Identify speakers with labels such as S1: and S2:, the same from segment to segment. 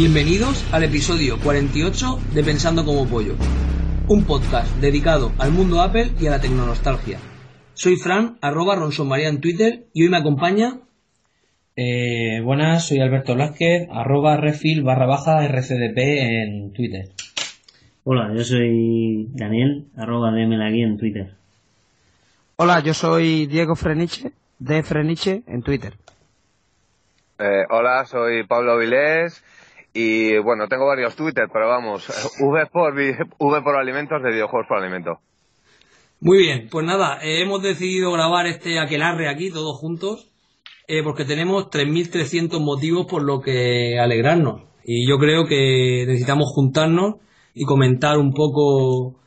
S1: Bienvenidos al episodio 48 de Pensando como Pollo, un podcast dedicado al mundo Apple y a la tecnonostalgia. Soy Fran, arroba María en Twitter y hoy me acompaña...
S2: Eh, buenas, soy Alberto Blázquez, arroba refil barra baja RCDP en Twitter.
S3: Hola, yo soy Daniel, arroba DMLagui en Twitter.
S4: Hola, yo soy Diego Freniche, de Freniche en Twitter.
S5: Eh, hola, soy Pablo Vilés y bueno, tengo varios Twitter, pero vamos, V por, v por alimentos de videojuegos por alimento.
S1: Muy bien, pues nada, eh, hemos decidido grabar este aquelarre aquí todos juntos eh, porque tenemos 3.300 motivos por lo que alegrarnos y yo creo que necesitamos juntarnos y comentar un poco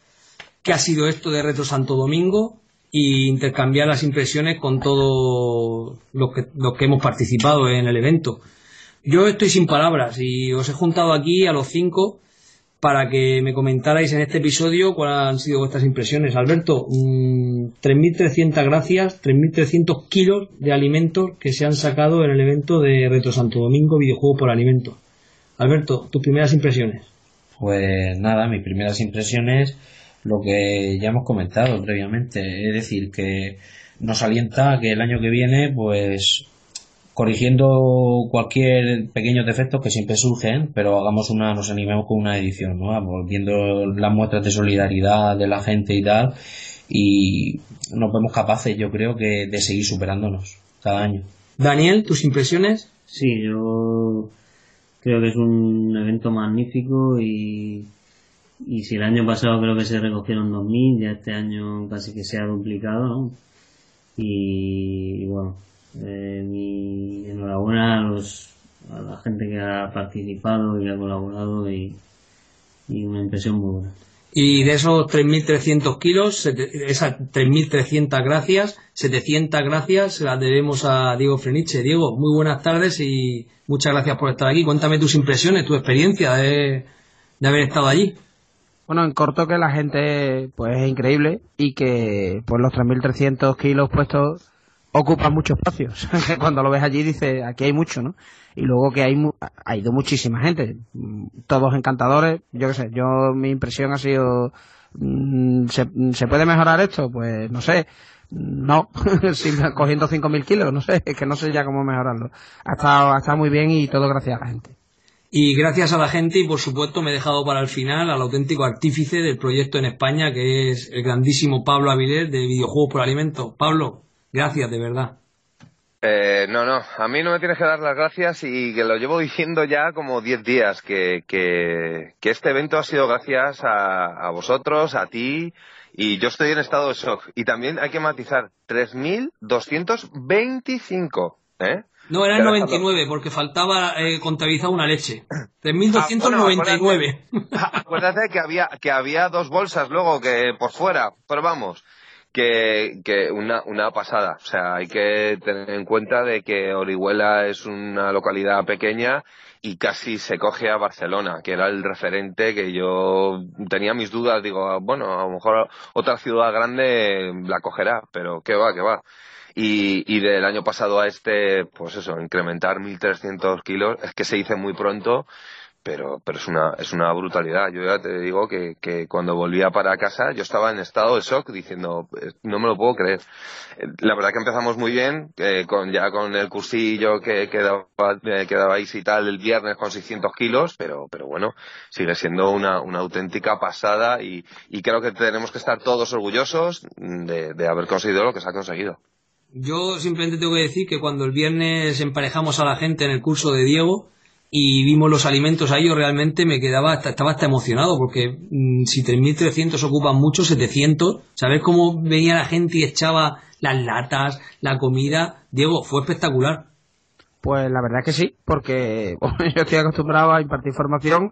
S1: qué ha sido esto de Retro Santo Domingo e intercambiar las impresiones con todos los que, los que hemos participado en el evento. Yo estoy sin palabras y os he juntado aquí a los cinco para que me comentarais en este episodio cuáles han sido vuestras impresiones. Alberto, 3.300 mm, gracias, 3.300 kilos de alimentos que se han sacado en el evento de Retro Santo Domingo Videojuego por Alimento. Alberto, tus primeras impresiones.
S2: Pues nada, mis primeras impresiones, lo que ya hemos comentado previamente, es decir, que nos alienta que el año que viene, pues corrigiendo cualquier pequeño defecto que siempre surgen, pero hagamos una, nos animemos con una edición, ¿no? Volviendo las muestras de solidaridad de la gente y tal, y nos vemos capaces, yo creo, que de seguir superándonos cada año.
S1: Daniel, ¿tus impresiones?
S3: Sí, yo creo que es un evento magnífico y, y si el año pasado creo que se recogieron 2.000, ya este año casi que se ha duplicado, ¿no? y bueno, eh, mi enhorabuena a, los, a la gente que ha participado y ha colaborado y, una impresión muy buena.
S1: Y de esos 3.300 kilos, esas 3.300 gracias, 700 gracias las debemos a Diego Freniche. Diego, muy buenas tardes y muchas gracias por estar aquí. Cuéntame tus impresiones, tu experiencia de, de haber estado allí.
S4: Bueno, en corto que la gente pues es increíble y que pues los 3.300 kilos puestos ocupa mucho espacio. Cuando lo ves allí dices, aquí hay mucho, ¿no? Y luego que hay ha ido muchísima gente, todos encantadores. Yo qué sé, yo mi impresión ha sido, mm, ¿se, puede mejorar esto? Pues no sé. No, cogiendo 5.000 kilos, no sé, es que no sé ya cómo mejorarlo. Ha estado, ha estado muy bien y todo gracias a la gente.
S1: Y gracias a la gente y por supuesto me he dejado para el final al auténtico artífice del proyecto en España que es el grandísimo Pablo Avilés de Videojuegos por Alimentos. Pablo, Gracias, de verdad.
S5: Eh, no, no, a mí no me tienes que dar las gracias y que lo llevo diciendo ya como 10 días, que, que, este evento ha sido gracias a, vosotros, a ti, y yo estoy en estado de shock. Y también hay que matizar, 3.225, ¿eh?
S1: No, eran 99, porque faltaba eh, contabilizar una leche. 3.299.
S5: Ah, acuérdate, que había, que había dos bolsas luego que por fuera, pero vamos que, que una, una pasada. O sea, hay que tener en cuenta de que Orihuela es una localidad pequeña y casi se coge a Barcelona, que era el referente que yo tenía mis dudas. Digo, bueno, a lo mejor otra ciudad grande la cogerá, pero qué va, qué va. Y, y del año pasado a este, pues eso, incrementar 1.300 kilos, es que se dice muy pronto pero, pero es una, es una brutalidad. Yo ya te digo que, que cuando volvía para casa yo estaba en estado de shock diciendo, no me lo puedo creer. Eh, la verdad que empezamos muy bien, eh, con, ya con el cursillo que quedaba, eh, quedabais y tal el viernes con 600 kilos, pero, pero bueno, sigue siendo una, una auténtica pasada y, y creo que tenemos que estar todos orgullosos de, de haber conseguido lo que se ha conseguido.
S1: Yo simplemente tengo que decir que cuando el viernes emparejamos a la gente en el curso de Diego, y vimos los alimentos ahí, yo realmente me quedaba, estaba hasta emocionado, porque mm, si 3.300 ocupan mucho, 700, ¿sabes cómo venía la gente y echaba las latas, la comida? Diego, fue espectacular.
S4: Pues la verdad es que sí, porque yo estoy acostumbrado a impartir formación,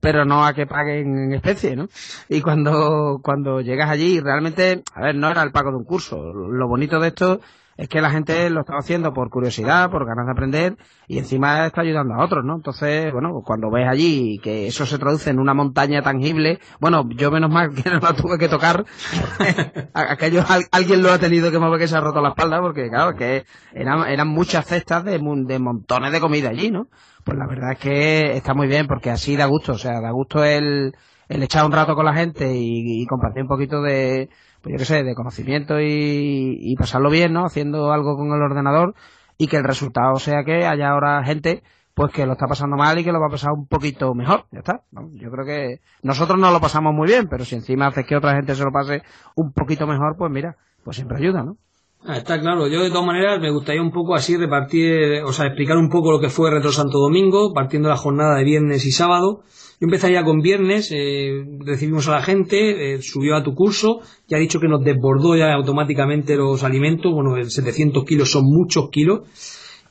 S4: pero no a que paguen en especie, ¿no? Y cuando, cuando llegas allí, realmente, a ver, no era el pago de un curso. Lo bonito de esto es que la gente lo está haciendo por curiosidad, por ganas de aprender y encima está ayudando a otros, ¿no? Entonces, bueno, cuando ves allí que eso se traduce en una montaña tangible, bueno, yo menos mal que no la tuve que tocar, aquello alguien lo ha tenido que mover que se ha roto la espalda porque claro, que eran, eran muchas cestas de, de montones de comida allí, ¿no? Pues la verdad es que está muy bien porque así da gusto, o sea, da gusto el, el echar un rato con la gente y compartir un poquito de, pues yo qué sé, de conocimiento y, pasarlo bien, ¿no? Haciendo algo con el ordenador y que el resultado sea que haya ahora gente pues que lo está pasando mal y que lo va a pasar un poquito mejor, ya está. Yo creo que nosotros no lo pasamos muy bien, pero si encima haces que otra gente se lo pase un poquito mejor, pues mira, pues siempre ayuda, ¿no?
S1: Ah, está claro, yo de todas maneras me gustaría un poco así repartir, o sea, explicar un poco lo que fue Retro Santo Domingo, partiendo la jornada de viernes y sábado, yo empezaría con viernes, eh, recibimos a la gente, eh, subió a tu curso, ya ha dicho que nos desbordó ya automáticamente los alimentos, bueno, 700 kilos son muchos kilos,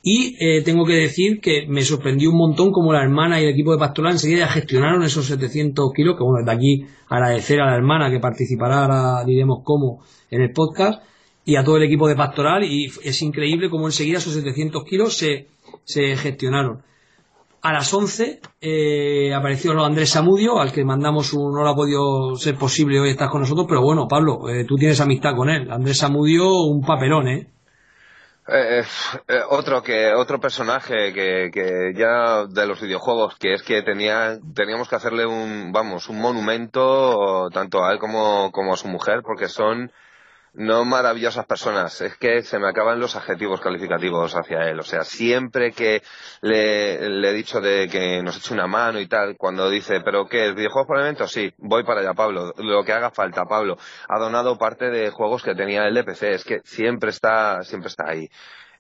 S1: y eh, tengo que decir que me sorprendió un montón como la hermana y el equipo de pastoral enseguida gestionaron esos 700 kilos, que bueno, desde aquí agradecer a la hermana que participará, ahora diremos cómo, en el podcast, y a todo el equipo de pastoral, y es increíble cómo enseguida esos 700 kilos se, se gestionaron. A las 11 eh, apareció Andrés Samudio, al que mandamos un... No lo ha podido ser posible hoy estar con nosotros, pero bueno, Pablo, eh, tú tienes amistad con él. Andrés Samudio, un papelón, ¿eh?
S5: Eh, eh, otro que otro personaje que, que, ya de los videojuegos que es que tenía teníamos que hacerle un vamos un monumento tanto a él como, como a su mujer porque son no maravillosas personas, es que se me acaban los adjetivos calificativos hacia él. O sea, siempre que le, he dicho de que nos eche una mano y tal, cuando dice, ¿pero qué? ¿El videojuego por evento? Sí, voy para allá, Pablo. Lo que haga falta, Pablo. Ha donado parte de juegos que tenía el de PC, es que siempre está, siempre está ahí.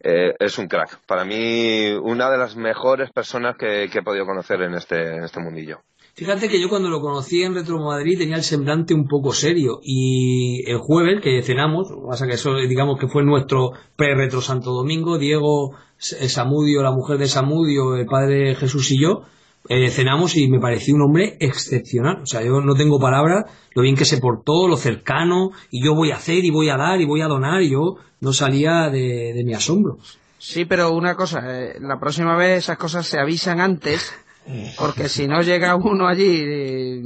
S5: Eh, es un crack. Para mí, una de las mejores personas que, que he podido conocer en este, en este mundillo.
S1: Fíjate que yo cuando lo conocí en Retro Madrid tenía el semblante un poco serio y el jueves que cenamos, pasa que eso digamos que fue nuestro pre-Retro Santo Domingo, Diego Samudio, la mujer de Samudio, el padre Jesús y yo, eh, cenamos y me pareció un hombre excepcional. O sea, yo no tengo palabras, lo bien que se portó, lo cercano, y yo voy a hacer y voy a dar y voy a donar, y yo no salía de, mi asombro.
S4: Sí, pero una cosa, eh, la próxima vez esas cosas se avisan antes porque si no llega uno allí eh,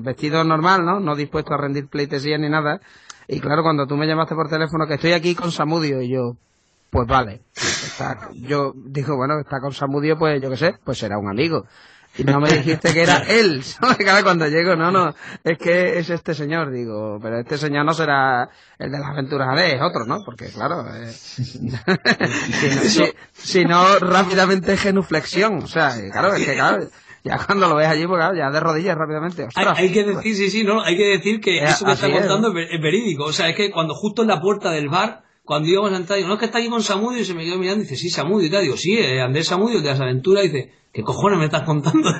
S4: vestido normal, ¿no? No dispuesto a rendir pleitesía ni nada. Y claro, cuando tú me llamaste por teléfono que estoy aquí con Samudio y yo, pues vale. yo digo, bueno, está con Samudio, pues yo qué sé, pues será un amigo y no me dijiste que era él. Cuando llego, no, no, es que es este señor, digo, pero este señor no será el de las aventuras AD, es otro, ¿no? Porque claro, eh, si, no, rápidamente genuflexión, o sea, claro, es que claro, ya cuando lo ves allí, pues claro, ya de rodillas rápidamente.
S1: Hay, que decir, sí, sí, no, hay que decir que eso que está contando es, verídico, o sea, es que cuando justo en la puerta del bar, cuando íbamos a entrar, digo, no es que está aquí con Samudio y se me quedó mirando y dice, sí, Samudio y tal, digo, sí, eh, Andrés Samudio de las aventuras, y dice, ¿Qué cojones me estás contando?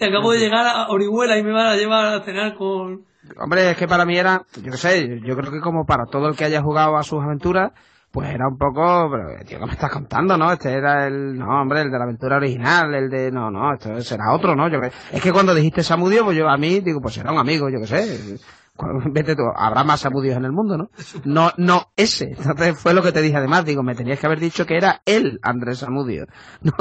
S1: acabo de llegar a Orihuela y me van a llevar a cenar con...
S4: Hombre, es que para mí era, yo qué sé, yo creo que como para todo el que haya jugado a sus aventuras, pues era un poco, pero tío, ¿qué me estás contando, no? Este era el, no, hombre, el de la aventura original, el de, no, no, esto será otro, ¿no? Yo, es que cuando dijiste Samudio, pues yo a mí digo, pues será un amigo, yo qué sé. Vete tú, habrá más samudios en el mundo, ¿no? No, no ese. Entonces fue lo que te dije además, digo, me tenías que haber dicho que era él, Andrés Samudio. ¿no?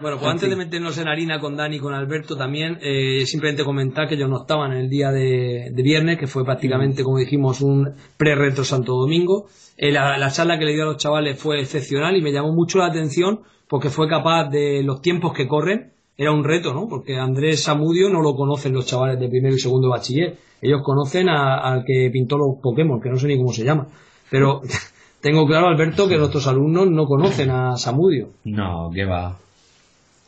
S1: Bueno, pues antes de meternos en harina con Dani y con Alberto también, eh, simplemente comentar que ellos no estaban en el día de, viernes, que fue prácticamente, como dijimos, un pre-retro Santo Domingo. Eh, la, la, charla que le dio a los chavales fue excepcional y me llamó mucho la atención porque fue capaz de los tiempos que corren, era un reto, ¿no? Porque Andrés Samudio no lo conocen los chavales de primero y segundo bachiller. Ellos conocen al que pintó los Pokémon, que no sé ni cómo se llama. Pero tengo claro, Alberto, que nuestros alumnos no conocen a Samudio.
S2: No, que va.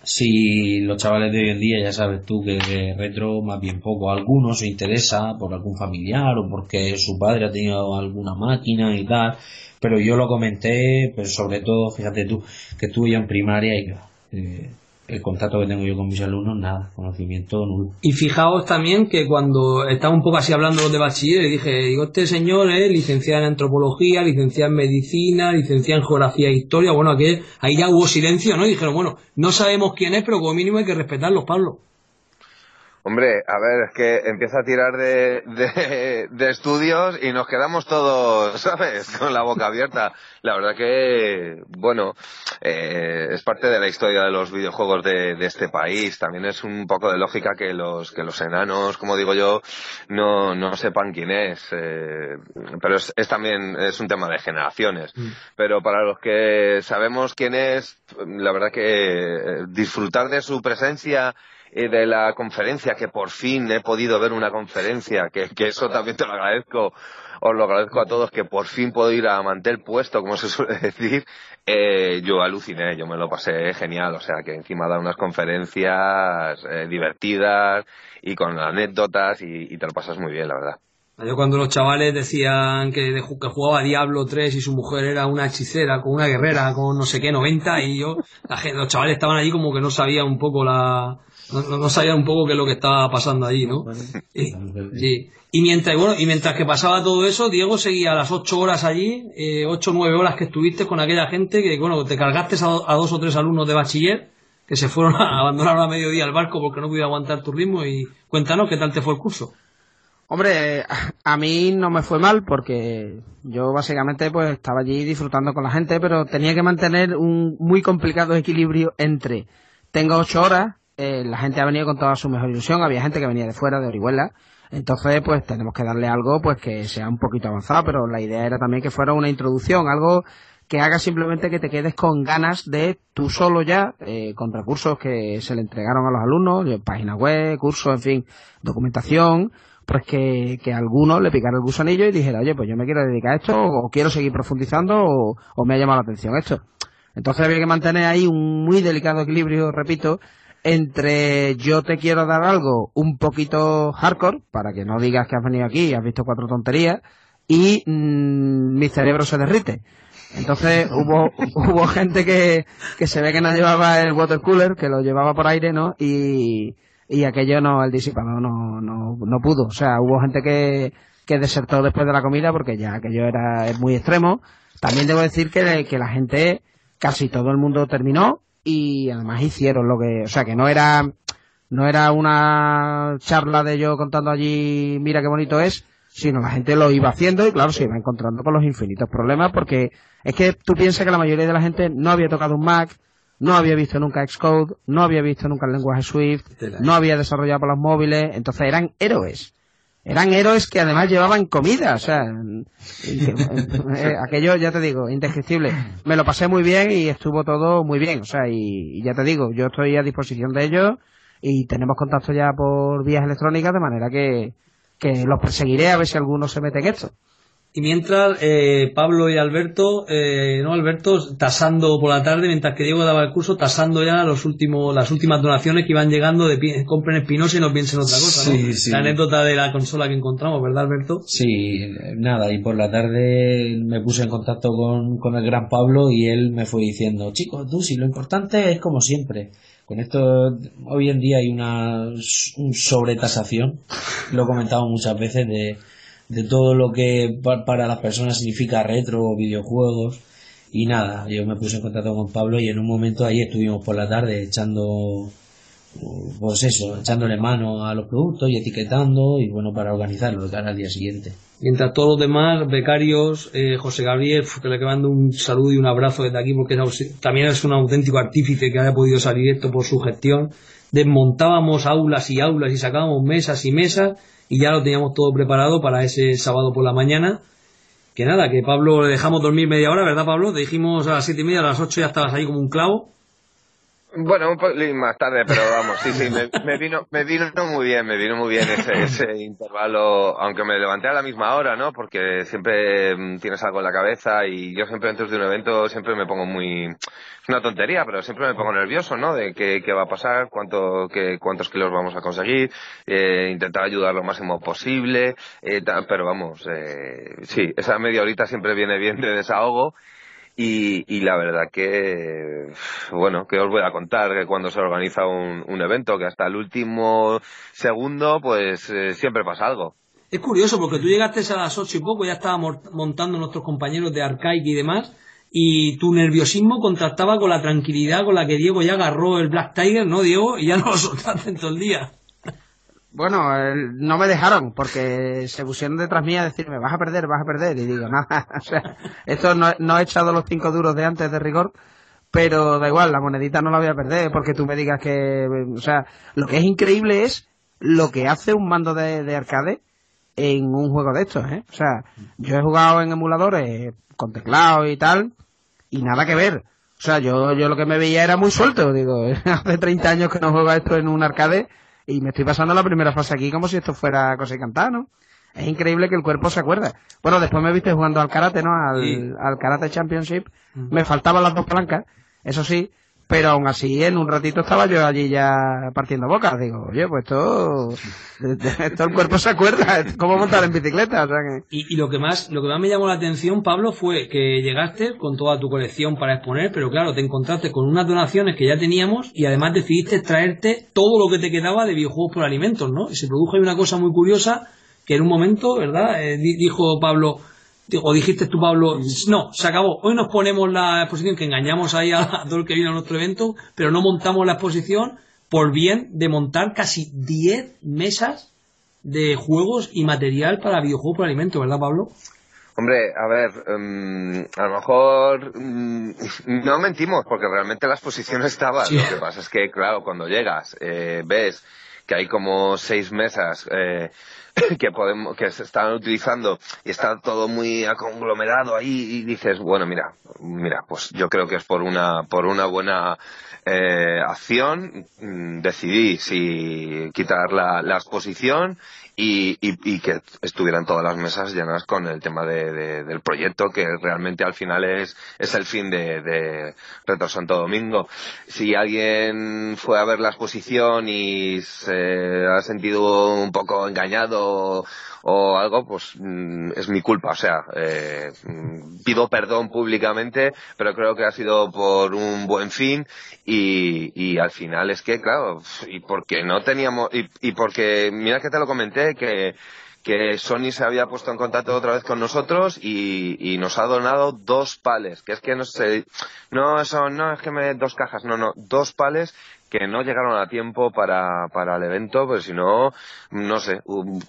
S2: Si los chavales de hoy en día, ya sabes tú que de retro más bien poco, algunos se interesa por algún familiar o porque su padre ha tenido alguna máquina y tal, pero yo lo comenté, pero sobre todo, fíjate tú, que estuve ya en primaria y eh, el contacto que tengo yo con mis alumnos, nada, conocimiento nulo.
S1: Y fijaos también que cuando estaba un poco así hablando de bachiller, le dije, digo, este señor es licenciado en antropología, licenciado en medicina, licenciado en geografía e historia, bueno, aquí, ahí ya hubo silencio, ¿no? Y dijeron, bueno, no sabemos quién es, pero como mínimo hay que respetarlo, Pablo.
S5: Hombre, a ver, es que empieza a tirar de, de, estudios y nos quedamos todos, ¿sabes? Con la boca abierta. La verdad que, bueno, eh, es parte de la historia de los videojuegos de, de, este país. También es un poco de lógica que los, que los enanos, como digo yo, no, no sepan quién es. Eh, pero es, es, también, es un tema de generaciones. Mm. Pero para los que sabemos quién es, la verdad que disfrutar de su presencia de la conferencia, que por fin he podido ver una conferencia, que, que eso también te lo agradezco, os lo agradezco a todos, que por fin puedo ir a mantel puesto, como se suele decir, eh, yo aluciné, yo me lo pasé genial, o sea que encima da unas conferencias eh, divertidas y con anécdotas y, te lo pasas muy bien, la verdad.
S1: Yo cuando los chavales decían que, que jugaba Diablo 3 y su mujer era una hechicera, con una guerrera, con no sé qué, 90, y yo, la los chavales estaban allí como que no sabían un poco la, no, no, sabía un poco qué es lo que estaba pasando allí, ¿no? Y, y mientras, bueno, y mientras que pasaba todo eso, Diego seguía las ocho horas allí, eh, ocho o nueve horas que estuviste con aquella gente que, bueno, te cargaste a, dos o tres alumnos de bachiller que se fueron a abandonar a mediodía el barco porque no podía aguantar tu ritmo y cuéntanos qué tal te fue el curso.
S4: Hombre, a mí no me fue mal porque yo básicamente pues estaba allí disfrutando con la gente, pero tenía que mantener un muy complicado equilibrio entre tengo ocho horas, eh, la gente ha venido con toda su mejor ilusión, había gente que venía de fuera, de Orihuela, entonces pues tenemos que darle algo pues que sea un poquito avanzado, pero la idea era también que fuera una introducción, algo que haga simplemente que te quedes con ganas de tú solo ya, eh, con recursos que se le entregaron a los alumnos, página web, cursos, en fin, documentación, pues que, que alguno le picara el gusanillo y dijera, oye, pues yo me quiero dedicar a esto, o quiero seguir profundizando, o, o me ha llamado la atención esto. Entonces había que mantener ahí un muy delicado equilibrio, repito, entre yo te quiero dar algo un poquito hardcore, para que no digas que has venido aquí y has visto cuatro tonterías, y mm, mi cerebro se derrite. Entonces hubo, hubo gente que, que se ve que no llevaba el water cooler, que lo llevaba por aire, ¿no? Y, y aquello no, el disipador no, no, no pudo. O sea, hubo gente que, que desertó después de la comida porque ya aquello era muy extremo. También debo decir que, que la gente, casi todo el mundo terminó, y además hicieron lo que, o sea, que no era, no era una charla de yo contando allí, mira qué bonito es, sino la gente lo iba haciendo y claro, se iba encontrando con los infinitos problemas porque es que tú piensas que la mayoría de la gente no había tocado un Mac, no había visto nunca Xcode, no había visto nunca el lenguaje Swift, no había desarrollado por los móviles, entonces eran héroes eran héroes que además llevaban comida, o sea, eh, aquello ya te digo, indescriptible. Me lo pasé muy bien y estuvo todo muy bien, o sea, y, ya te digo, yo estoy a disposición de ellos y tenemos contacto ya por vías electrónicas de manera que, que los perseguiré a ver si alguno se mete en esto.
S1: Y mientras eh, Pablo y Alberto, eh, no Alberto, tasando por la tarde, mientras que Diego daba el curso, tasando ya los últimos, las últimas donaciones que iban llegando de compren Espinosa y no piensen otra cosa, ¿no? La anécdota de la consola que encontramos, ¿verdad Alberto?
S2: Sí, nada, y por la tarde me puse en contacto con, con el gran Pablo y él me fue diciendo, chicos, tú, si lo importante es como siempre. Con esto, hoy en día hay una un sobretasación, lo he comentado muchas veces, de de todo lo que para las personas significa retro o videojuegos. Y nada, yo me puse en contacto con Pablo y en un momento ahí estuvimos por la tarde echando, pues eso, echándole mano a los productos y etiquetando y bueno, para organizarlo de cara al día siguiente.
S1: Mientras todos los demás, becarios, eh, José Gabriel, que le mando un saludo y un abrazo desde aquí porque también es un auténtico artífice que haya podido salir esto por su gestión. Desmontábamos aulas y aulas y sacábamos mesas y mesas y ya lo teníamos todo preparado para ese sábado por la mañana. Que nada, que Pablo le dejamos dormir media hora, ¿verdad Pablo? Te dijimos a las siete y media, a las ocho ya estabas ahí como un clavo.
S5: Bueno, un poco más tarde, pero vamos, sí, sí, me, vino, me vino muy bien, me vino muy bien ese, ese intervalo, aunque me levanté a la misma hora, ¿no? Porque siempre mm, tienes algo en la cabeza y yo siempre antes de un evento siempre me pongo muy, es una tontería, pero siempre me pongo nervioso, ¿no? De qué, qué va a pasar, cuánto, qué, cuántos kilos vamos a conseguir, eh, intentar ayudar lo máximo posible, eh, pero vamos, eh, sí, esa media horita siempre viene bien de desahogo y, y, la verdad que, bueno, que os voy a contar que cuando se organiza un, evento, que hasta el último segundo, pues eh, siempre pasa algo.
S1: Es curioso porque tú llegaste a las ocho y poco, ya estábamos montando nuestros compañeros de Arcaic y demás, y tu nerviosismo contrastaba con la tranquilidad con la que Diego ya agarró el Black Tiger, ¿no, Diego? Y ya no lo soltaste en todo el día.
S4: Bueno, no me dejaron porque se pusieron detrás mía a decirme, vas a perder, vas a perder. Y digo, nada, o sea, esto no, no he echado los cinco duros de antes de rigor, pero da igual, la monedita no la voy a perder porque tú me digas que, o sea, lo que es increíble es lo que hace un mando de, de arcade en un juego de estos, ¿eh? O sea, yo he jugado en emuladores con teclado y tal, y nada que ver. O sea, yo, yo lo que me veía era muy suelto, digo, hace 30 años que no juego esto en un arcade y me estoy pasando la primera fase aquí como si esto fuera cosa y cantar, ¿no? Es increíble que el cuerpo se acuerda. Bueno, después me viste jugando al karate, ¿no? Al, al karate championship. Me faltaban las dos palancas, eso sí, pero aún así en un ratito estaba yo allí ya partiendo bocas. Digo, oye, pues todo, todo el cuerpo se acuerda, cómo montar en bicicleta. O sea que...
S1: y, lo que más lo que más me llamó la atención, Pablo, fue que llegaste con toda tu colección para exponer, pero claro, te encontraste con unas donaciones que ya teníamos y además decidiste traerte todo lo que te quedaba de videojuegos por alimentos, ¿no? Y se produjo ahí una cosa muy curiosa que en un momento, ¿verdad? Eh, dijo Pablo, o dijiste tú, Pablo, no, se acabó. Hoy nos ponemos la exposición que engañamos ahí a, todo el que vino a nuestro evento, pero no montamos la exposición por bien de montar casi 10 mesas de juegos y material para videojuegos por alimento, ¿verdad, Pablo?
S5: Hombre, a ver, um, a lo mejor um, no mentimos, porque realmente la exposición estaba. Sí. Lo que pasa es que, claro, cuando llegas, eh, ves que hay como seis mesas eh, que podemos que se están utilizando y está todo muy conglomerado ahí y dices bueno mira mira pues yo creo que es por una por una buena eh, acción mm, decidí si quitar la, exposición y, y, que estuvieran todas las mesas llenas con el tema de, de, del proyecto que realmente al final es, es el fin de, de Retro Santo Domingo. Si alguien fue a ver la exposición y se ha sentido un poco engañado o algo, pues mm, es mi culpa. O sea, eh, mm, pido perdón públicamente, pero creo que ha sido por un buen fin y, y al final es que, claro, y porque no teníamos, y, y porque, mira que te lo comenté, que que Sony se había puesto en contacto otra vez con nosotros y, y, nos ha donado dos pales, que es que no sé, no eso, no es que me dos cajas, no, no, dos pales que no llegaron a tiempo para, para el evento, pues si no, no sé,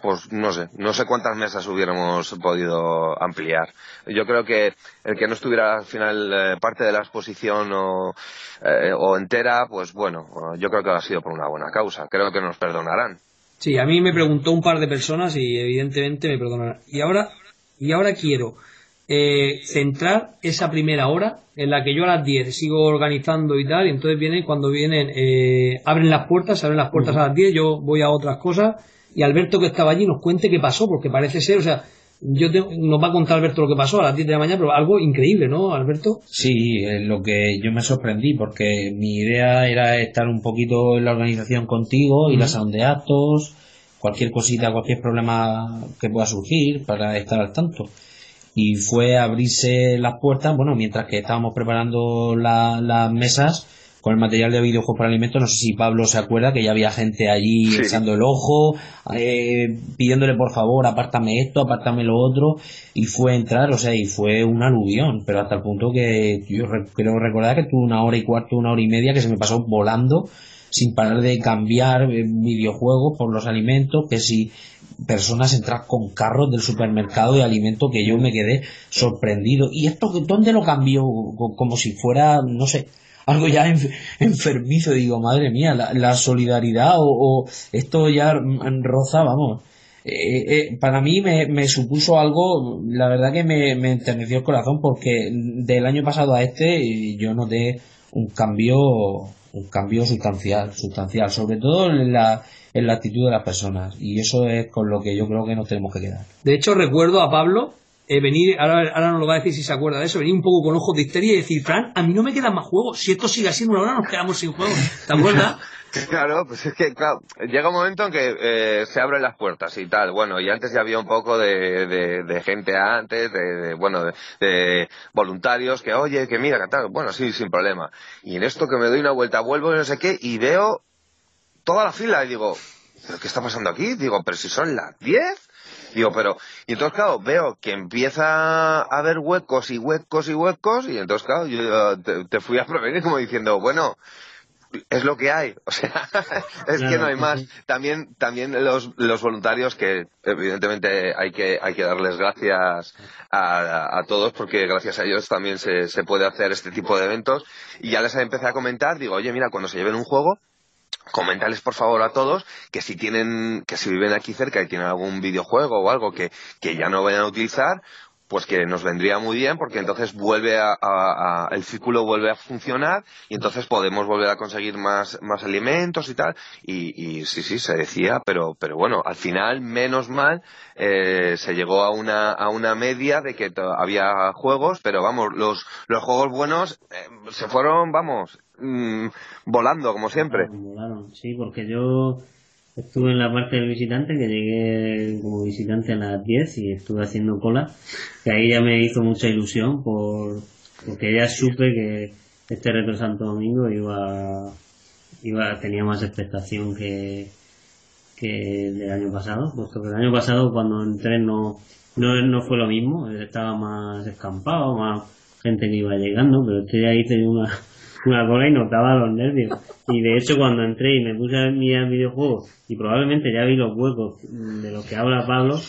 S5: pues no sé, no sé cuántas mesas hubiéramos podido ampliar. Yo creo que el que no estuviera al final eh, parte de la exposición o, eh, o entera, pues bueno, yo creo que ha sido por una buena causa. Creo que nos perdonarán.
S1: Sí, a mí me preguntó un par de personas y evidentemente me perdonarán. Y ahora, y ahora quiero eh, centrar esa primera hora en la que yo a las 10 sigo organizando y tal, y entonces vienen, cuando vienen, eh, abren las puertas, abren las puertas uh -huh. a las 10, yo voy a otras cosas, y Alberto que estaba allí nos cuente qué pasó, porque parece ser, o sea, yo te, nos va a contar Alberto lo que pasó a las 10 de la mañana, pero algo increíble, ¿no, Alberto?
S2: Sí, eh, lo que yo me sorprendí, porque mi idea era estar un poquito en la organización contigo, uh -huh. ir a sound de actos, cualquier cosita, cualquier problema que pueda surgir para estar al tanto y fue abrirse las puertas, bueno, mientras que estábamos preparando las la mesas con el material de videojuegos para alimentos, no sé si Pablo se acuerda que ya había gente allí sí. echando el ojo, eh, pidiéndole por favor, apártame esto, apártame lo otro, y fue entrar, o sea, y fue un aluvión, pero hasta el punto que yo creo recordar que tuve una hora y cuarto, una hora y media que se me pasó volando, sin parar de cambiar eh, videojuegos por los alimentos, que si personas entrar con carros del supermercado de alimentos que yo me quedé sorprendido. ¿Y esto dónde lo cambió? Como si fuera, no sé, algo ya enfermizo. Digo, madre mía, la, solidaridad o, o, esto ya roza, vamos. Eh, eh, para mí me, me, supuso algo, la verdad que me, me enterneció el corazón porque del año pasado a este yo noté un cambio un cambio sustancial, sustancial, sobre todo en la, en la actitud de las personas. Y eso es con lo que yo creo que nos tenemos que quedar.
S1: De hecho, recuerdo a Pablo eh, venir, ahora, ahora nos lo va a decir si se acuerda de eso, venir un poco con ojos de histeria y decir, Fran, a mí no me quedan más juegos. Si esto sigue así en una hora, nos quedamos sin juegos. ¿Te acuerdas?
S5: Claro, pues es que claro, llega un momento en que eh, se abren las puertas y tal. Bueno, y antes ya había un poco de, de, de gente antes, de, de bueno, de, de, voluntarios que, oye, que mira, que tal. Bueno, sí, sin problema. Y en esto que me doy una vuelta, vuelvo y no sé qué, y veo toda la fila y digo, ¿pero qué está pasando aquí? Digo, pero si son las 10. Digo, pero, y entonces claro, veo que empieza a haber huecos y huecos y huecos, y entonces claro, yo te, te fui a prevenir como diciendo, bueno, es lo que hay, o sea, es que no hay más. También, también los, los voluntarios que evidentemente hay que, hay que darles gracias a, a todos porque gracias a ellos también se, se puede hacer este tipo de eventos y ya les empecé a comentar, digo, oye, mira, cuando se lleven un juego, comentales por favor a todos que si tienen, que si viven aquí cerca y tienen algún videojuego o algo que, que ya no vayan a utilizar, pues que nos vendría muy bien porque entonces vuelve a, el círculo vuelve a funcionar y entonces podemos volver a conseguir más, más alimentos y tal. Y, y sí sí se decía pero pero bueno al final menos mal eh, se llegó a una a una media de que había juegos pero vamos los los juegos buenos eh, se fueron vamos mm, volando como siempre.
S3: volaron. Sí porque yo Estuve en la parte del visitante, que llegué como visitante a las 10 y estuve haciendo cola, que ahí ya me hizo mucha ilusión por, porque ya supe que este Retro Santo Domingo iba, iba, tenía más expectación que, que el del año pasado, puesto que el año pasado cuando entré no, no, no fue lo mismo, estaba más escampado, más gente que iba llegando, pero este ahí tenía una, una cola y notaba los nervios. Y de hecho cuando entré y me puse a mirar videojuegos y probablemente ya vi los huecos de lo que habla Pablo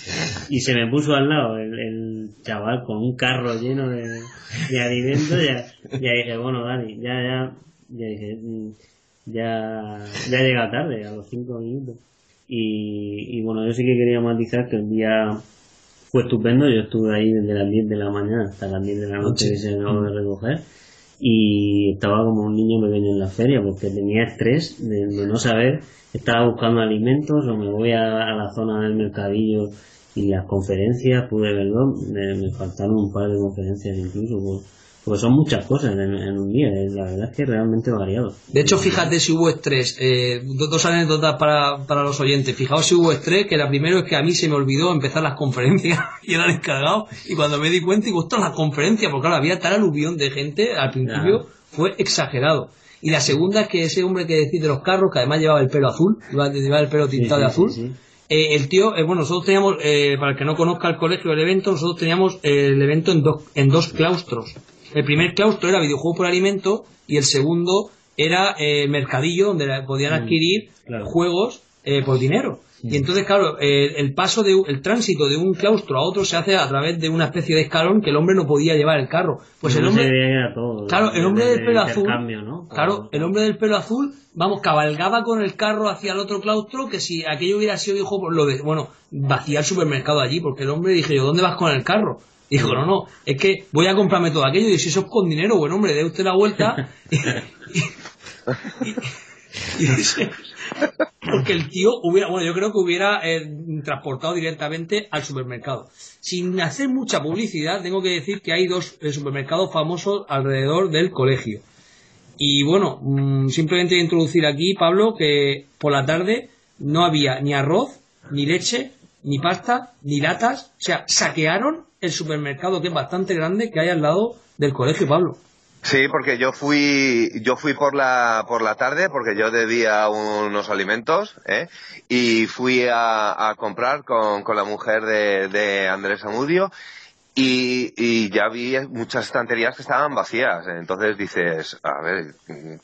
S3: y se me puso al lado el, chaval con un carro lleno de, de alimentos, ya, ya dije, bueno Dani, ya, ya, ya dije, mm, ya, ya llega tarde, a los cinco minutos. Y, y bueno, yo sí que quería matizar que el día fue estupendo, yo estuve ahí desde las 10 de la mañana hasta las 10 de la noche que se acabó de recoger y estaba como un niño pequeño en la feria porque tenía estrés de, no saber, estaba buscando alimentos o me voy a, la zona del mercadillo y las conferencias pude verlo, me, faltaron un par de conferencias incluso. Pues, porque son muchas cosas en, un día, eh, la verdad es que es realmente variado.
S1: De hecho, fíjate si hubo estrés, eh, dos anécdotas para, para los oyentes. Fijaos si hubo estrés, que la primero es que a mí se me olvidó empezar las conferencias y era descargado, y cuando me di cuenta, y gustó las conferencias, porque claro, había tal aluvión de gente, al principio fue exagerado. Y la segunda es que ese hombre que decís de los carros, que además llevaba el pelo azul, llevaba el pelo tintado de azul, eh, el tío, eh, bueno, nosotros teníamos, eh, para el que no conozca el colegio, el evento, nosotros teníamos el evento en, dos en dos claustros. El primer claustro era videojuego por alimento y el segundo era eh, mercadillo donde podían mm, adquirir juegos eh, por dinero. Mm. Y entonces, claro, el paso de el tránsito de un claustro a otro se hace a través de una especie de escalón que el hombre no podía llevar el carro. Pues el hombre, claro, el hombre del pelo azul, claro, el hombre del pelo azul, vamos, cabalgaba con el carro hacia el otro claustro que si aquello hubiera sido hijo, lo de, bueno, vacía el supermercado allí, porque el hombre dije yo, ¿dónde vas con el carro? Dijo, no, no, es que voy a comprarme todo aquello y si eso es con dinero, bueno, hombre, dé usted la vuelta. porque el tío hubiera, bueno, yo creo que hubiera eh, transportado directamente al supermercado. Sin hacer mucha publicidad, tengo que decir que hay dos eh, supermercados famosos alrededor del colegio. Y bueno, mm, simplemente introducir aquí, Pablo, que por la tarde no había ni arroz, ni leche, ni pasta, ni latas. O sea, saquearon el supermercado que es bastante grande que hay al lado del colegio Pablo.
S5: Sí, porque yo fui, yo fui por la, por la tarde porque yo debía unos alimentos, ¿eh? y fui a, comprar con, con, la mujer de, de Andrés Amudio y, y, ya vi muchas estanterías que estaban vacías. Entonces dices, a ver,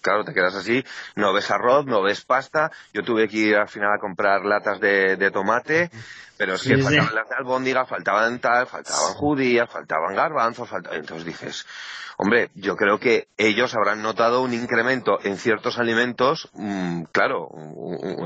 S5: claro, te quedas así, no ves arroz, no ves pasta. Yo tuve que ir al final a comprar latas de, de tomate. Pero es que faltaban las de albóndiga, faltaban tal, faltaban judías, faltaban garbanzos, faltaban... Entonces dices, hombre, yo creo que ellos habrán notado un incremento en ciertos alimentos, mm, claro,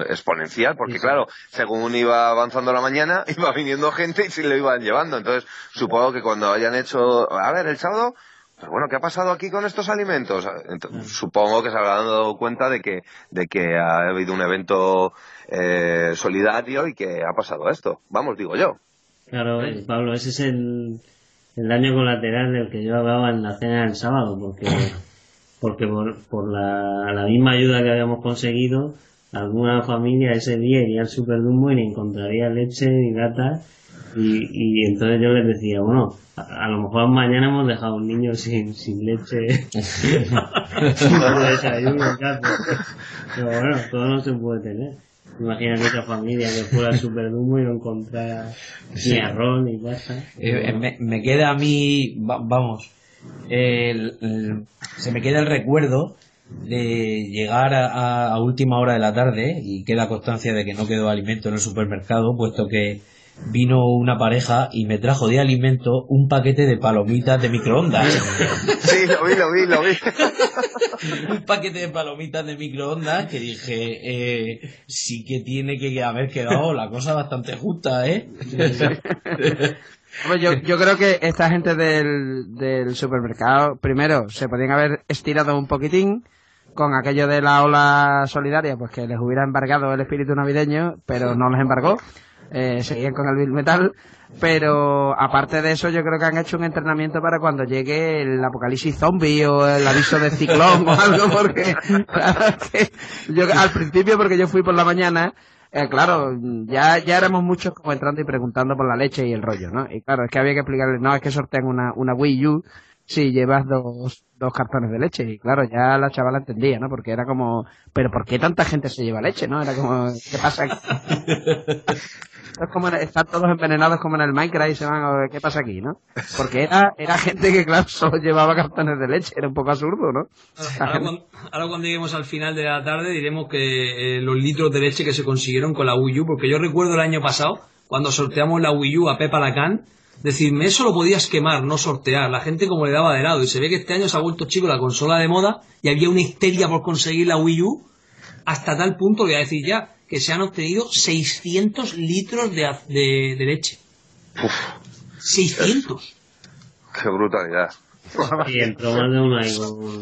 S5: exponencial, porque claro, según iba avanzando la mañana, iba viniendo gente y se lo iban llevando. Entonces, supongo que cuando hayan hecho, a ver, el sábado, pues bueno, ¿qué ha pasado aquí con estos alimentos? Mm. supongo que se habrán dado cuenta de que, de que ha habido un evento eh, solidario y que ha pasado esto. Vamos, digo yo.
S3: Claro, eh, Pablo, ese es el, el daño colateral del que yo hablaba en la cena del sábado, porque, porque por, por la, la misma ayuda que habíamos conseguido, alguna familia ese día iría al Superdumbo y ni encontraría leche ni gata y, y entonces yo les decía, bueno, a, lo mejor mañana hemos dejado un niño sin, sin leche, desayuno, pero bueno, todo no se puede tener. Imagínate esa familia que fuera al Superdumbo y no encontrara ni arroz ni pasta.
S2: Eh, eh, me, queda a mí, vamos, se me queda el recuerdo de llegar a, a última hora de la tarde y queda constancia de que no quedó alimento en el supermercado, puesto que vino una pareja y me trajo de alimento un paquete de palomitas de microondas.
S5: Sí, lo vi, lo vi, lo vi.
S2: un paquete de palomitas de microondas que dije, eh, sí que tiene que haber quedado la cosa bastante justa, ¿eh?
S4: Hombre, yo, yo creo que esta gente del, del supermercado, primero, se podían haber estirado un poquitín con aquello de la ola solidaria, pues que les hubiera embargado el espíritu navideño, pero no les embargó. Eh, seguían con el Bill Metal, pero aparte de eso yo creo que han hecho un entrenamiento para cuando llegue el apocalipsis zombie o el aviso de ciclón o algo, porque claro, que yo al principio porque yo fui por la mañana, eh, claro, ya, ya éramos muchos como entrando y preguntando por la leche y el rollo, ¿no? Y claro, es que había que explicarles, no, es que sortean una, una Wii U si llevas dos, dos cartones de leche. Y claro, ya la chavala entendía, ¿no? Porque era como, pero ¿por qué tanta gente se lleva leche, no? Era como, ¿qué pasa aquí? Es como, están todos envenenados como en el Minecraft y se van a ver qué pasa aquí, ¿no? Porque era, era gente que, claro, solo llevaba cartones de leche, era un poco absurdo, ¿no?
S1: Ahora cuando, lleguemos al final de la tarde diremos que eh, los litros de leche que se consiguieron con la Wii U, porque yo recuerdo el año pasado, cuando sorteamos la Wii U a Pepa Lacan, decirme eso lo podías quemar, no sortear, la gente como le daba de lado, y se ve que este año se ha vuelto chico la consola de moda y había una histeria por conseguir la Wii U, hasta tal punto, voy a decir ya, que se han obtenido 600 litros de, de, de leche. 600.
S5: Qué brutalidad.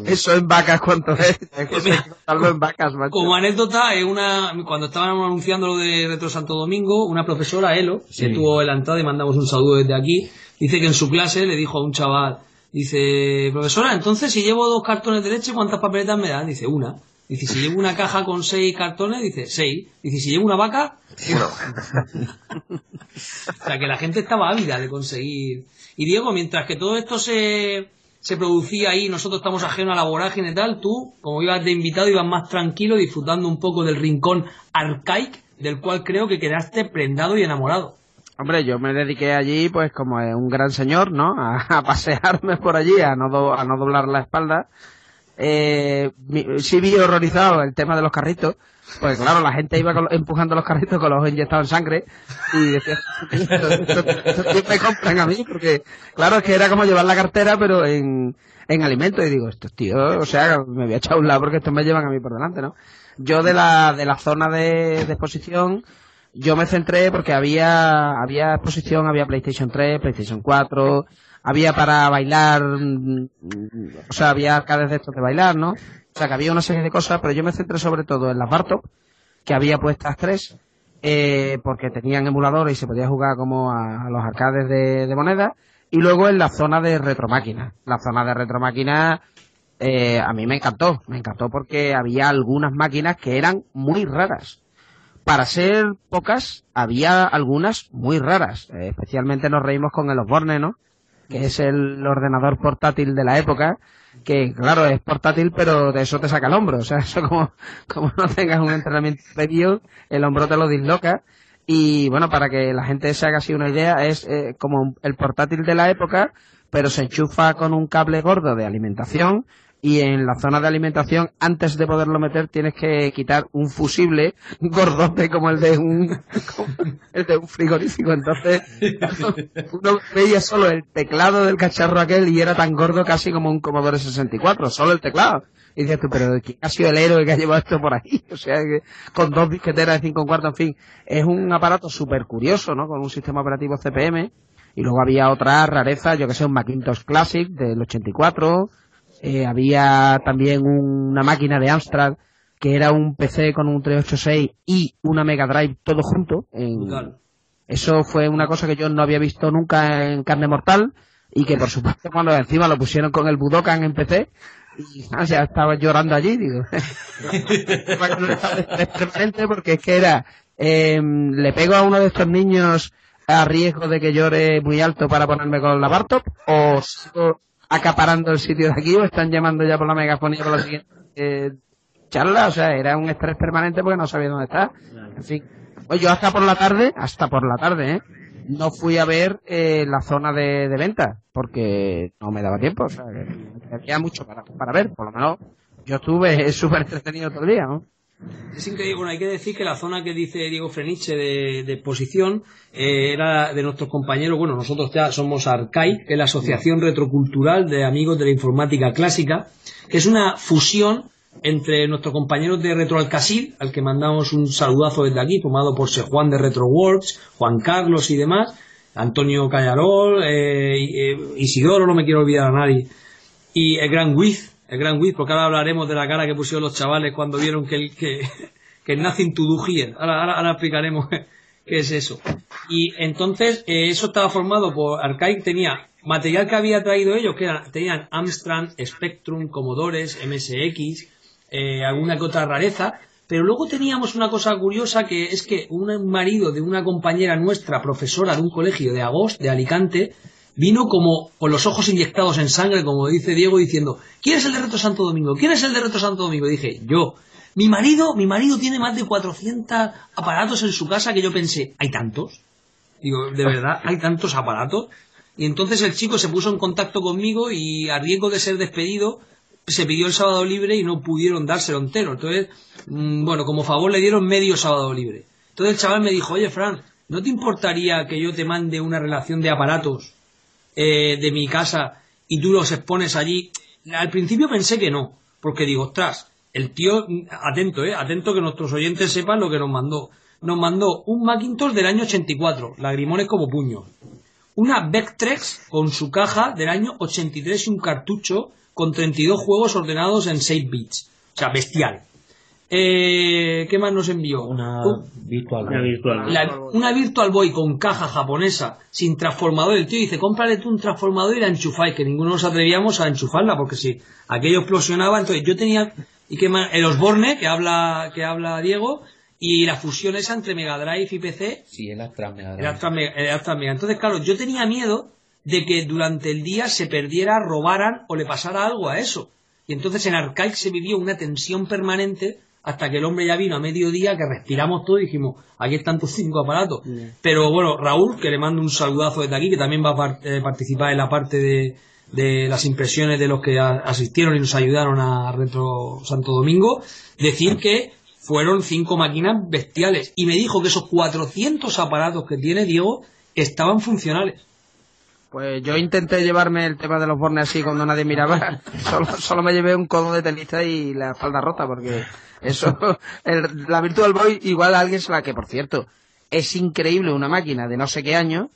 S4: Eso en vacas, ¿cuánto es? En vacas, macho.
S1: Como anécdota, es una, cuando estaban anunciando lo de Retro Santo Domingo, una profesora, Elo, que tuvo la entrada y mandamos un saludo desde aquí, dice que en su clase le dijo a un chaval, dice, profesora, entonces si llevo dos cartones de leche, ¿cuántas papeletas me dan? Dice, una. Dice, si llevo una caja con seis cartones, dice, seis. Dice, si llevo una vaca,
S5: Bueno,
S1: O sea, que la gente estaba ávida de conseguir. Y Diego, mientras que todo esto se, se producía ahí, nosotros estamos ajenos a la vorágine y tal, tú, como ibas de invitado, ibas más tranquilo, disfrutando un poco del rincón arcaic, del cual creo que quedaste prendado y enamorado.
S4: Hombre, yo me dediqué allí, pues como es un gran señor, ¿no? A, a pasearme por allí, a no, do- a no doblar la espalda. Eh, sí vi horrorizado el tema de los carritos, pues claro, la gente iba empujando los carritos con los ojos inyectados en sangre y decía, ¿esto, esto- esto quién me compran a mí? Porque claro, es que era como llevar la cartera, pero en, en alimento. Y digo, estos tíos, o sea, me voy a echar a un lado porque estos me llevan a mí por delante, ¿no? Yo de la, de la zona de, de exposición, yo me centré porque había, había exposición, había PlayStation 3, PlayStation 4, había para bailar, mm, o sea, había arcades de estos de bailar, ¿no? O sea, que había una serie de cosas, pero yo me centré sobre todo en las Bartop, que había puestas tres, eh, porque tenían emuladores y se podía jugar como a, los arcades de, de moneda, y luego en la zona de retromáquinas. La zona de retromáquinas, eh, a mí me encantó, me encantó porque había algunas máquinas que eran muy raras para ser pocas, había algunas muy raras. Eh, especialmente nos reímos con el Osborne, ¿no? Que es el ordenador portátil de la época, que claro, es portátil, pero de eso te saca el hombro. O sea, eso como, como no tengas un entrenamiento previo, el hombro te lo disloca. Y bueno, para que la gente se haga así una idea, es eh, como el portátil de la época, pero se enchufa con un cable gordo de alimentación y en la zona de alimentación, antes de poderlo meter, tienes que quitar un fusible gordote como el de un, como el de un frigorífico. Entonces, uno veía solo el teclado del cacharro aquel y era tan gordo casi como un Commodore 64, solo el teclado. Y dices tú, pero ¿quién ha sido el héroe que ha llevado esto por ahí? O sea, que con dos disqueteras de 5 cuartos, en fin, es un aparato súper curioso, ¿no? Con un sistema operativo CPM. Y luego había otra rareza, yo que sé, un Macintosh Classic del 84. Eh, había también una máquina de Amstrad que era un PC con un 386 y una Mega Drive todo junto. En, eso fue una cosa que yo no había visto nunca en carne mortal y que por supuesto cuando encima lo pusieron con el Budokan en PC y ah, ya estaba llorando allí, digo. es permanente porque es que era, eh, le pego a uno de estos niños a riesgo de que llore muy alto para ponerme con la Bartop o sigo acaparando el sitio de aquí o están llamando ya por la megafonía por la siguiente eh, charla, o sea, era un estrés permanente porque no sabía dónde está. En fin, pues yo hasta por la tarde, hasta por la tarde, ¿eh? no fui a ver eh, la zona de, de venta porque no me daba tiempo, o sea, que había mucho para, para ver, por lo menos yo estuve súper entretenido todo el día, ¿no?
S1: Es increíble, bueno, hay que decir que la zona que dice Diego Freniche de, de exposición eh, era de nuestros compañeros, bueno, nosotros ya somos ARCAI, que es la Asociación Retrocultural de Amigos de la Informática Clásica, que es una fusión entre nuestros compañeros de Retro Alcasid, al que mandamos un saludazo desde aquí, formado por Se Juan de RetroWorks, Juan Carlos y demás, Antonio Callarol, eh, eh, Isidoro, no me quiero olvidar a nadie, y el Gran Wiz, el Gran Wiz, porque ahora hablaremos de la cara que pusieron los chavales cuando vieron que el, que, que to. Ahora, ahora, ahora explicaremos qué es eso. Y entonces, eh, eso estaba formado por Arcaic, tenía material que había traído ellos, que tenían Amstrad, Spectrum, Commodores, MSX, eh, alguna que otra rareza, pero luego teníamos una cosa curiosa que es que un marido de una compañera nuestra, profesora de un colegio de Agost, de Alicante, vino como con los ojos inyectados en sangre, como dice Diego, diciendo, ¿quién es el de Reto Santo Domingo? ¿Quién es el de Reto Santo Domingo? Dije, yo. Mi marido, mi marido tiene más de 400 aparatos en su casa que yo pensé, ¿hay tantos? Digo, ¿de verdad hay tantos aparatos? Y entonces el chico se puso en contacto conmigo y a riesgo de ser despedido, se pidió el sábado libre y no pudieron dárselo entero. Entonces, mm, bueno, como favor le dieron medio sábado libre. Entonces el chaval me dijo, oye Fran, ¿no te importaría que yo te mande una relación de aparatos eh, de mi casa y tú los expones allí? Al principio pensé que no, porque digo, ostras, el tío, atento, eh, atento que nuestros oyentes sepan lo que nos mandó. Nos mandó un Macintosh del año 84, lagrimones como puños. Una Vectrex con su caja del año 83 y un cartucho con 32 juegos ordenados en 6 bits. O sea, bestial. Eh, ¿Qué más nos envió?
S2: Una
S1: Uh,
S2: Virtual
S3: Una
S2: Boy.
S3: virtual.
S1: la- una Virtual Boy con caja japonesa, sin transformador. El tío dice, cómprale tú un transformador y la enchufáis, que ninguno nos atrevíamos a enchufarla, porque si aquello explosionaba, entonces yo tenía, y qué más, el Osborne, que habla, que habla Diego, y la fusión esa entre Mega Drive y PC,
S2: Sí, el Astra Mega Drive.
S1: era Astra Mega- era Astra Mega. Entonces, claro, yo tenía miedo de que durante el día se perdiera, robaran o le pasara algo a eso. Y entonces en Arcade se vivió una tensión permanente hasta que el hombre ya vino a mediodía, que respiramos todo y dijimos, aquí están tus cinco aparatos. Pero bueno, Raúl, que le mando un saludazo desde aquí, que también va a par- eh, participar en la parte de, de las impresiones de los que asistieron y nos ayudaron a Retro Santo Domingo, decir que fueron cinco máquinas bestiales. Y me dijo que esos 400 aparatos que tiene Diego estaban funcionales.
S4: Pues yo intenté llevarme el tema de los bornes así cuando nadie miraba. Solo, solo me llevé un codo de tenista y la espalda rota porque eso, el- la Virtual Boy igual a alguien se la que, por cierto, es increíble una máquina de no sé qué año,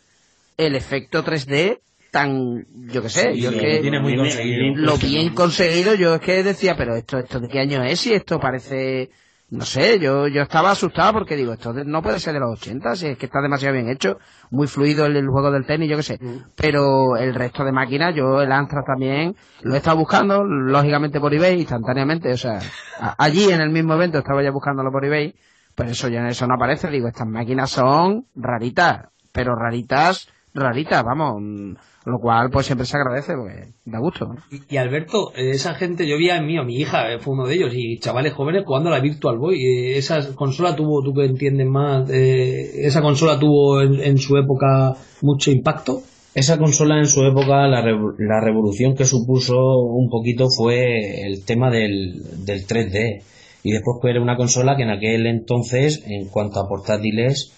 S4: el efecto 3D tan, yo qué sé,
S2: Sí,
S4: yo es que
S2: tiene muy conseguido.
S4: lo bien conseguido, yo es que decía, pero esto, esto de qué año es si esto parece, no sé, yo, yo estaba asustado porque digo, esto no puede ser de los 80, si es que está demasiado bien hecho, muy fluido el, el juego del tenis, yo qué sé, pero el resto de máquinas, yo el Amstrad también, lo he estado buscando, lógicamente por eBay, instantáneamente, o sea, a- allí en el mismo evento estaba ya buscándolo por eBay, pero eso ya eso no aparece, digo, estas máquinas son raritas, pero raritas, raritas, vamos, mm, lo cual pues siempre se agradece porque da gusto. ¿no?
S1: Y, y Alberto, esa gente, yo vi a mí, a mi hija, eh, fue uno de ellos, y chavales jóvenes jugando a la Virtual Boy. Eh, esa consola tuvo, tú que entiendes más, eh, esa consola tuvo en, en su época mucho impacto.
S2: Esa consola en su época, la, la revolución que supuso un poquito fue el tema del, del 3D. Y después pues era una consola que en aquel entonces, en cuanto a portátiles,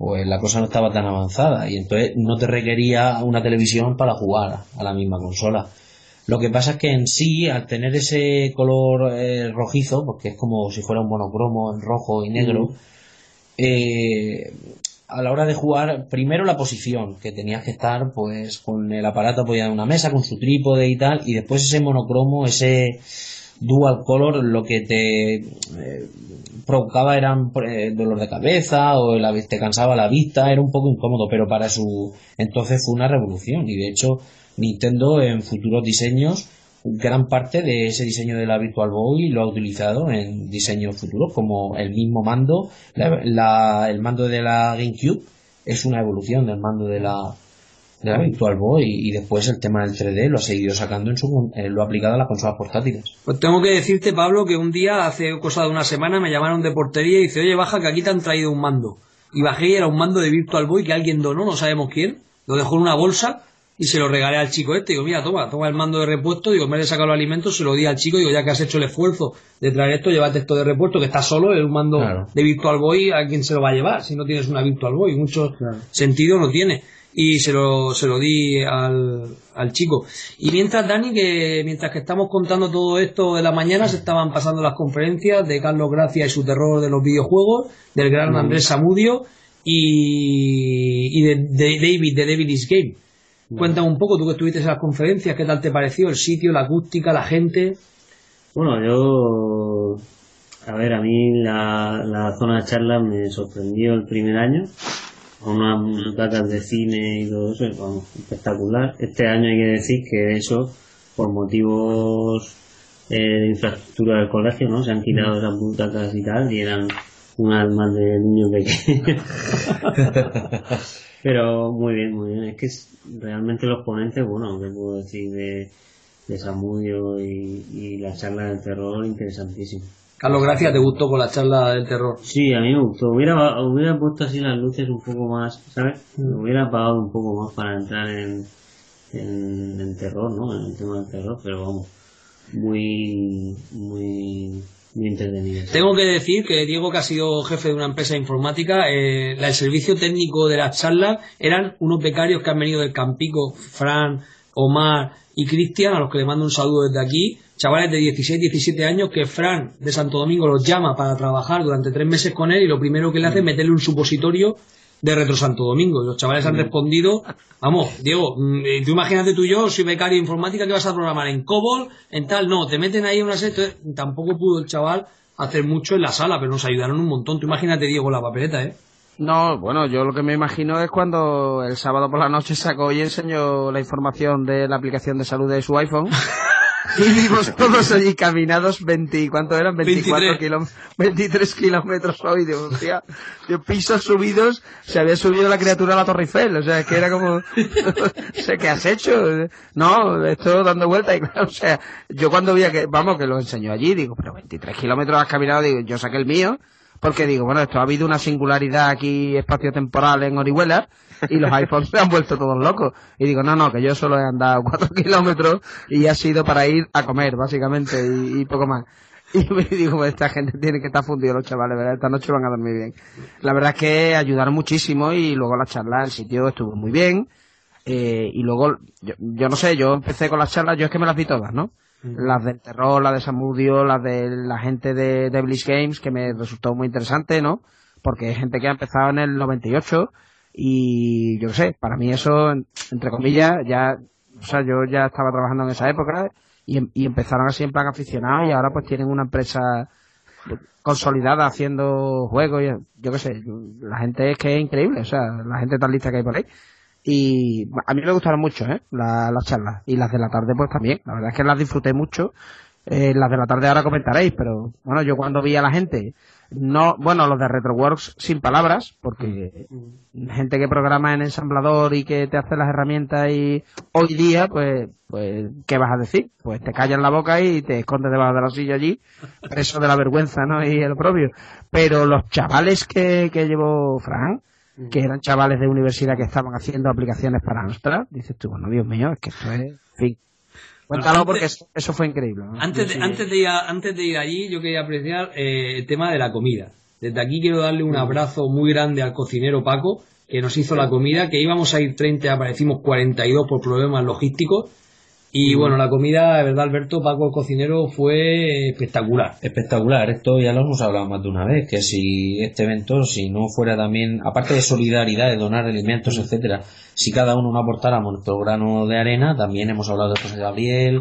S2: pues la cosa no estaba tan avanzada. Y entonces no te requería una televisión para jugar a la misma consola. Lo que pasa es que en sí, al tener ese color eh, rojizo, porque es como si fuera un monocromo en rojo y negro, eh, a la hora de jugar, primero la posición, que tenías que estar pues con el aparato apoyado en una mesa, con su trípode y tal, y después ese monocromo, ese dual color, lo que te eh, provocaba eran eh, dolor de cabeza o te cansaba la vista, era un poco incómodo, pero para su entonces fue una revolución. Y de hecho Nintendo en futuros diseños gran parte de ese diseño de la Virtual Boy lo ha utilizado en diseños futuros como el mismo mando la- el mando de la GameCube es una evolución del mando de la de la Virtual Boy y, después el tema del 3D lo ha seguido sacando en su eh, lo ha aplicado a las consolas portátiles
S1: Pues tengo que decirte, Pablo, que un día, hace cosa de una semana, me llamaron de portería y dice, oye, baja que aquí te han traído un mando. Y bajé y era un mando de Virtual Boy que alguien donó, no sabemos quién, lo dejó en una bolsa y se lo regalé al chico este. Digo, mira, toma, toma el mando de repuesto. Digo, en vez de sacar los alimentos, se lo di al chico. Digo, ya que has hecho el esfuerzo de traer esto, llévate esto de repuesto, que está solo, es un mando
S2: Claro.
S1: de Virtual Boy, ¿a quién se lo va a llevar? Si no tienes una Virtual Boy, mucho sentido no tiene. Y se lo, se lo di al, al chico. Y mientras, Dani, que mientras que estamos contando todo esto de la mañana, se estaban pasando las conferencias de Carlos Gracia y su terror de los videojuegos, del gran Andrés Samudio y, y de, de David, de David is Game. Cuéntame un poco, tú que estuviste en las conferencias, ¿qué tal te pareció el sitio, la acústica, la gente?
S3: Bueno, yo. A ver, a mí la, la zona de charlas me sorprendió el primer año. Unas butacas de cine y todo eso, espectacular. Este año hay que decir que eso, por motivos eh, de infraestructura del colegio, ¿no? Se han quitado esas butacas y tal, y eran un alma de niños pequeños. Pero muy bien, muy bien. Es que realmente los ponentes, bueno, ¿qué puedo decir de, de Samudio y, y la charla del terror? Interesantísimo.
S1: Carlos Gracia, ¿te gustó con la charla del terror?
S3: Sí, a mí me gustó. Hubiera, hubiera puesto así las luces un poco más, ¿sabes?
S1: Mm.
S3: Hubiera apagado un poco más para entrar en, en, en terror, ¿no? En el tema del terror, pero vamos, muy, muy, muy entretenido.
S1: Tengo que decir que Diego, que ha sido jefe de una empresa informática, eh, el servicio técnico de las charlas eran unos becarios que han venido del Campico, Fran, Omar y Cristian, a los que le mando un saludo desde aquí, chavales de 16, 17 años que Fran de Santo Domingo los llama para trabajar durante tres meses con él y lo primero que le hace es meterle un supositorio de Retro Santo Domingo. Y los chavales han respondido, vamos, Diego, mm, eh, tú imagínate tú y yo, soy becario de informática, que vas a programar en COBOL, en tal, no, te meten ahí una serie, tampoco pudo el chaval hacer mucho en la sala, pero nos ayudaron un montón. Tú imagínate, Diego, la papeleta, ¿eh?
S4: No, bueno, yo lo que me imagino es cuando el sábado por la noche sacó y enseñó la información de la aplicación de salud de su iPhone. Y vimos todos allí caminados 20, ¿cuánto eran? 24
S1: 23.
S4: kilómetros, 23 kilómetros hoy, digo, hostia, de pisos subidos, se había subido la criatura a la Torre Eiffel, o sea, es que era como, sea, ¿qué has hecho? No, esto dando vueltas, y claro, o sea, yo cuando vi que, vamos, que lo enseñó allí, digo, pero 23 kilómetros has caminado, digo, yo saqué el mío, porque digo, bueno, esto ha habido una singularidad aquí espacio-temporal en Orihuela y los iPhones se han vuelto todos locos. Y digo, no, no, que yo solo he andado cuatro kilómetros y ha sido para ir a comer, básicamente, y, poco más. Y me digo, pues esta gente tiene que estar fundidos los chavales, ¿verdad? Esta noche van a dormir bien. La verdad es que ayudaron muchísimo y luego la charla, el sitio estuvo muy bien. Eh, y luego, yo, yo no sé, yo empecé con las charlas, yo es que me las vi todas, ¿no? Las del terror, las de Samudio, las de la gente de Devilish Games, que me resultó muy interesante, ¿no? Porque es gente que ha empezado en el 98 y yo qué sé, para mí eso, en- entre comillas, ya, o sea, yo ya estaba trabajando en esa época y, em- empezaron así en plan aficionado y ahora pues tienen una empresa consolidada haciendo juegos y yo qué sé, la gente es que es increíble, o sea, la gente tan lista que hay por ahí. Y a mí me gustaron mucho, ¿eh? La- las charlas. Y las de la tarde, pues también. La verdad es que las disfruté mucho. Eh, las de la tarde ahora comentaréis, pero bueno, yo cuando vi a la gente, no, bueno, los de RetroWorks sin palabras, porque gente que programa en ensamblador y que te hace las herramientas y hoy día, pues, pues, ¿qué vas a decir? Pues te callas la boca y te escondes debajo de la silla allí, preso de la vergüenza, ¿no? Y el propio. Pero los chavales que, que llevó Fran, que eran chavales de universidad que estaban haciendo aplicaciones para Amstrad, dices tú, bueno, Dios mío, es que esto es, en fin. Cuéntalo
S1: antes-
S4: porque eso, eso fue increíble. ¿no?
S1: Antes de,
S3: Sí.
S1: antes, de ir a- antes de ir allí, yo quería apreciar eh, el tema de la comida. Desde aquí quiero darle un abrazo muy grande al cocinero Paco, que nos hizo la comida, que íbamos a ir 30, aparecimos 42 por problemas logísticos. Y bueno, la comida, de verdad, Alberto, Paco, el cocinero, fue espectacular.
S2: Espectacular, esto ya lo hemos hablado más de una vez, que si este evento, si no fuera también, aparte de solidaridad, de donar alimentos, etcétera, si cada uno no aportáramos nuestro grano de arena, también hemos hablado de José Gabriel,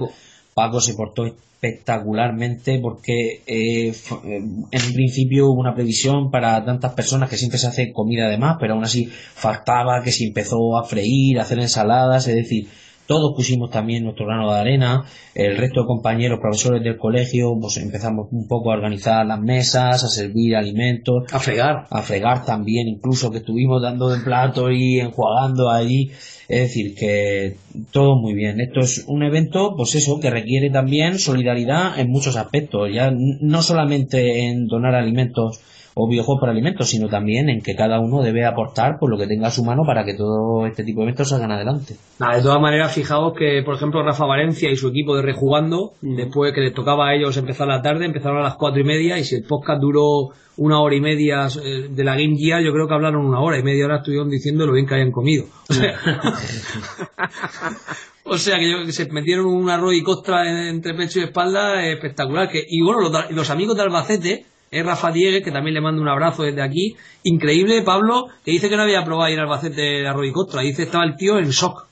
S2: Paco se portó espectacularmente porque eh, eh, en un principio hubo una previsión para tantas personas que siempre se hace comida de más, pero aún así faltaba que se empezó a freír, a hacer ensaladas, es decir, todos pusimos también nuestro grano de arena, el resto de compañeros, profesores del colegio, pues empezamos un poco a organizar las mesas, a servir alimentos,
S1: A fregar.
S2: a fregar también, incluso que estuvimos dando de plato y enjuagando ahí. Es decir, que todo muy bien. Esto es un evento, pues eso, que requiere también solidaridad en muchos aspectos. Ya no solamente en donar alimentos o videojuegos por alimentos, sino también en que cada uno debe aportar por lo que tenga a su mano para que todo este tipo de eventos salgan adelante.
S1: de todas maneras, fijaos que, por ejemplo, Rafa Valencia y su equipo de Rejugando, mm. después que les tocaba a ellos empezar la tarde, empezaron a las cuatro y media y si el podcast duró una hora y media eh, de la Game Gear, yo creo que hablaron una hora y media hora estuvieron diciendo lo bien que hayan comido. O sea, o sea que, se metieron un arroz y costra entre pecho y espalda espectacular. Que, y bueno, los, amigos de Albacete, es Rafa Diegues, que también le mando un abrazo desde aquí. Increíble, Pablo, que dice que no había probado ir a Albacete de arroz y costra. Dice que estaba el tío en shock.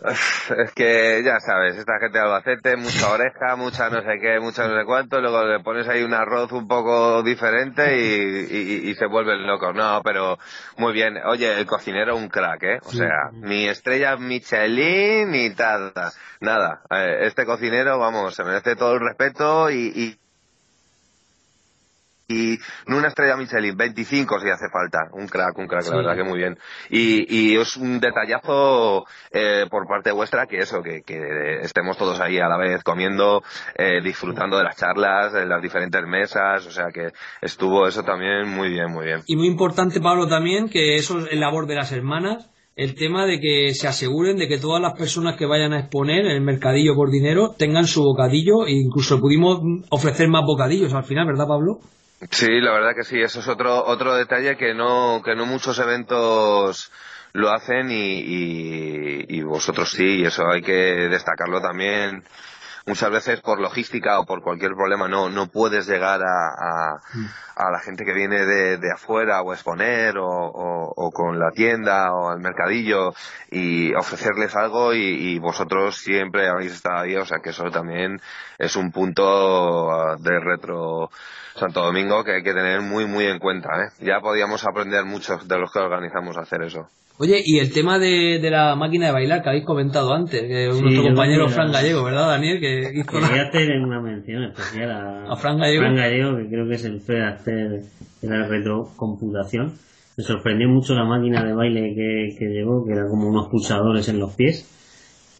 S5: Es que ya sabes, esta gente de Albacete, mucha oreja, mucha no sé qué, mucha no sé cuánto, luego le pones ahí un arroz un poco diferente y, se vuelven locos. No, pero muy bien. Oye, el cocinero un crack, ¿eh? O sea, ni estrella Michelin ni nada. Nada. Eh, este cocinero, vamos, se merece todo el respeto y y una estrella Michelin, 25 si hace falta. Un crack, un crack, la verdad que muy bien. Y, y es un detallazo eh, por parte vuestra que eso, que, que, estemos todos ahí a la vez comiendo, eh, disfrutando de las charlas, de las diferentes mesas, o sea que estuvo eso también muy bien, muy bien.
S1: Y muy importante, Pablo, también, que eso es el labor de las hermanas, el tema de que se aseguren de que todas las personas que vayan a exponer en el mercadillo por dinero tengan su bocadillo e incluso pudimos ofrecer más bocadillos al final, ¿verdad, Pablo?
S5: Sí, la verdad que sí. Eso es otro otro detalle que no que no muchos eventos lo hacen y, y, vosotros sí. Y eso hay que destacarlo también. Muchas veces por logística o por cualquier problema no no puedes llegar a, a, la gente que viene de, de afuera o exponer o, o, con la tienda o al mercadillo y ofrecerles algo y, y vosotros siempre habéis estado ahí. O sea que eso también es un punto de retro Santo Domingo que hay que tener muy, muy en cuenta. ¿eh? Ya podíamos aprender mucho de los que organizamos a hacer eso.
S1: Oye, y el tema de, la máquina de bailar que habéis comentado antes, que nuestro compañero Fran Gallego, ¿verdad, Daniel? Que
S3: Quería hacer una mención especial a, Fran Gallego. que creo que es el hacer de la retrocomputación. Me sorprendió mucho la máquina de baile que, que llegó, que era como unos pulsadores en los pies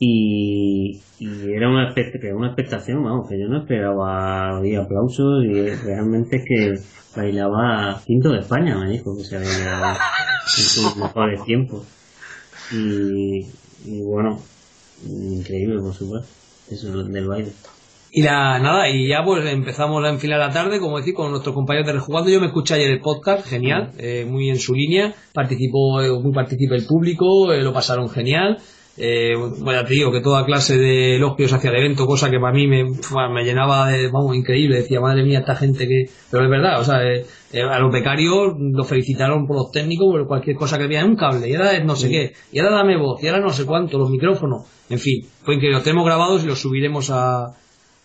S3: y, era una, una expectación, vamos, que yo no esperaba oír aplausos y realmente es que bailaba quinto de España, me dijo que se había en sus mejores tiempos. Y, y bueno, increíble por supuesto, eso del baile.
S1: Y la, nada, y ya pues empezamos a enfilar la tarde, como decir, con nuestros compañeros de Rejugando. Yo me escuché ayer el podcast, genial, eh, muy en su línea, participó, muy participa el público, eh, lo pasaron genial. Eh, bueno, te digo que toda clase de elogios hacia el evento, cosa que para mí me, me llenaba de, vamos, increíble. Decía, madre mía, esta gente que. Pero es verdad, o sea, eh, eh, a los becarios los felicitaron por los técnicos, por cualquier cosa que había, un cable, y ahora no sé qué, y ahora dame voz, y ahora no sé cuánto, los micrófonos, en fin, fue increíble. Los tenemos grabados y los subiremos a,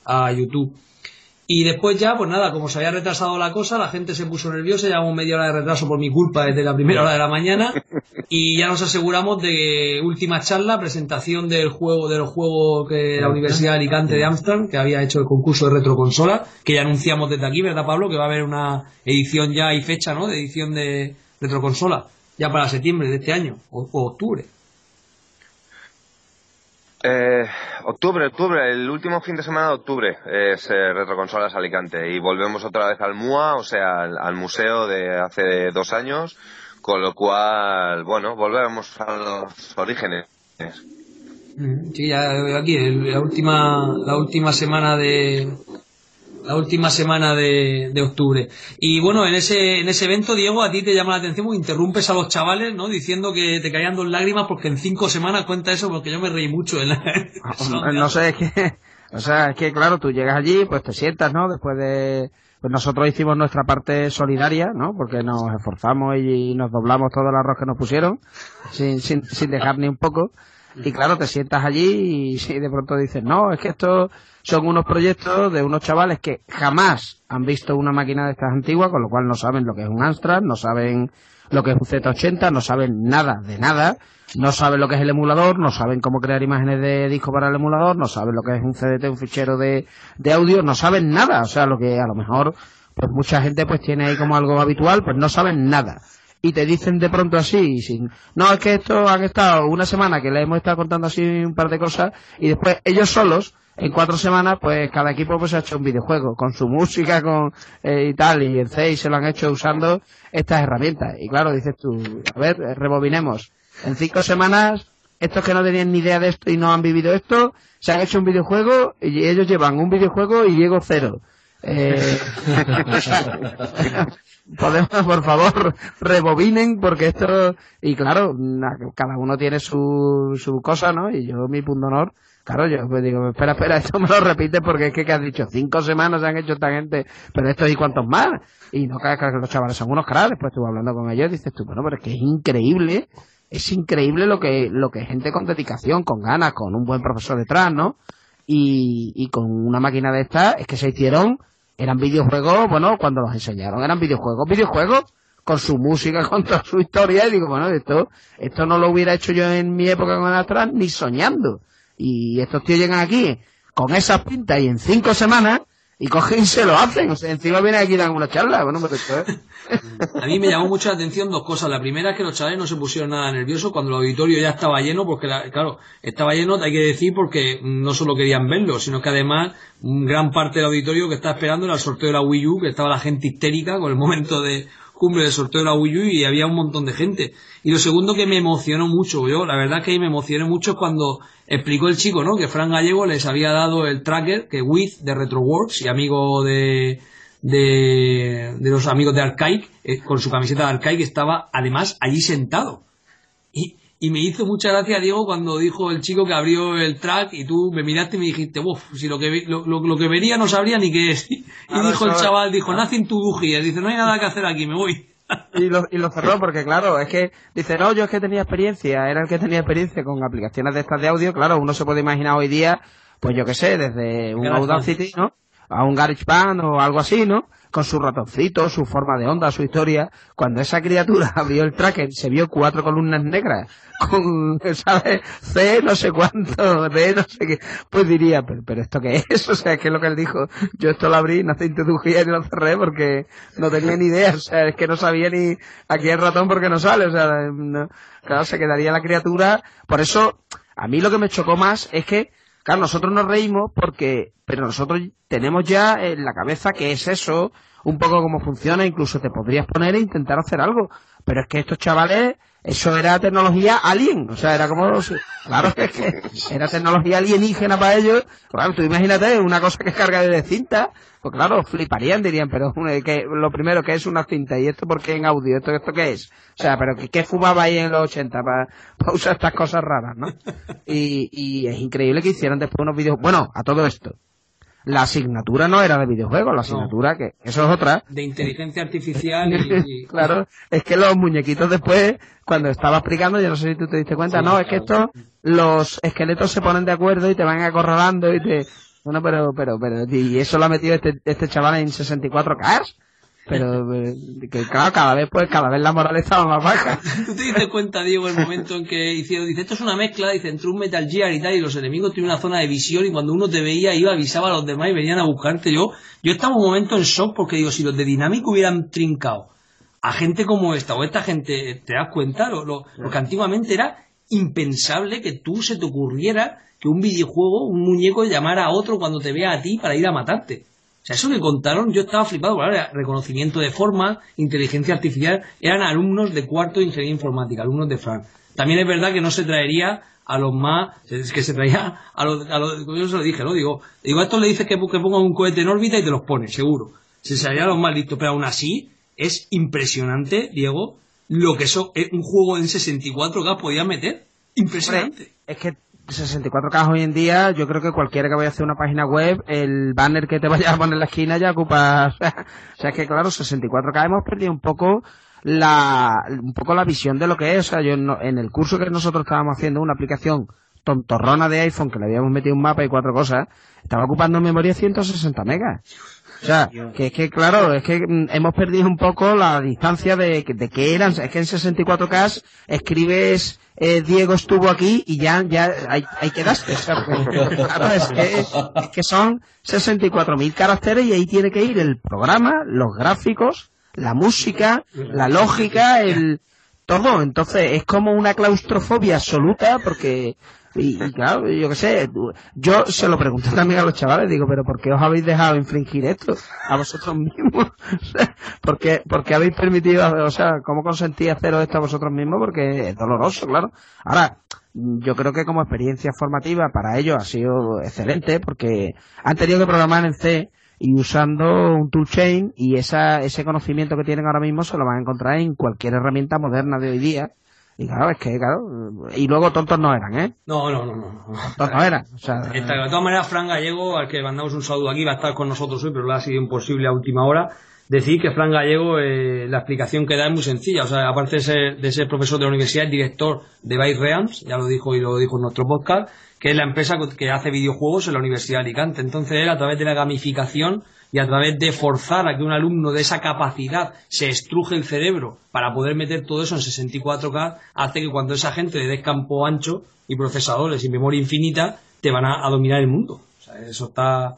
S1: a YouTube. Y después ya, pues nada, como se había retrasado la cosa, la gente se puso nerviosa, llevamos media hora de retraso por mi culpa desde la primera hora de la mañana y ya nos aseguramos de última charla, presentación del juego, de los juegos que la Universidad de Alicante de Amsterdam, que había hecho el concurso de retroconsola, que ya anunciamos desde aquí, ¿verdad Pablo? Que va a haber una edición ya y fecha, ¿no? De edición de retroconsola, ya para septiembre de este año, o octubre.
S5: Eh, octubre, octubre, el último fin de semana de octubre es eh, Retroconsolas Alicante y volvemos otra vez al MUA, o sea, al, museo de hace dos años, con lo cual, bueno, volvemos a los orígenes.
S1: Mm, sí, ya aquí, la última, la última semana de, la última semana de, de, octubre. Y bueno, en ese, en ese evento, Diego, a ti te llama la atención porque interrumpes a los chavales, ¿no? Diciendo que te caían dos lágrimas porque en cinco semanas cuenta eso, porque yo me reí mucho. En
S4: ah, no sé, es que, o sea, es que claro, tú llegas allí, pues te sientas, ¿no? Después de, pues nosotros hicimos nuestra parte solidaria, ¿no? Porque nos esforzamos y nos doblamos todo el arroz que nos pusieron, sin, sin, sin dejar ni un poco. Y claro, te sientas allí y, de pronto dices, no, es que esto son unos proyectos de unos chavales que jamás han visto una máquina de estas antiguas, con lo cual no saben lo que es un Amstrad, no saben lo que es un Z80, no saben nada de nada, no saben lo que es el emulador, no saben cómo crear imágenes de disco para el emulador, no saben lo que es un CDT, un fichero de, de audio, no saben nada, o sea, lo que a lo mejor pues mucha gente pues tiene ahí como algo habitual, pues no saben nada. Y te dicen de pronto así, sin, no, es que esto han estado una semana que le hemos estado contando así un par de cosas y después ellos solos en cuatro semanas, pues cada equipo pues ha hecho un videojuego con su música con eh, y tal, y en C se lo han hecho usando estas herramientas. Y claro, dices tú, a ver, rebobinemos. En cinco semanas, estos que no tenían ni idea de esto y no han vivido esto, se han hecho un videojuego y ellos llevan un videojuego y llego cero. Eh, podemos, por favor, rebobinen porque esto, y claro, cada uno tiene su, su cosa, ¿no? Y yo, mi punto honor, Claro, yo pues digo, espera, espera, esto me lo repite porque es que, has dicho, cinco semanas se han hecho esta gente, pero esto y cuántos más. Y no que los chavales son unos caras, después estuve hablando con ellos y dices tú, bueno, pero es que es increíble, es increíble lo que, lo que gente con dedicación, con ganas, con un buen profesor detrás, ¿no? Y, y con una máquina de estas, es que se hicieron, eran videojuegos, bueno, cuando los enseñaron eran videojuegos, videojuegos, con su música, con toda su historia, y digo, bueno, esto, esto no lo hubiera hecho yo en mi época con atrás ni soñando. Y estos tíos llegan aquí con esas pintas y en cinco semanas y cogen y se lo hacen. O sea, encima vienen aquí dan una charla. Bueno.
S1: A mí me llamó mucho la atención dos cosas. La primera es que los chavales no se pusieron nada nerviosos cuando el auditorio ya estaba lleno, porque, claro, estaba lleno, hay que decir, porque no solo querían verlo, sino que además gran parte del auditorio que estaba esperando era el sorteo de la Wii U, que estaba la gente histérica con el momento de cumbre del sorteo de la Wii U y había un montón de gente. Y lo segundo que me emocionó mucho, yo, la verdad que me emocioné mucho es cuando explicó el chico, ¿no? Que Fran Gallego les había dado el tracker que With de Retroworks y amigo de, de, de los amigos de Arcaic, eh, con su camiseta de Arcaic, estaba además allí sentado. Y, y me hizo mucha gracia, Diego, cuando dijo el chico que abrió el track y tú me miraste y me dijiste, uff, si lo que, lo, lo, que vería no sabría ni qué es. Y, dijo el chaval, dijo, nothing to do here. Dice, no hay nada que hacer aquí, me voy.
S4: y lo, y lo cerró porque claro, es que dice, no, yo es que tenía experiencia, era el que tenía experiencia con aplicaciones de estas de audio, claro, uno se puede imaginar hoy día, pues yo qué sé, desde un Audacity, ¿no? A un GarageBand o algo así, ¿no? Con su ratoncito, su forma de onda, su historia, cuando esa criatura abrió el tracker se vio cuatro columnas negras con, ¿sabes? C no sé cuánto, D no sé qué, pues diría, pero, pero ¿esto qué es? O sea, ¿qué es lo que él dijo? Yo esto lo abrí, no te introdujía y lo cerré porque no tenía ni idea, o sea, es que no sabía ni aquí el ratón porque no sale, o sea, claro, se quedaría la criatura, por eso, a mí lo que me chocó más es que Claro, nosotros nos reímos porque, pero nosotros tenemos ya en la cabeza que es eso, un poco cómo funciona, incluso te podrías poner e intentar hacer algo. Pero es que estos chavales, eso era tecnología alien, o sea, era como, claro que es que era tecnología alienígena para ellos. Claro, tú imagínate una cosa que es carga de cinta, pues claro, fliparían, dirían, pero que lo primero que es una cinta y esto porque en audio, esto esto qué es. O sea, pero ¿qué, fumaba ahí en los 80 para, usar estas cosas raras, no? Y, y es increíble que hicieran después unos vídeos, bueno, a todo esto. La asignatura no era de videojuegos, la asignatura que eso es otra.
S1: De inteligencia artificial y,
S4: claro, es que los muñequitos después, cuando estaba explicando, yo no sé si tú te diste cuenta, no, es que estos, los esqueletos se ponen de acuerdo y te van acorralando y te, bueno, pero, pero, pero, y eso lo ha metido este, este chaval en 64K. Pero, que claro, cada vez, pues, cada vez la moral estaba más baja.
S1: ¿Tú te diste cuenta, Diego, el momento en que hicieron, dice, esto es una mezcla, dice, entre un Metal Gear y tal, y los enemigos tienen una zona de visión, y cuando uno te veía, iba, avisaba a los demás y venían a buscarte. Yo, yo estaba un momento en shock porque digo, si los de Dynamic hubieran trincado a gente como esta, o esta gente, ¿te das cuenta? Lo, lo, lo que antiguamente era impensable que tú se te ocurriera que un videojuego, un muñeco llamara a otro cuando te vea a ti para ir a matarte. O sea, eso que contaron, yo estaba flipado, claro, reconocimiento de forma, inteligencia artificial, eran alumnos de cuarto de ingeniería informática, alumnos de Fran. También es verdad que no se traería a los más, es que se traía a los, a los yo se lo dije, ¿no? Digo, digo, a estos le dices que, que pongan un cohete en órbita y te los pone, seguro. Se traería a los más listos, pero aún así, es impresionante, Diego, lo que eso, un juego en 64K podía meter. Impresionante.
S4: es que 64K hoy en día, yo creo que cualquiera que vaya a hacer una página web, el banner que te vaya a poner en la esquina ya ocupa, o sea, es que claro, 64K hemos perdido un poco la, un poco la visión de lo que es, o sea, yo en el curso que nosotros estábamos haciendo, una aplicación tontorrona de iPhone que le habíamos metido un mapa y cuatro cosas, estaba ocupando en memoria 160 megas. O sea, que es que claro, es que mm, hemos perdido un poco la distancia de, de que eran, es que en 64K escribes eh, Diego estuvo aquí y ya, ya hay, hay quedaste. claro, es que, es que son 64.000 caracteres y ahí tiene que ir el programa, los gráficos, la música, la lógica, el, todo. Entonces es como una claustrofobia absoluta porque y, claro, yo qué sé, yo se lo pregunto también a los chavales, digo, pero ¿por qué os habéis dejado infringir esto a vosotros mismos? ¿Por qué, porque habéis permitido, o sea, cómo consentí haceros esto a vosotros mismos? Porque es doloroso, claro. Ahora, yo creo que como experiencia formativa para ellos ha sido excelente porque han tenido que programar en C y usando un toolchain y esa, ese conocimiento que tienen ahora mismo se lo van a encontrar en cualquier herramienta moderna de hoy día y claro, es que, claro, y luego tontos no eran, ¿eh?
S1: No, no, no, no.
S4: Tontos no eran. O sea,
S1: de todas maneras, Fran Gallego, al que mandamos un saludo aquí, va a estar con nosotros hoy, pero le ha sido imposible a última hora. Decir que Fran Gallego, eh, la explicación que da es muy sencilla. O sea, aparte de ser, de ser profesor de la universidad, es director de Byte Realms, ya lo dijo y lo dijo en nuestro podcast, que es la empresa que hace videojuegos en la Universidad de Alicante. Entonces él, a través de la gamificación, y a través de forzar a que un alumno de esa capacidad se estruje el cerebro para poder meter todo eso en 64K, hace que cuando esa gente le des campo ancho y procesadores y memoria infinita, te van a, dominar el mundo. O sea, eso está,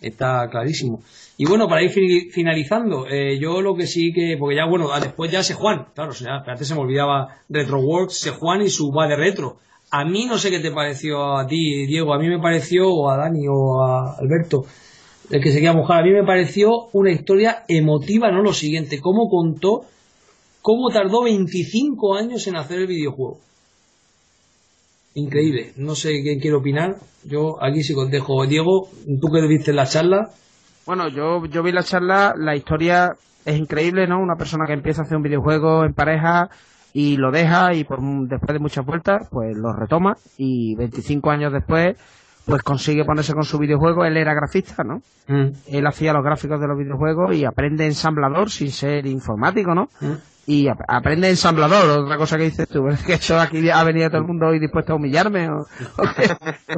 S1: está clarísimo. Y bueno, para ir finalizando, eh, yo lo que sí que, porque ya bueno, después ya se Juan, claro, o antes se me olvidaba RetroWorks, se Juan y su va de retro. A mí no sé qué te pareció a ti, Diego, a mí me pareció, o a Dani o a Alberto, el que se queda mojar. A mí me pareció una historia emotiva, no lo siguiente, cómo contó, cómo tardó 25 años en hacer el videojuego. Increíble. No sé quién quiere opinar. Yo aquí sí contejo. Diego, tú que viste la charla.
S4: Bueno, yo, yo vi la charla, la historia es increíble, ¿no? Una persona que empieza a hacer un videojuego en pareja y lo deja y por, después de muchas vueltas, pues lo retoma y 25 años después pues consigue ponerse con su videojuego. Él era grafista, ¿no? Mm. Él hacía los gráficos de los videojuegos y aprende ensamblador sin ser informático, ¿no? Mm. Y aprende ensamblador, otra cosa que dices tú, es que eso aquí ha venido todo el mundo hoy dispuesto a humillarme, o,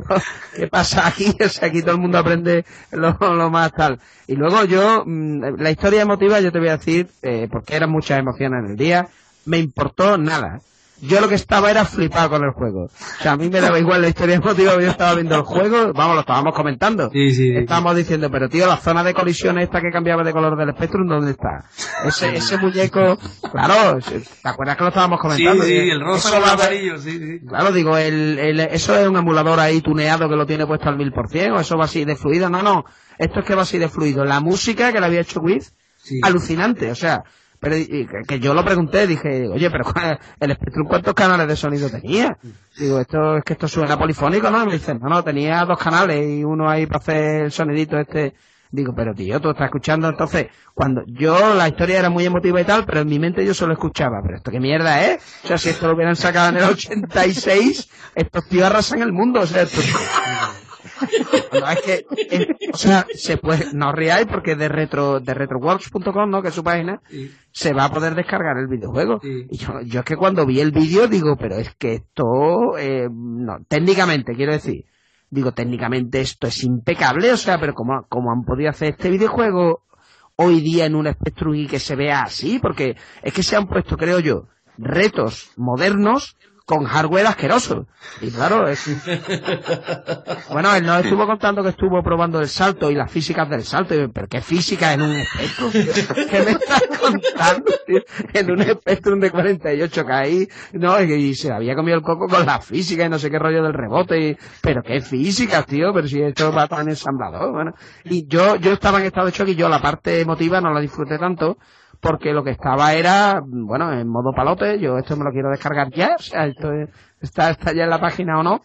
S4: qué, pasa aquí, o sea, aquí todo el mundo aprende lo, más tal. Y luego yo, mm, la historia emotiva, yo te voy a decir, eh, porque eran muchas emociones en el día, me importó nada. Yo lo que estaba era flipado con el juego. O sea, a mí me daba igual la historia emotiva, yo estaba viendo el juego, vamos, lo estábamos comentando.
S1: Sí, sí,
S4: estábamos diciendo, pero tío, la zona de colisión esta que cambiaba de color del Spectrum, ¿dónde está? Ese, ese muñeco, claro, ¿te acuerdas que lo estábamos comentando?
S1: Sí, sí, el rosa el amarillo, sí, sí.
S4: Claro, digo, el, el, eso es un emulador ahí tuneado que lo tiene puesto al mil por cien, o eso va así de fluido. No, no, esto es que va así de fluido. La música que le había hecho Wiz, alucinante, o sea, pero que, yo lo pregunté, dije, oye, pero el Spectrum cuántos canales de sonido tenía? Digo, esto es que esto suena polifónico, ¿no? Me dicen, no, no, tenía dos canales y uno ahí para hacer el sonidito este. Digo, pero tío, tú estás escuchando, entonces, cuando yo, la historia era muy emotiva y tal, pero en mi mente yo solo escuchaba, pero esto qué mierda es, o sea, si esto lo hubieran sacado en el 86, estos tíos arrasan el mundo, o sea, esto, no, es que, o sea, se puede, no os riáis porque de retro, de retroworks.com, ¿no? Que es su página, se va a poder descargar el videojuego. Y yo, yo es que cuando vi el vídeo digo, pero es que esto, eh, no, técnicamente, quiero decir, digo, técnicamente esto es impecable, o sea, pero ¿cómo, cómo han podido hacer este videojuego hoy día en un Spectrum y que se vea así? Porque es que se han puesto, creo yo, retos modernos con hardware asqueroso. Y claro, es... bueno, él nos estuvo contando que estuvo probando el salto y las físicas del salto. pero ¿qué física en un espectro? ¿Qué me estás contando? En un Spectrum de 48K y, no, y se había comido el coco con la física y no sé qué rollo del rebote. Y, pero qué física, tío, pero si esto va tan ensamblador. Bueno, y yo, yo estaba en estado de shock y yo la parte emotiva no la disfruté tanto porque lo que estaba era, bueno, en modo palote, yo esto me lo quiero descargar ya, o sea, esto está, está ya en la página o no,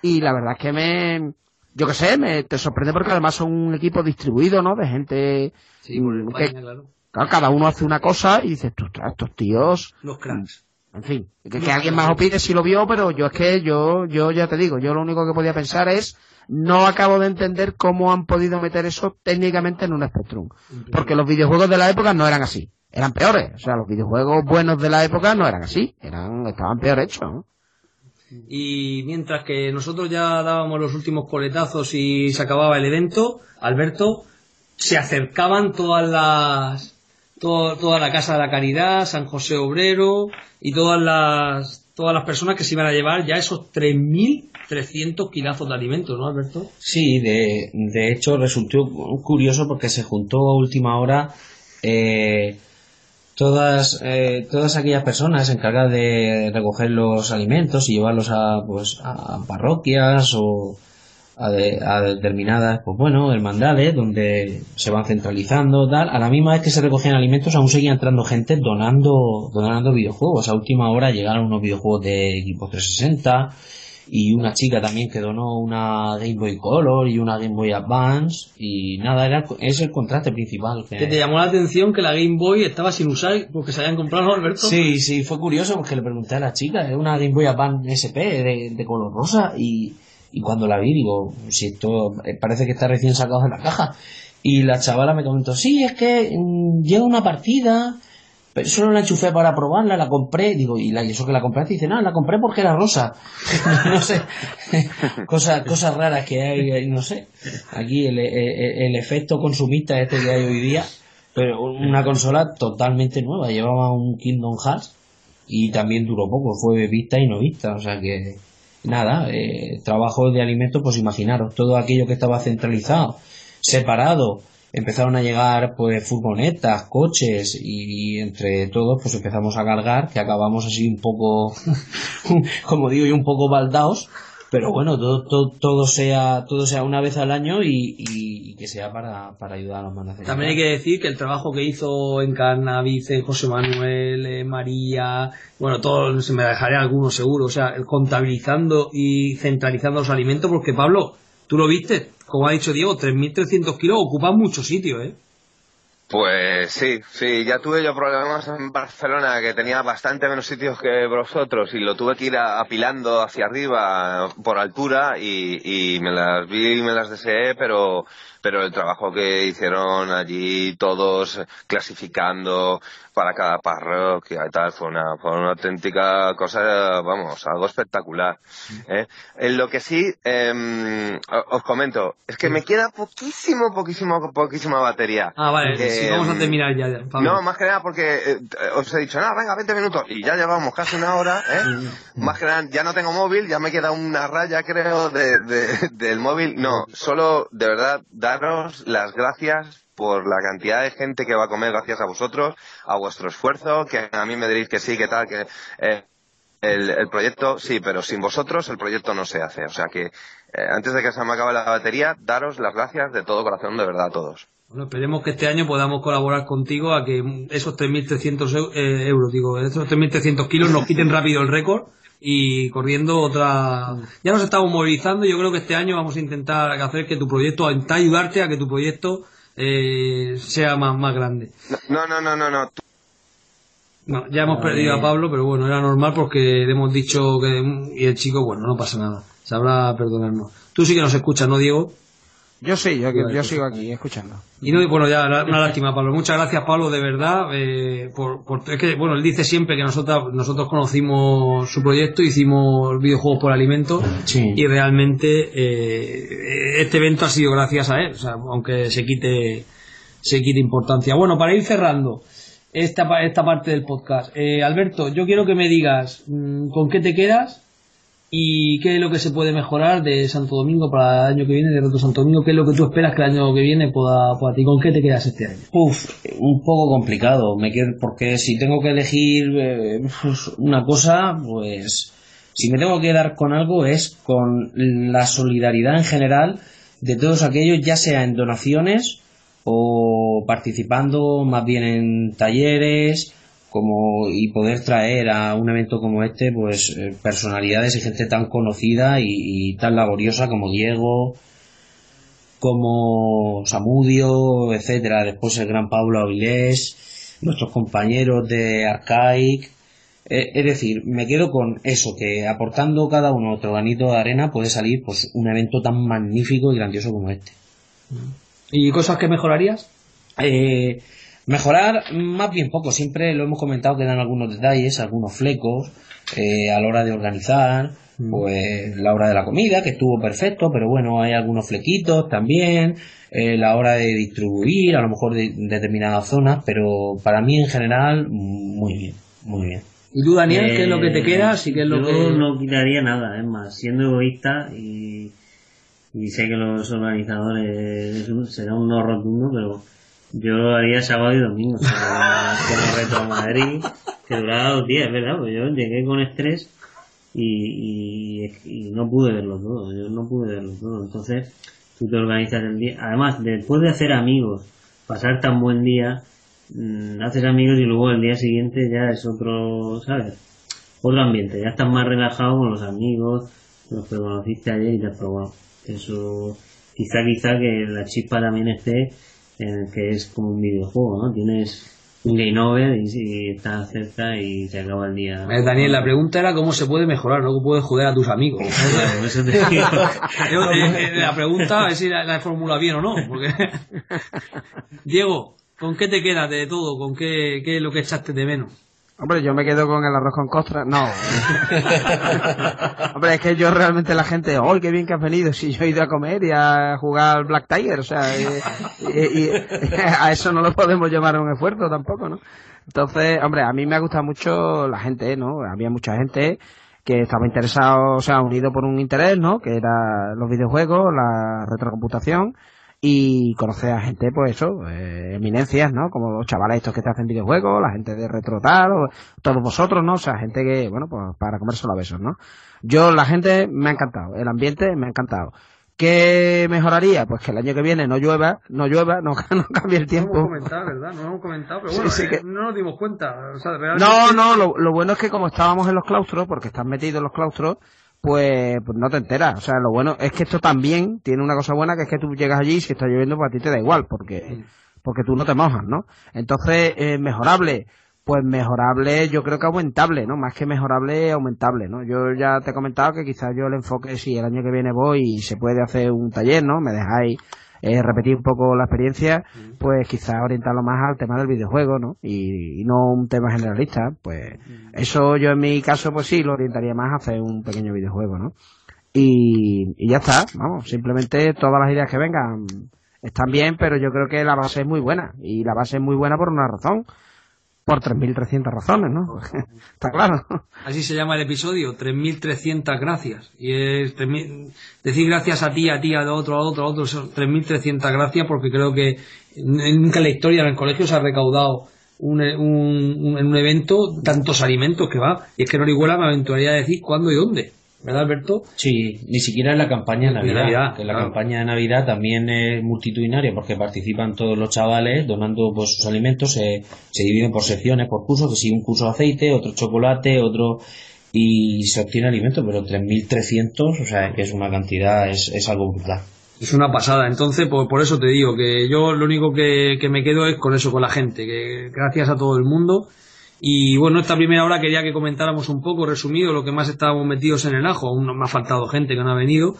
S4: y la verdad es que me, yo qué sé, me, te sorprende porque además son un equipo distribuido, ¿no? De gente
S1: sí, que, claro.
S4: cada uno hace una cosa y dices, tú, estos tíos...
S1: Los cracks.
S4: En fin, que, alguien más opine si lo vio, pero yo es que yo, yo ya te digo, yo lo único que podía pensar es, no acabo de entender cómo han podido meter eso técnicamente en un Spectrum. Porque los videojuegos de la época no eran así eran peores. O sea, los videojuegos buenos de la época no eran así, eran, estaban peor hechos.
S1: Y mientras que nosotros ya dábamos los últimos coletazos y se acababa el evento, Alberto, se acercaban todas las, toda la Casa de la Caridad, San José Obrero y todas las, todas las personas que se iban a llevar ya esos 3.300 kilazos de alimentos, ¿no, Alberto?
S2: Sí, de, de hecho resultó curioso porque se juntó a última hora eh, todas eh, todas aquellas personas encargadas de recoger los alimentos y llevarlos a pues a parroquias o a, determinadas pues bueno hermandades donde se van centralizando tal. A la misma vez que se recogían alimentos aún seguía entrando gente donando donando videojuegos. A última hora llegaron unos videojuegos de equipo 360 y una chica también que donó una Game Boy Color y una Game Boy Advance y nada, era, es el contraste principal.
S1: Que... te llamó la atención que la Game Boy estaba sin usar porque se habían comprado, Alberto?
S2: Sí, sí, fue curioso porque le pregunté a la chica, es una Game Boy Advance SP de, color rosa y, y cuando la vi digo, si esto eh, parece que está recién sacado de la caja. Y la chavala me comentó, sí, es que mm, lleva una partida pero solo la enchufé para probarla, la compré, digo, y, la, eso que la compraste, dice, no, la compré porque era rosa. no sé, cosas, cosas raras que hay, no sé. Aquí el, el, efecto consumista este que hay hoy día, pero una consola totalmente nueva, llevaba un Kingdom Hearts y también duró poco, fue vista y no vista, o sea que nada, eh, trabajo de alimentos, pues imaginaros, todo aquello que estaba centralizado, separado, empezaron a llegar pues furgonetas, coches y, entre todos pues empezamos a cargar que acabamos así un poco como digo y un poco baldaos pero bueno todo, todo, todo sea todo sea una vez al año y, que sea para, para, ayudar a los mandaceros
S1: también hay que decir que el trabajo que hizo en Carnavice José Manuel María bueno todo se me dejaré algunos seguro o sea contabilizando y centralizando los alimentos porque Pablo tú lo viste como ha dicho Diego, 3.300 kilos ocupan mucho sitio, ¿eh?
S5: Pues sí, sí, ya tuve yo problemas en Barcelona que tenía bastante menos sitios que vosotros y lo tuve que ir apilando hacia arriba por altura y, y me las vi y me las deseé, pero pero el trabajo que hicieron allí todos clasificando para cada parroquia y tal fue una, fue una auténtica cosa, vamos, algo espectacular. ¿eh? En lo que sí, eh, os comento, es que me queda poquísimo, poquísimo, poquísima batería.
S1: Ah, vale, sí, vamos a em, terminar ya.
S5: No, más que nada porque eh, os he dicho, nada, venga, 20 minutos, y ya llevamos casi una hora, ¿eh? Más que nada, ya no tengo móvil, ya me queda una raya, creo, de, de, del móvil. No, solo, de verdad, daros las gracias por la cantidad de gente que va a comer gracias a vosotros, a vuestro esfuerzo, que a mí me diréis que sí, que tal, que eh, el, proyecto, sí, pero sin vosotros el proyecto no se hace. O sea que eh, antes de que se me acabe la batería, daros las gracias de todo corazón, de verdad, a todos.
S1: Bueno, esperemos que este año podamos colaborar contigo a que esos 3.300 eh, euros, digo, esos 3.300 kilos nos quiten rápido el récord y corriendo otra. Ya nos estamos movilizando. Yo creo que este año vamos a intentar hacer que tu proyecto, intentar ayudarte a que tu proyecto eh, sea más, más grande.
S5: No, no, no, no, no.
S1: no ya hemos perdido a Pablo, pero bueno, era normal porque le hemos dicho que. Y el chico, bueno, no pasa nada. Sabrá perdonarnos. Tú sí que nos escuchas, ¿no, Diego?
S4: Yo sí, yo, yo sigo aquí escuchando.
S1: Y no, bueno, ya una lástima, Pablo. Muchas gracias, Pablo, de verdad. Eh, por, es que, bueno, él dice siempre que nosotros, nosotros conocimos su proyecto, hicimos videojuegos por alimentos y realmente eh, este evento ha sido gracias a él, o sea, aunque se quite, se quite importancia. Bueno, para ir cerrando esta, esta parte del podcast, eh, Alberto, yo quiero que me digas mm, con qué te quedas ¿Y qué es lo que se puede mejorar de Santo Domingo para el año que viene, de Reto Santo Domingo? ¿Qué es lo que tú esperas que el año que viene pueda, pueda ti? ¿Con qué te quedas este año?
S2: Uf, un poco complicado, me quedo, porque si tengo que elegir eh, una cosa, pues si me tengo que quedar con algo es con la solidaridad en general de todos aquellos, ya sea en donaciones o participando más bien en talleres, como y poder traer a un evento como este pues eh, personalidades y gente tan conocida y, tan laboriosa como Diego como Samudio etcétera. Después el gran Pablo Avilés nuestros compañeros de Arcaic. Eh, es decir me quedo con eso que aportando cada uno otro granito de arena puede salir pues un evento tan magnífico y grandioso como este.
S1: Y cosas que mejorarías
S2: eh, Mejorar, más bien poco, siempre lo hemos comentado que dan algunos detalles, algunos flecos eh, a la hora de organizar, mm. pues la hora de la comida, que estuvo perfecto, pero bueno, hay algunos flequitos también, eh, la hora de distribuir, a lo mejor de, determinadas zonas, pero para mí en general, muy bien, muy bien.
S1: ¿Y tú, Daniel, qué es lo que te queda? ¿Sí, qué es lo
S3: yo no quitaría nada, es más, siendo egoísta y, y sé que los organizadores será un no rotundo, pero Yo lo haría sábado y domingo, como reto a Madrid, que duraba dos días, ¿verdad? Pues yo llegué con estrés y, y, no pude verlo todo, yo no pude verlo todo. Entonces, tú te organizas el día. Además, después de hacer amigos, pasar tan buen día, mm, haces amigos y luego el día siguiente ya es otro, ¿sabes? Otro ambiente, ya estás más relajado con los amigos, los que conociste ayer y te has probado. Eso, quizá, quizá que la chispa también esté que es como un videojuego, ¿no? Tienes un game over y, y estás cerca y se acaba el día.
S1: Eh, Daniel, la pregunta era cómo se puede mejorar, no cómo puedes joder a tus amigos.
S3: Claro, eso te digo.
S1: Yo, eh, la pregunta es si la, la he formulado bien o no. Porque... Diego, ¿con qué te quedas de todo? ¿Con qué, qué es lo que echaste de menos?
S4: Hombre, yo me quedo con el arroz con costra. No. Hombre, es que yo realmente la gente, ¡ay, qué bien que has venido! Si yo he ido a comer y a jugar al Black Tiger, o sea, y, y- y a eso no lo podemos llamar un esfuerzo tampoco, ¿no? Entonces, hombre, a mí me ha gustado mucho la gente, ¿no? Había mucha gente que estaba interesado, o sea, unido por un interés, ¿no? Que era los videojuegos, la retrocomputación y conocer a gente, pues eso, eh, eminencias, ¿no? Como los chavales estos que te hacen videojuegos, la gente de Retrotal, o todos vosotros, ¿no? O sea, gente que, bueno, pues para comerse a besos, ¿no? Yo, la gente me ha encantado, el ambiente me ha encantado. ¿Qué mejoraría? Pues que el año que viene no llueva, no llueva, no, no cambie el
S1: No hemos
S4: tiempo.
S1: comentado, ¿verdad? No hemos comentado, pero bueno,
S4: sí
S1: eh,
S4: que-
S1: no nos dimos cuenta. O sea, realmente-
S4: No, no, lo, lo bueno es que como estábamos en los claustros, porque estás metido en los claustros, pues, pues no te enteras. O sea, lo bueno es que esto también tiene una cosa buena, que es que tú llegas allí y si está lloviendo, pues a ti te da igual, porque, porque tú no te mojas, ¿no? Entonces, eh, mejorable. Pues mejorable, yo creo que aumentable, ¿no? Más que mejorable, aumentable, ¿no? Yo ya te he comentado que quizás yo el enfoque, si el año que viene voy y se puede hacer un taller, ¿no? Me dejáis eh, repetir un poco la experiencia, pues quizás orientarlo más al tema del videojuego, ¿no? Y, y no un tema generalista, pues eso yo en mi caso, pues sí, lo orientaría más a hacer un pequeño videojuego, ¿no? Y, y ya está, vamos, simplemente todas las ideas que vengan están bien, pero yo creo que la base es muy buena, y la base es muy buena por una razón, por 3.300 razones, ¿no? está claro.
S1: Así se llama el episodio, 3.300 gracias. Y es 3.000 decir gracias a ti, a ti, a otro, a otro, a otro, son 3.300 gracias porque creo que nunca en la historia en el colegio se ha recaudado un, un- un- en un evento tantos alimentos que va. Y es que en Orihuela me aventuraría a decir cuándo y dónde. ¿Verdad, Alberto?
S2: Sí, ni siquiera en la campaña de
S1: De
S2: Navidad.
S1: Navidad,
S2: que la
S1: claro.
S2: campaña de Navidad también es multitudinaria porque participan todos los chavales donando pues, sus alimentos. Se, se dividen por secciones, por cursos, que si un curso de aceite, otro chocolate, otro. Y se obtiene alimento, pero 3.300, o sea, que es una cantidad, es, es algo brutal.
S1: Es una pasada. Entonces, por, por eso te digo que yo lo único que, que me quedo es con eso, con la gente. Que gracias a todo el mundo. Y bueno, esta primera hora quería que comentáramos un poco, resumido, lo que más estábamos metidos en el ajo. Aún no me ha faltado gente que no ha venido.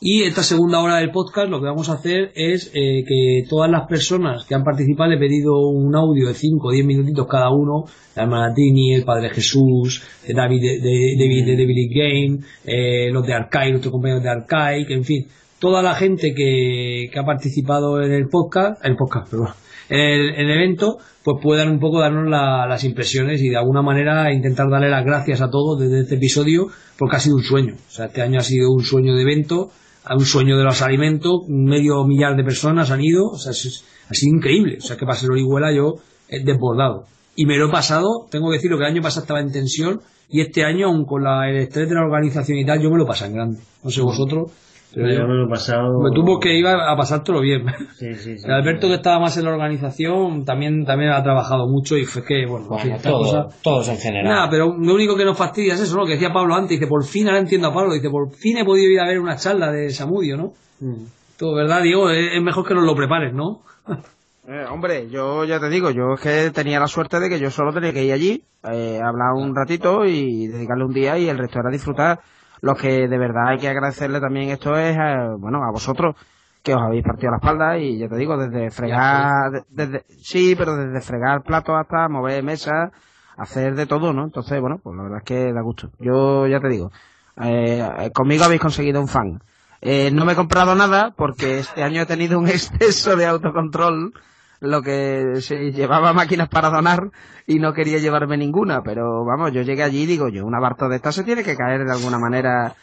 S1: Y esta segunda hora del podcast lo que vamos a hacer es eh, que todas las personas que han participado, he pedido un audio de 5 o 10 minutitos cada uno, la hermana Tini, el Padre Jesús, eh, David de, de, David de Game, eh, los de Arcai, nuestros compañeros de Arcai, que en fin, toda la gente que, que ha participado en el podcast, el podcast, perdón, en el, en el evento, pues puedan un poco darnos la- las impresiones y de alguna manera intentar darle las gracias a todos desde este episodio, porque ha sido un sueño. O sea, este año ha sido un sueño de evento, un sueño de los alimentos, medio millar de personas han ido, o sea, es- ha sido increíble. O sea, que para ser Orihuela yo he desbordado. Y me lo he pasado, tengo que decirlo que el año pasado estaba en tensión y este año, aun con la, el estrés de la organización y tal, yo me lo pasé en grande. No sé vosotros,
S3: Yo me lo pasado.
S1: me tuvo que iba a pasártelo bien.
S3: Sí, sí, sí.
S1: Alberto que estaba más en la organización también también ha trabajado mucho y fue que bueno, en fin,
S2: Bueno,
S1: estas
S2: todo-
S1: cosas-
S2: todos en general.
S1: Nada, pero lo único que nos fastidia es eso, ¿no? Que decía Pablo antes, dice, por fin ahora entiendo a Pablo, dice, por fin he podido ir a ver una charla de Samudio, ¿no?
S3: Mm.
S1: Todo, ¿verdad, Diego? Es, es mejor que nos lo prepares, ¿no?
S4: Eh, hombre, yo ya te digo, yo es que tenía la suerte de que yo solo tenía que ir allí, eh, hablar un ratito y dedicarle un día y el resto era disfrutar. Lo que de verdad hay que agradecerle también esto es, a, bueno, a vosotros que os habéis partido la espalda y ya te digo, desde fregar, de- desde, sí, pero desde fregar platos hasta mover mesas, hacer de todo, ¿no? Entonces, bueno, pues la verdad es que da gusto. Yo ya te digo, eh, eh, conmigo habéis conseguido un fan. Eh, no me he comprado nada porque este año he tenido un exceso de autocontrol lo que se llevaba máquinas para donar y no quería llevarme ninguna, pero vamos, yo llegué allí y digo, yo una Barto de esta se tiene que caer de alguna manera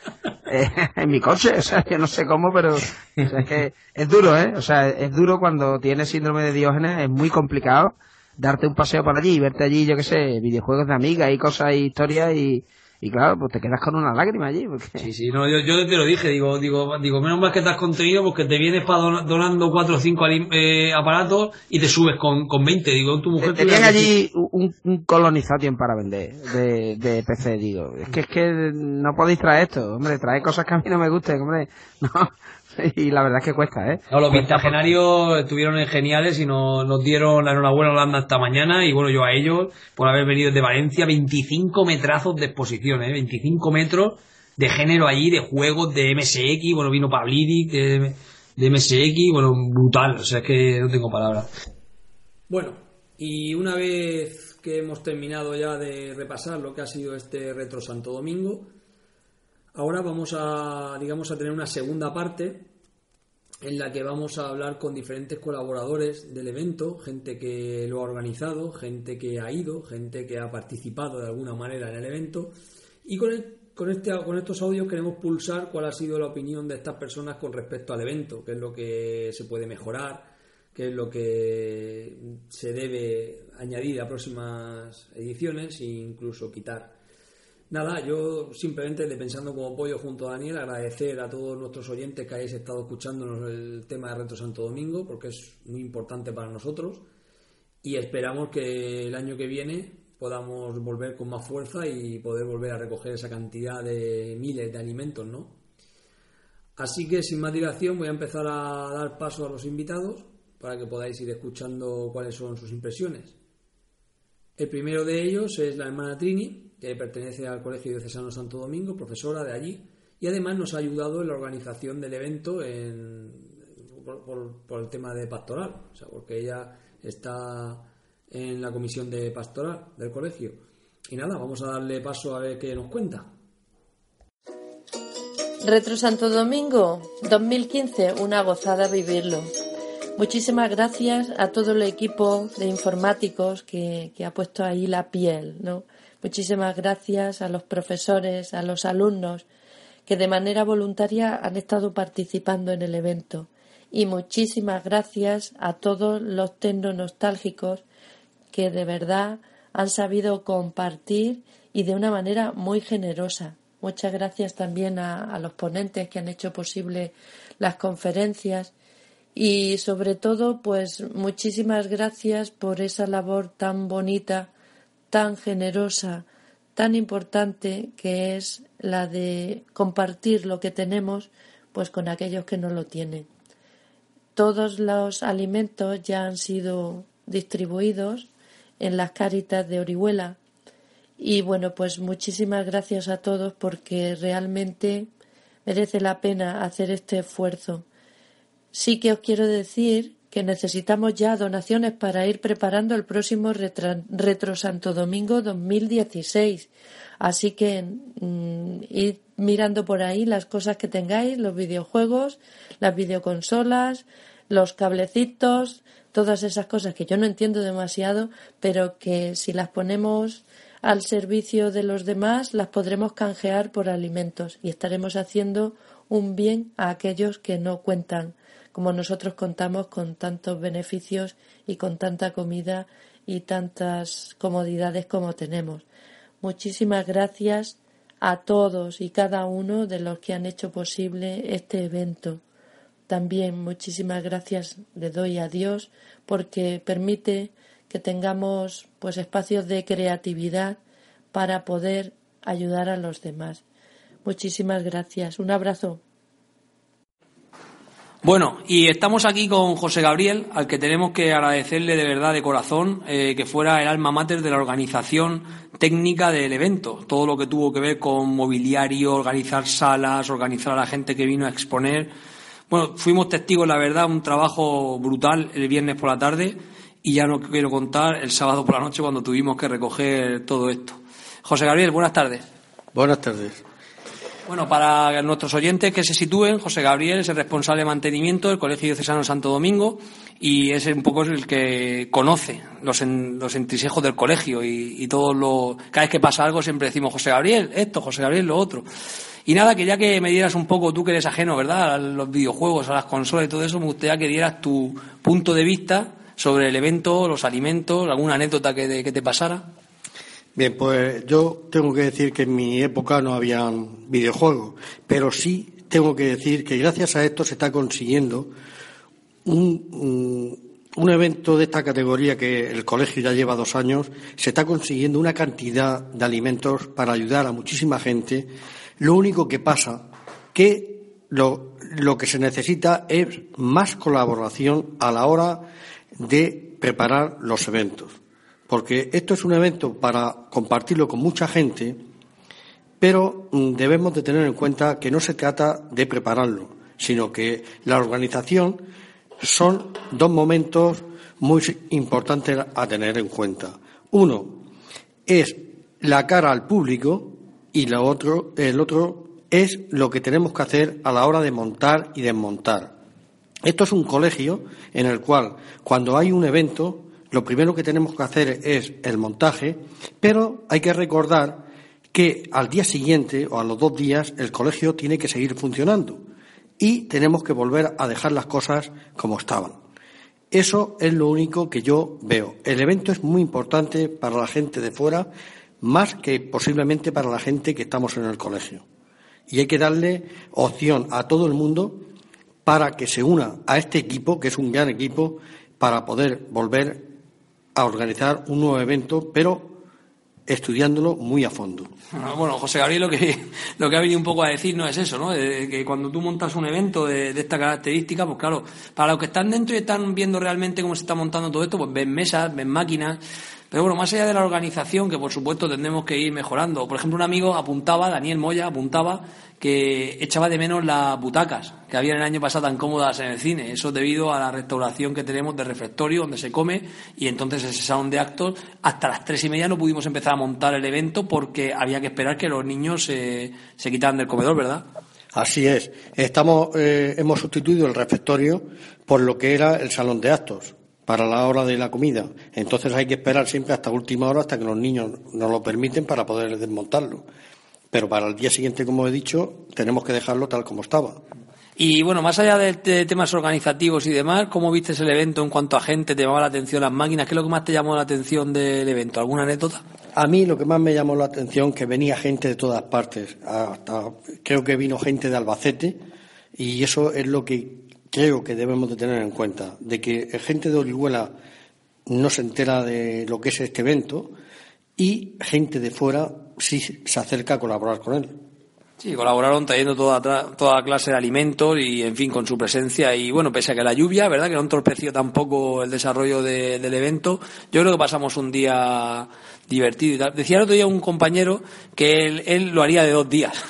S4: eh, en mi coche, o sea, yo no sé cómo, pero es que es duro, ¿eh? O sea, es duro cuando tienes síndrome de Diógenes, es muy complicado darte un paseo por allí y verte allí, yo qué sé, videojuegos de amigas y cosas y historias y y claro, pues te quedas con una lágrima allí. Porque...
S1: Sí, sí, no, yo, yo te lo dije, digo, digo, digo, menos mal que te has contenido porque te vienes para donando 4 o 5 eh, aparatos y te subes con, con 20. Digo, tu mujer...
S4: Tenían allí un, un colonization para vender de, de PC, digo. Es que es que no podéis traer esto, hombre, trae cosas que a mí no me gusten, hombre. No, y la verdad es que cuesta, ¿eh?
S1: No, los vintagenarios estuvieron geniales y nos, nos dieron la enhorabuena a Holanda esta mañana y bueno, yo a ellos por haber venido de Valencia, 25 metrazos de exposición, ¿eh? 25 metros de género allí, de juegos de MSX, bueno, vino Pablidi de, de MSX, bueno, brutal, o sea, es que no tengo palabras. Bueno, y una vez que hemos terminado ya de repasar lo que ha sido este Retro Santo Domingo, Ahora vamos a, digamos, a tener una segunda parte en la que vamos a hablar con diferentes colaboradores del evento, gente que lo ha organizado, gente que ha ido, gente que ha participado de alguna manera en el evento. Y con, con, este, con estos audios queremos pulsar cuál ha sido la opinión de estas personas con respecto al evento, qué es lo que se puede mejorar, qué es lo que se debe añadir a próximas ediciones e incluso quitar. Nada, yo simplemente de pensando como pollo junto a Daniel, agradecer a todos nuestros oyentes que hayáis estado escuchándonos el tema de Retro Santo Domingo, porque es muy importante para nosotros. Y esperamos que el año que viene podamos volver con más fuerza y poder volver a recoger esa cantidad de miles de alimentos, ¿no? Así que sin más dilación voy a empezar a dar paso a los invitados para que podáis ir escuchando cuáles son sus impresiones. El primero de ellos es la hermana Trini, que pertenece al Colegio Diocesano Santo Domingo, profesora de allí, y además nos ha ayudado en la organización del evento por, el tema de pastoral, o sea, porque ella está en la comisión de pastoral del colegio. Y nada, vamos a darle paso a ver qué nos cuenta.
S6: Retro Santo Domingo 2015, una gozada vivirlo. Muchísimas gracias a todo el equipo de informáticos que, que ha puesto ahí la piel, ¿no? Muchísimas gracias a los profesores, a los alumnos que de manera voluntaria han estado participando en el evento. Y muchísimas gracias a todos los nostálgicos que de verdad han sabido compartir y de una manera muy generosa. Muchas gracias también a, a los ponentes que han hecho posible las conferencias y sobre todo pues muchísimas gracias por esa labor tan bonita tan generosa, tan importante que es la de compartir lo que tenemos pues con aquellos que no lo tienen. Todos los alimentos ya han sido distribuidos en las cáritas de Orihuela y bueno, pues muchísimas gracias a todos porque realmente merece la pena hacer este esfuerzo. Sí que os quiero decir que necesitamos ya donaciones para ir preparando el próximo Retro Santo Domingo 2016. Así que mm, id mirando por ahí las cosas que tengáis, los videojuegos, las videoconsolas, los cablecitos, todas esas cosas que yo no entiendo demasiado, pero que si las ponemos al servicio de los demás, las podremos canjear por alimentos y estaremos haciendo un bien a aquellos que no cuentan como nosotros contamos con tantos beneficios y con tanta comida y tantas comodidades como tenemos. Muchísimas gracias a todos y cada uno de los que han hecho posible este evento. También muchísimas gracias le doy a Dios porque permite que tengamos pues espacios de creatividad para poder ayudar a los demás. Muchísimas gracias. Un abrazo.
S1: Bueno, y estamos aquí con José Gabriel, al que tenemos que agradecerle de verdad de corazón eh, que fuera el alma mater de la organización técnica del evento. Todo lo que tuvo que ver con mobiliario, organizar salas, organizar a la gente que vino a exponer. Bueno, fuimos testigos, la verdad, un trabajo brutal el viernes por la tarde y ya no quiero contar el sábado por la noche cuando tuvimos que recoger todo esto. José Gabriel, buenas tardes.
S7: Buenas tardes.
S1: Bueno, para nuestros oyentes que se sitúen, José Gabriel es el responsable de mantenimiento del Colegio Diocesano Santo Domingo y es un poco el que conoce los, los entrisejos del colegio y, todo lo. Cada vez que pasa algo siempre decimos José Gabriel, esto, José Gabriel, lo otro. Y nada, que ya que me dieras un poco, tú que eres ajeno, ¿verdad?, a los videojuegos, a las consolas y todo eso, me gustaría que dieras tu punto de vista sobre el evento, los alimentos, alguna anécdota que, que te pasara.
S7: Bien, pues yo tengo que decir que en mi época no había videojuegos, pero sí tengo que decir que gracias a esto se está consiguiendo un, un, evento de esta categoría que el colegio ya lleva dos años, se está consiguiendo una cantidad de alimentos para ayudar a muchísima gente. Lo único que pasa que lo, lo que se necesita es más colaboración a la hora de preparar los eventos porque esto es un evento para compartirlo con mucha gente, pero mm, debemos de tener en cuenta que no se trata de prepararlo, sino que la organización son dos momentos muy importantes a tener en cuenta. Uno es la cara al público y el otro es lo que tenemos que hacer a la hora de montar y desmontar. Esto es un colegio en el cual, cuando hay un evento, lo primero que tenemos que hacer es el montaje, pero hay que recordar que al día siguiente o a los dos días el colegio tiene que seguir funcionando y tenemos que volver a dejar las cosas como estaban. Eso es lo único que yo veo. El evento es muy importante para la gente de fuera, más que posiblemente para la gente que estamos en el colegio. Y hay que darle opción a todo el mundo para que se una a este equipo, que es un gran equipo, para poder volver a organizar un nuevo evento, pero estudiándolo muy a fondo.
S1: Ah, bueno, José Gabriel lo que, lo que ha venido un poco a decir no es eso, ¿no? que cuando tú montas un evento de, de, esta característica, pues claro, para los que están dentro y están viendo realmente cómo se está montando todo esto, pues ven mesas, ven máquinas, pero bueno, más allá de la organización, que por supuesto tendremos que ir mejorando. Por ejemplo, un amigo apuntaba, Daniel Moya apuntaba, que echaba de menos las butacas que habían el año pasado tan cómodas en el cine. Eso debido a la restauración que tenemos de refectorio donde se come y entonces ese salón de actos hasta las tres y media no pudimos empezar a montar el evento porque había que esperar que los niños se, se quitaran del comedor, ¿verdad?
S7: Así es. Estamos, eh, hemos sustituido el refectorio por lo que era el salón de actos para la hora de la comida. Entonces hay que esperar siempre hasta última hora, hasta que los niños nos lo permiten para poder desmontarlo. Pero para el día siguiente, como he dicho, tenemos que dejarlo tal como estaba.
S1: Y bueno, más allá de, temas organizativos y demás, ¿cómo viste el evento en cuanto a gente? ¿Te llamaba la atención las máquinas? ¿Qué es lo que más te llamó la atención del evento? ¿Alguna anécdota?
S7: A mí lo que más me llamó la atención que venía gente de todas partes. Hasta, creo que vino gente de Albacete y eso es lo que creo que debemos de tener en cuenta, de que gente de Orihuela no se entera de lo que es este evento y gente de fuera sí se acerca a colaborar con él.
S1: Sí, colaboraron trayendo toda, toda clase de alimentos y, en fin, con su presencia. Y bueno, pese a que la lluvia, ¿verdad? Que no entorpeció tampoco el desarrollo del evento, yo creo que pasamos un día divertido y tal. Decía el otro día un compañero que él, él lo haría de dos días.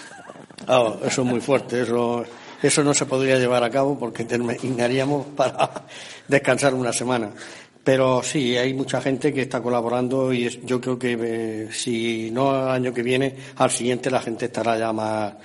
S7: Ah, eso es muy fuerte, eso eso no se podría llevar a cabo porque terminaríamos para descansar una semana. Pero sí, hay mucha gente que está colaborando y yo creo que eh, si no al año que viene, al siguiente la gente estará ya más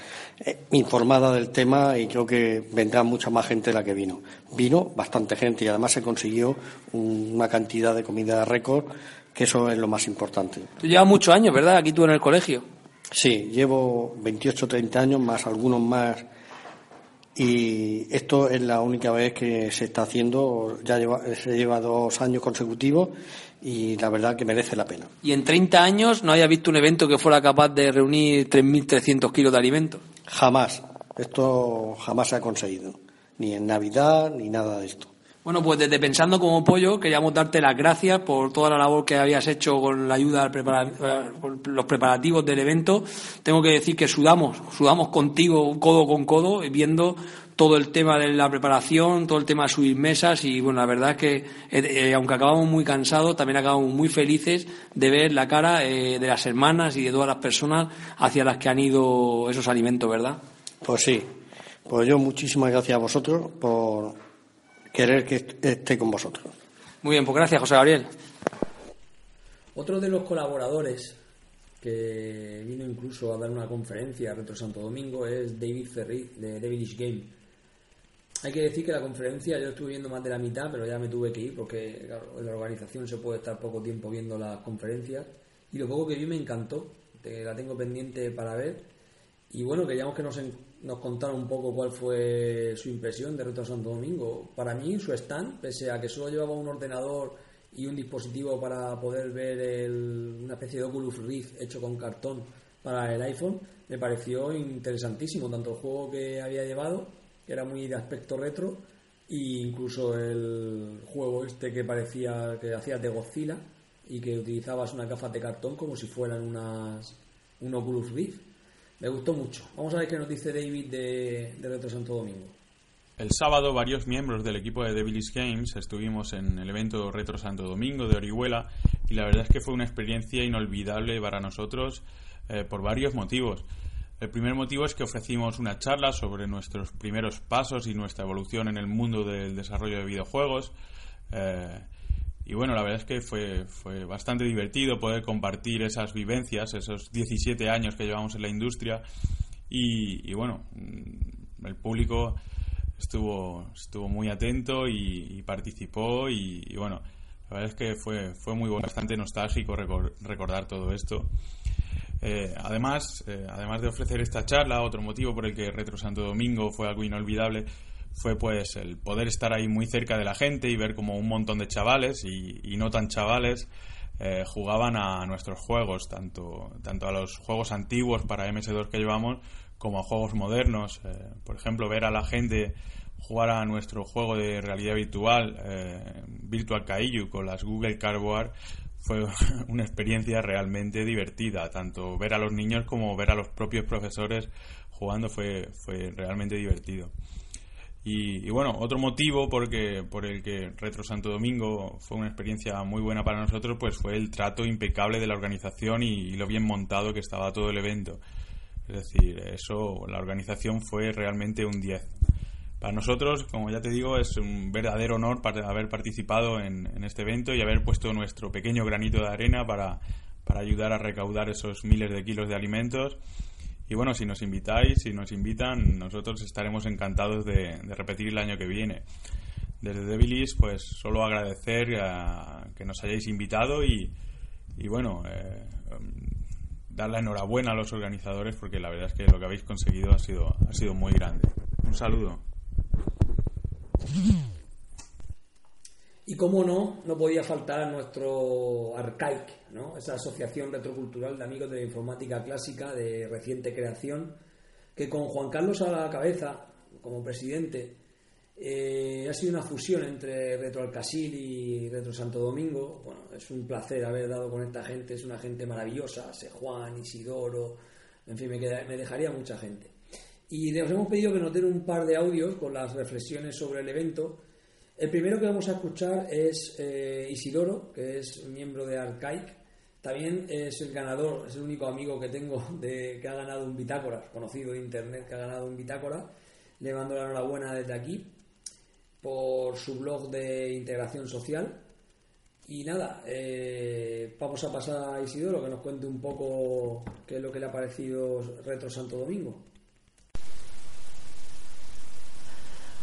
S7: eh, informada del tema y creo que vendrá mucha más gente de la que vino. Vino bastante gente y además se consiguió una cantidad de comida récord, que eso es lo más importante.
S1: Tú llevas muchos años, ¿verdad? Aquí tú en el colegio.
S7: Sí, llevo 28 o 30 años, más algunos más y esto es la única vez que se está haciendo, ya lleva, se lleva dos años consecutivos y la verdad que merece la pena.
S1: ¿Y en 30 años no haya visto un evento que fuera capaz de reunir 3.300 kilos de alimentos?
S7: Jamás, esto jamás se ha conseguido, ni en Navidad ni nada de esto.
S1: Bueno, pues desde Pensando como Pollo queríamos darte las gracias por toda la labor que habías hecho con la ayuda al eh, los preparativos del evento. Tengo que decir que sudamos, sudamos contigo codo con codo, viendo todo el tema de la preparación, todo el tema de subir mesas y bueno, la verdad es que eh, eh, aunque acabamos muy cansados, también acabamos muy felices de ver la cara de las hermanas y de todas las personas hacia las que han ido esos alimentos, ¿verdad?
S7: Pues sí, pues yo muchísimas gracias a vosotros por querer que esté con vosotros.
S1: Muy bien, pues gracias, José Gabriel. Otro de los colaboradores que vino incluso a dar una conferencia a Retro Santo Domingo, es David Ferriz de Devilish Game. Hay que decir que la conferencia yo estuve viendo más de la mitad, pero ya me tuve que ir porque en la organización se puede estar poco tiempo viendo las conferencias. Y lo poco que vi me encantó, la tengo pendiente para ver. Y bueno, queríamos que nos, nos contara un poco cuál fue su impresión de Retro Santo Domingo. Para mí, su stand, pese a que solo llevaba un ordenador y un dispositivo para poder ver una especie de Oculus Rift hecho con cartón para el iPhone, me pareció interesantísimo, tanto el juego que había llevado, que era muy de aspecto retro, e incluso el juego este que parecía que hacía de Godzilla y que utilizabas una gafas de cartón como si fueran unas, un Oculus Rift. Me gustó mucho. Vamos a ver qué nos dice David de, de Retro Santo Domingo.
S8: El sábado varios miembros del equipo de Devilish Games estuvimos en el evento Retro Santo Domingo de Orihuela y la verdad es que fue una experiencia inolvidable para nosotros eh, por varios motivos. El primer motivo es que ofrecimos una charla sobre nuestros primeros pasos y nuestra evolución en el mundo del desarrollo de videojuegos. Eh, y bueno, la verdad es que fue, fue bastante divertido poder compartir esas vivencias, esos 17 años que llevamos en la industria. Y, bueno, mm, el público estuvo, estuvo muy atento y, participó y, bueno, la verdad es que fue, fue muy bastante nostálgico recordar todo esto. Eh, además, eh, además de ofrecer esta charla, otro motivo por el que Retro Santo Domingo fue algo inolvidable fue pues el poder estar ahí muy cerca de la gente y ver como un montón de chavales y, no tan chavales eh, jugaban a nuestros juegos, tanto, tanto a los juegos antiguos para MS2 que llevamos como a juegos modernos. Eh, por ejemplo, ver a la gente jugar a nuestro juego de realidad virtual, eh, Virtual con las Google Cardboard, fue una experiencia realmente divertida. Tanto ver a los niños como ver a los propios profesores jugando fue, fue realmente divertido. Y, bueno, otro motivo porque, por el que Retro Santo Domingo fue una experiencia muy buena para nosotros, pues fue el trato impecable de la organización y lo bien montado que estaba todo el evento. Es decir, eso, la organización fue realmente un 10. Para nosotros, como ya te digo, es un verdadero honor para haber participado en, este evento y haber puesto nuestro pequeño granito de arena para, ayudar a recaudar esos miles de kilos de alimentos. Y bueno, si nos invitáis, si nos invitan, nosotros estaremos encantados de, repetir el año que viene. Desde Devilis, pues solo agradecer que nos hayáis invitado y, bueno, eh, dar la enhorabuena a los organizadores porque la verdad es que lo que habéis conseguido ha sido, ha sido muy grande. Un saludo.
S1: Y cómo no, no podía faltar nuestro Arcaic, ¿no? esa asociación retrocultural de amigos de la informática clásica de reciente creación, que con Juan Carlos a la cabeza, como presidente, eh, ha sido una fusión entre Retro Alcasil y Retro Santo Domingo. Bueno, es un placer haber dado con esta gente, es una gente maravillosa, Se Juan, Isidoro, en fin, me, me dejaría mucha gente. Y les hemos pedido que nos den un par de audios con las reflexiones sobre el evento. El primero que vamos a escuchar es eh, Isidoro, que es miembro de Arcaic. También es el ganador, es el único amigo que tengo de, que ha ganado un bitácora, conocido de internet que ha ganado un bitácora. Le mando la enhorabuena desde aquí por su blog de integración social. Y nada, eh, vamos a pasar a Isidoro que nos cuente un poco qué es lo que le ha parecido Retro Santo Domingo.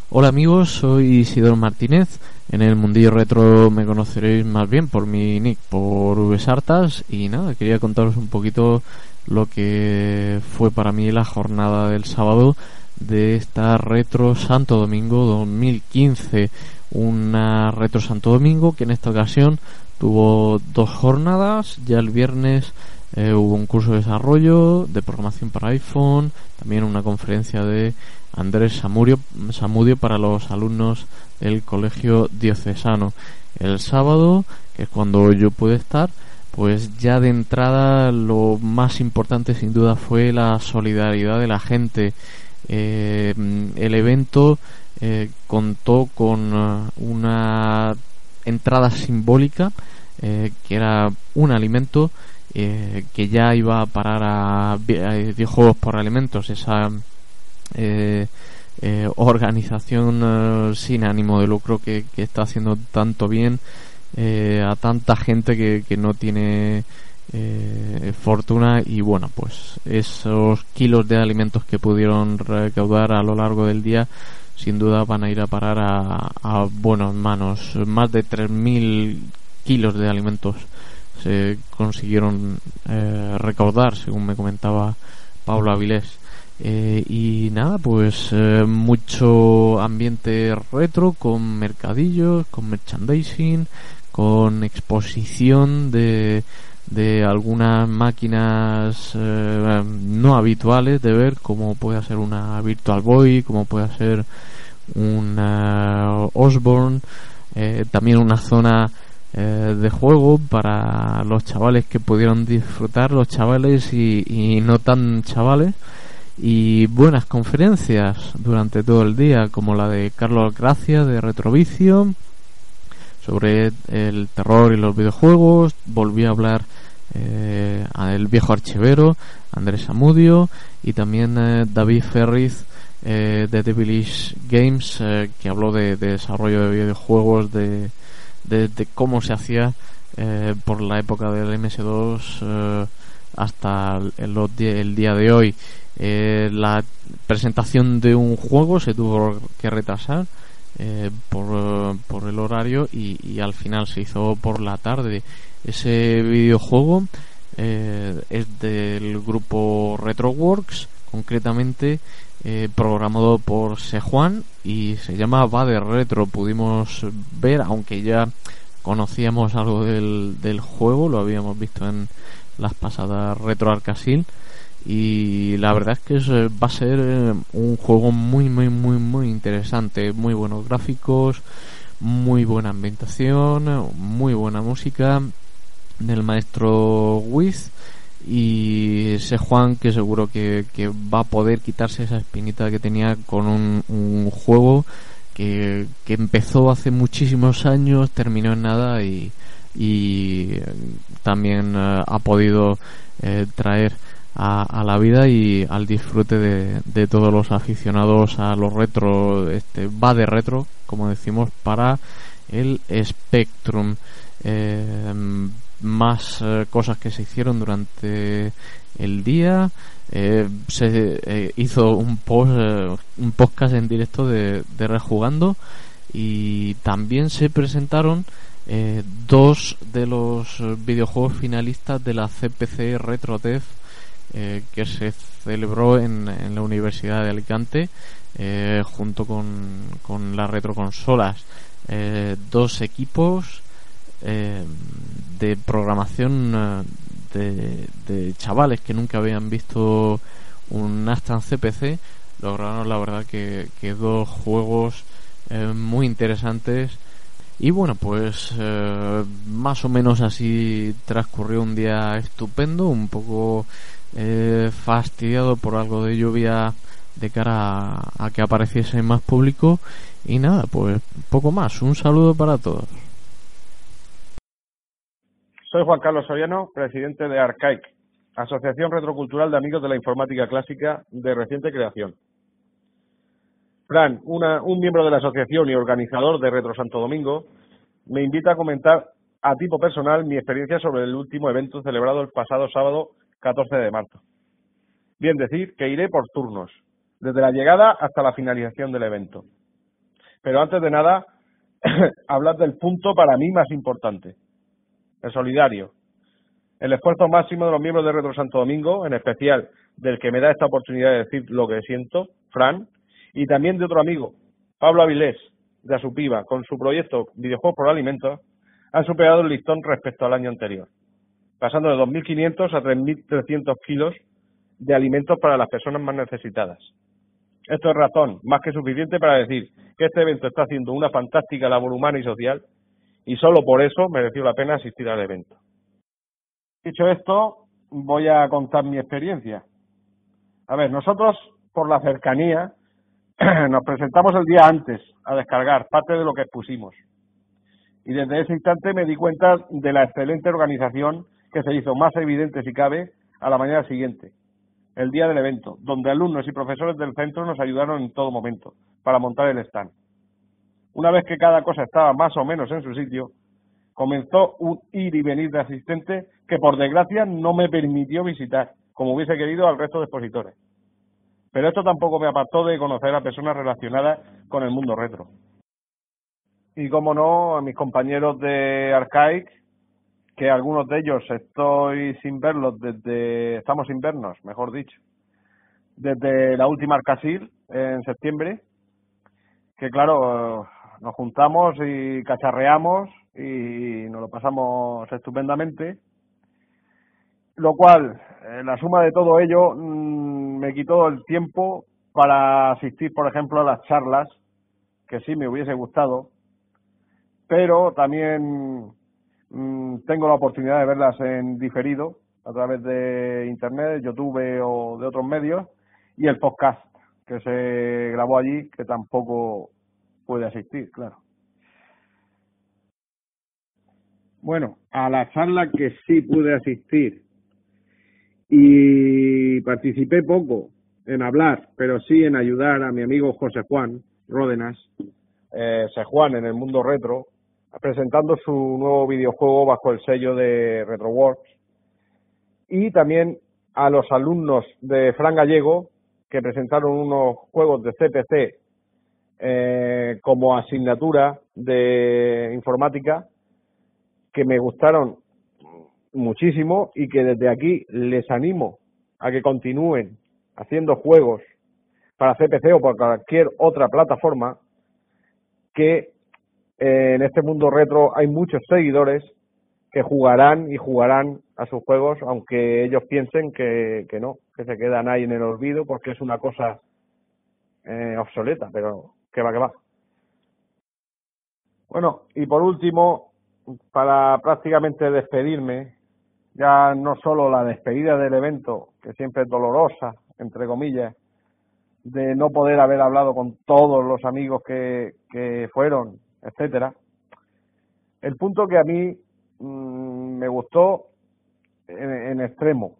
S9: Hola amigos, soy Isidoro Martínez. En el mundillo retro me conoceréis más bien por mi nick, por VSartas. Y nada, quería contaros un poquito lo que fue para mí la jornada del sábado de esta Retro Santo Domingo 2015. Una Retro Santo Domingo que en esta ocasión tuvo dos jornadas. Ya el viernes eh, hubo un curso de desarrollo de programación para iPhone, también una conferencia de Andrés Samudio, para los alumnos del colegio diocesano. El sábado, que es cuando yo pude estar, pues ya de entrada lo más importante sin duda fue la solidaridad de la gente eh, el evento eh, contó con una entrada simbólica que era un alimento que ya iba a parar a Videojuegos por Alimentos, esa organización sin ánimo de lucro que, que, está haciendo tanto bien a tanta gente que, que no tiene eh, fortuna y bueno pues esos kilos de alimentos que pudieron recaudar a lo largo del día sin duda van a ir a parar a, a buenas manos. Más de 3.000 kilos de alimentos se consiguieron eh, recaudar según me comentaba Pablo Avilés. Eh, y nada, pues eh, mucho ambiente retro con mercadillos, con merchandising, con exposición de, de algunas máquinas eh, no habituales de ver, como puede ser una Virtual Boy, como puede ser una Osborne, también una zona de juego para los chavales que pudieron disfrutar, los chavales y, no tan chavales y buenas conferencias durante todo el día, como la de Carlos Gracia de Retrovicio sobre el terror y los videojuegos. Volví a hablar eh, el viejo archivero Andrés Amudio y también eh, David Ferriz eh, de Devilish Games eh, que habló de, desarrollo de videojuegos, de, de, cómo se hacía por la época del MS2 hasta el, día de hoy. Eh, la presentación de un juego se tuvo que retrasar eh, por, por, el horario y, al final se hizo por la tarde. Ese videojuego eh, es del grupo Retroworks, concretamente programado por Sejuan y se llama Va de Retro. Pudimos ver, aunque ya conocíamos algo del, del juego, lo habíamos visto en las pasadas Retro Arcasil y la verdad es que va a ser eh, un juego muy muy muy muy interesante muy buenos gráficos muy buena ambientación muy buena música del maestro Wiz y ese Juan que seguro que, va a poder quitarse esa espinita que tenía con un, juego que, empezó hace muchísimos años terminó en nada y, y también eh, ha podido eh, traer a, la vida y al disfrute de, todos los aficionados a los retro, este va de retro, como decimos, para el Spectrum. Eh, más eh, cosas que se hicieron durante el día. Eh, se hizo un, post, un podcast en directo de, de Rejugando y también se presentaron dos de los videojuegos finalistas de la CPC RetroTef eh, que se celebró en, la Universidad de Alicante eh, junto con, con, las retroconsolas. Eh, dos equipos de programación de, chavales que nunca habían visto un Aston CPC lograron la verdad que, dos juegos muy interesantes y bueno, pues más o menos así transcurrió un día estupendo, un poco eh, fastidiado por algo de lluvia de cara a, que apareciese más público y nada, pues poco más. Un saludo para todos.
S10: Soy Juan Carlos Soriano, presidente de Arcaic, Asociación Retrocultural de Amigos de la Informática Clásica de reciente creación. Fran, un miembro de la asociación y organizador de Retro Santo Domingo, me invita a comentar a tipo personal mi experiencia sobre el último evento celebrado el pasado sábado 14 de marzo. Bien decir que iré por turnos, desde la llegada hasta la finalización del evento. Pero antes de nada, hablar del punto para mí más importante, el solidario. El esfuerzo máximo de los miembros de Retro Santo Domingo, en especial del que me da esta oportunidad de decir lo que siento, Fran, y también de otro amigo, Pablo Avilés, de Asupiva, con su proyecto Videojuegos por Alimentos, han superado el listón respecto al año anterior pasando de 2.500 a 3.300 kilos de alimentos para las personas más necesitadas. Esto es razón más que suficiente para decir que este evento está haciendo una fantástica labor humana y social y solo por eso mereció la pena asistir al evento. Dicho esto, voy a contar mi experiencia. A ver, nosotros, por la cercanía, nos presentamos el día antes a descargar parte de lo que expusimos. Y desde ese instante me di cuenta de la excelente organización que se hizo más evidente si cabe a la mañana siguiente, el día del evento, donde alumnos y profesores del centro nos ayudaron en todo momento para montar el stand. Una vez que cada cosa estaba más o menos en su sitio, comenzó un ir y venir de asistentes que por desgracia no me permitió visitar, como hubiese querido al resto de expositores. Pero esto tampoco me apartó de conocer a personas relacionadas con el mundo retro. Y como no, a mis compañeros de Arcaic, que algunos de ellos estoy sin verlos desde, estamos sin vernos, mejor dicho, desde la última Arcasil en septiembre, que claro, nos juntamos y cacharreamos y nos lo pasamos estupendamente, lo cual, eh, la suma de todo ello, mm, me quitó el tiempo para asistir, por ejemplo, a las charlas, que sí me hubiese gustado, pero también mm, tengo la oportunidad de verlas en diferido a través de Internet, YouTube o de otros medios, y el podcast que se grabó allí, que tampoco puede asistir, claro. Bueno, a la charla que sí pude asistir y participé poco en hablar, pero sí en ayudar a mi amigo José Juan Ródenas, eh, Juan en el mundo retro, presentando su nuevo videojuego bajo el sello de RetroWorks y también a los alumnos de Fran Gallego que presentaron unos juegos de CPC eh, como asignatura de informática que me gustaron muchísimo y que desde aquí les animo a que continúen haciendo juegos para CPC o para cualquier otra plataforma que eh, en este mundo retro hay muchos seguidores que jugarán y jugarán a sus juegos aunque ellos piensen que, que no, que se quedan ahí en el olvido porque es una cosa eh, obsoleta, pero que va, que va. Bueno, y por último, para prácticamente despedirme, ya no solo la despedida del evento, que siempre es dolorosa, entre comillas, de no poder haber hablado con todos los amigos que, que fueron, etcétera. El punto que a mí mmm, me gustó en, en extremo,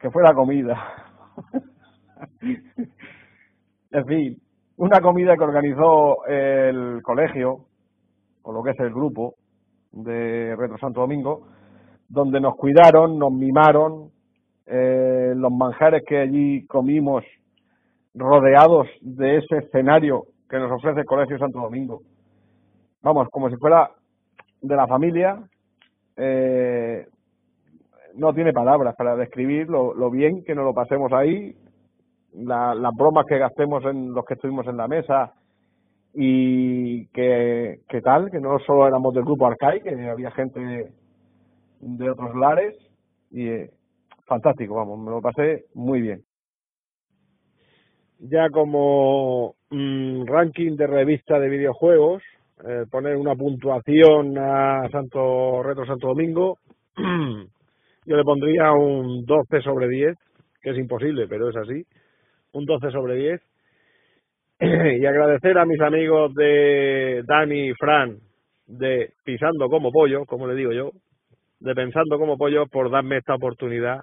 S10: que fue la comida. en fin, una comida que organizó el colegio, o lo que es el grupo de Retro Santo Domingo, donde nos cuidaron, nos mimaron, eh, los manjares que allí comimos rodeados de ese escenario que nos ofrece el Colegio Santo Domingo. Vamos, como si fuera de la familia, eh, no tiene palabras para describir lo, lo, bien que nos lo pasemos ahí, la, las bromas que gastemos en los que estuvimos en la mesa y que, que tal, que no solo éramos del grupo Arcai, que había gente de otros lares y eh, fantástico, vamos, me lo pasé muy bien. Ya como mmm, ranking de revista de videojuegos, eh, poner una puntuación a Santo Retro Santo Domingo, yo le pondría un 12 sobre 10, que es imposible, pero es así, un 12 sobre 10. y agradecer a mis amigos de Dani y Fran de Pisando como Pollo, como le digo yo, de Pensando como Pollo por darme esta oportunidad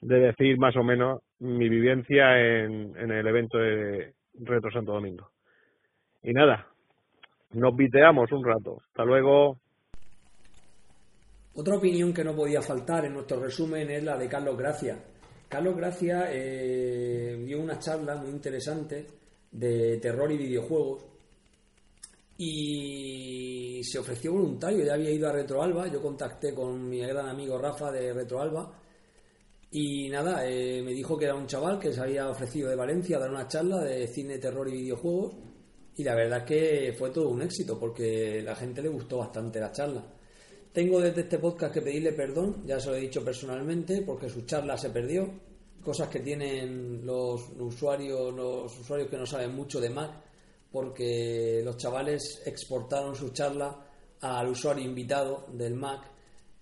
S10: de decir más o menos mi vivencia en, el evento de Retro Santo Domingo. Y nada, nos viteamos un rato. Hasta luego.
S1: Otra opinión que no podía faltar en nuestro resumen es la de Carlos Gracia. Carlos Gracia eh, dio una charla muy interesante de terror y videojuegos y se ofreció voluntario, ya había ido a Retroalba, yo contacté con mi gran amigo Rafa de Retroalba y nada, eh, me dijo que era un chaval que se había ofrecido de Valencia a dar una charla de cine, terror y videojuegos y la verdad que fue todo un éxito porque la gente le gustó bastante la charla. Tengo desde este podcast que pedirle perdón, ya se lo he dicho personalmente, porque su charla se perdió, cosas que tienen los usuarios, los usuarios que no saben mucho de Mac, porque los chavales exportaron su charla al usuario invitado del Mac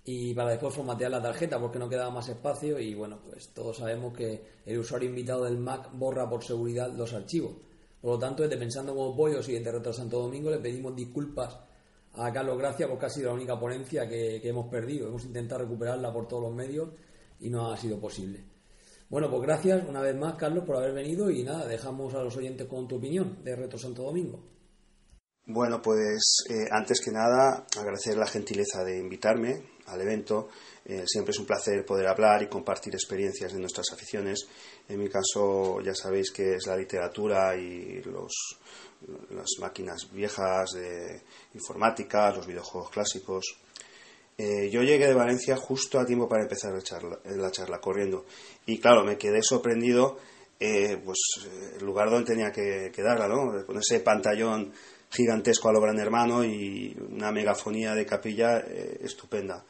S1: y para después formatear la tarjeta porque no quedaba más espacio y bueno, pues todos sabemos que el usuario invitado del Mac borra por seguridad los archivos. Por lo tanto, desde Pensando como Pollos y Retro Santo Domingo le pedimos disculpas a Carlos Gracia porque ha sido la única ponencia que, que hemos perdido. Hemos intentado recuperarla por todos los medios y no ha sido posible. Bueno, pues gracias una vez más, Carlos, por haber venido y nada, dejamos a los oyentes con tu opinión de Retro Santo Domingo.
S11: Bueno, pues eh, antes que nada agradecer la gentileza de invitarme al evento. Eh, siempre es un placer poder hablar y compartir experiencias de nuestras aficiones. En mi caso ya sabéis que es la literatura y los, las máquinas viejas de informática, los videojuegos clásicos. Eh, yo llegué de Valencia justo a tiempo para empezar la charla, la charla corriendo. Y claro, me quedé sorprendido, eh, pues el lugar donde tenía que, que darla, ¿no? Con ese pantallón gigantesco a lo gran hermano y una megafonía de capilla eh, estupenda.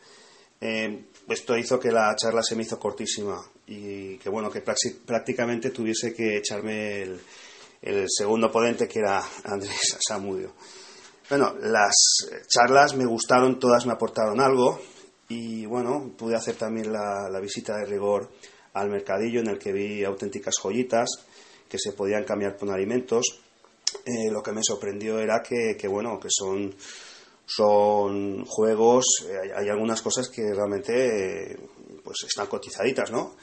S11: Eh, esto hizo que la charla se me hizo cortísima y que bueno, que prácticamente tuviese que echarme el, el segundo ponente que era Andrés Samudio. Bueno, las charlas me gustaron, todas me aportaron algo y bueno, pude hacer también la, la visita de rigor al mercadillo en el que vi auténticas joyitas que se podían cambiar por alimentos. Eh, lo que me sorprendió era que, que bueno, que son, son juegos, eh, hay, algunas cosas que realmente eh, pues están cotizaditas, ¿no?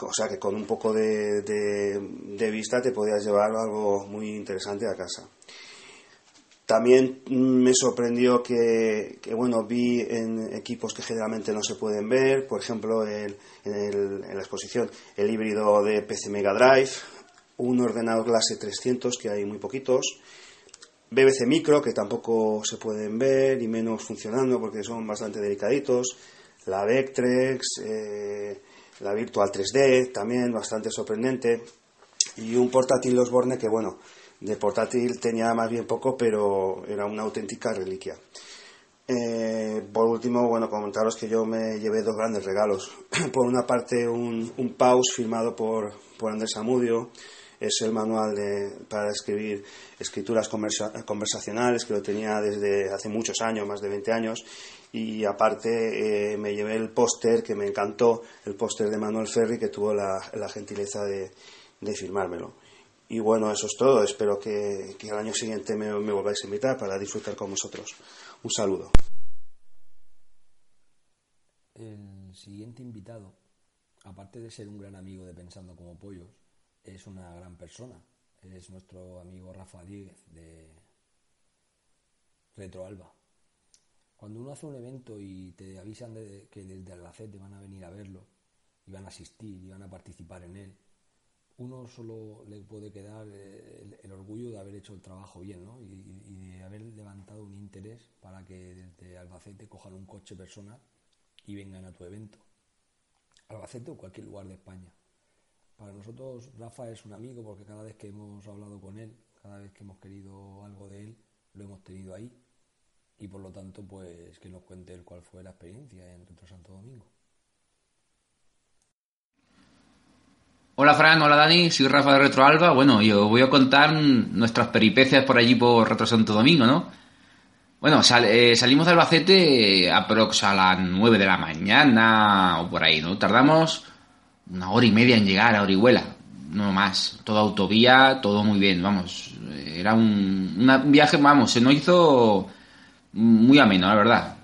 S11: O sea que con un poco de, de, vista te podías llevar algo muy interesante a casa. También me sorprendió que, que, bueno, vi en equipos que generalmente no se pueden ver, por ejemplo, en, en, la exposición el híbrido de PC Mega Drive, un ordenador clase 300, que hay muy poquitos, BBC Micro, que tampoco se pueden ver, y menos funcionando porque son bastante delicaditos, la Vectrex, eh, la Virtual 3D, también bastante sorprendente, y un portátil Osborne que, bueno, de portátil tenía más bien poco, pero era una auténtica reliquia. Eh, por último, bueno, comentaros que yo me llevé dos grandes regalos. por una parte, un, un pause firmado por, por Andrés Amudio, es el manual de, para escribir escrituras conversa, conversacionales que lo tenía desde hace muchos años, más de 20 años, y aparte eh, me llevé el póster que me encantó, el póster de Manuel Ferri que tuvo la, la gentileza de, de firmármelo. Y bueno, eso es todo. Espero que, que al año siguiente me, me, volváis a invitar para disfrutar con vosotros. Un saludo.
S12: El siguiente invitado, aparte de ser un gran amigo de Pensando como Pollos, es una gran persona. Es nuestro amigo Rafa Díez de Retroalba. Cuando uno hace un evento y te avisan de que desde Albacete van a venir a verlo, y van a asistir, y van a participar en él, uno solo le puede quedar el, el, orgullo de haber hecho el trabajo bien ¿no? y, y, de haber levantado un interés para que desde Albacete cojan un coche personal y vengan a tu evento. Albacete o cualquier lugar de España. Para nosotros Rafa es un amigo porque cada vez que hemos hablado con él, cada vez que hemos querido algo de él, lo hemos tenido ahí. Y por lo tanto, pues que nos cuente él cuál fue la experiencia en Retro Santo Domingo.
S13: Hola Fran, hola Dani, soy Rafa de Retro Alba. Bueno, yo voy a contar nuestras peripecias por allí por Retro Santo Domingo, ¿no? Bueno, eh, salimos de Albacete aprox a las 9 de la mañana o por ahí, ¿no? Tardamos una hora y media en llegar a Orihuela, no más. Toda autovía, todo muy bien, vamos. Era un, un viaje, vamos, se nos hizo muy ameno, la verdad.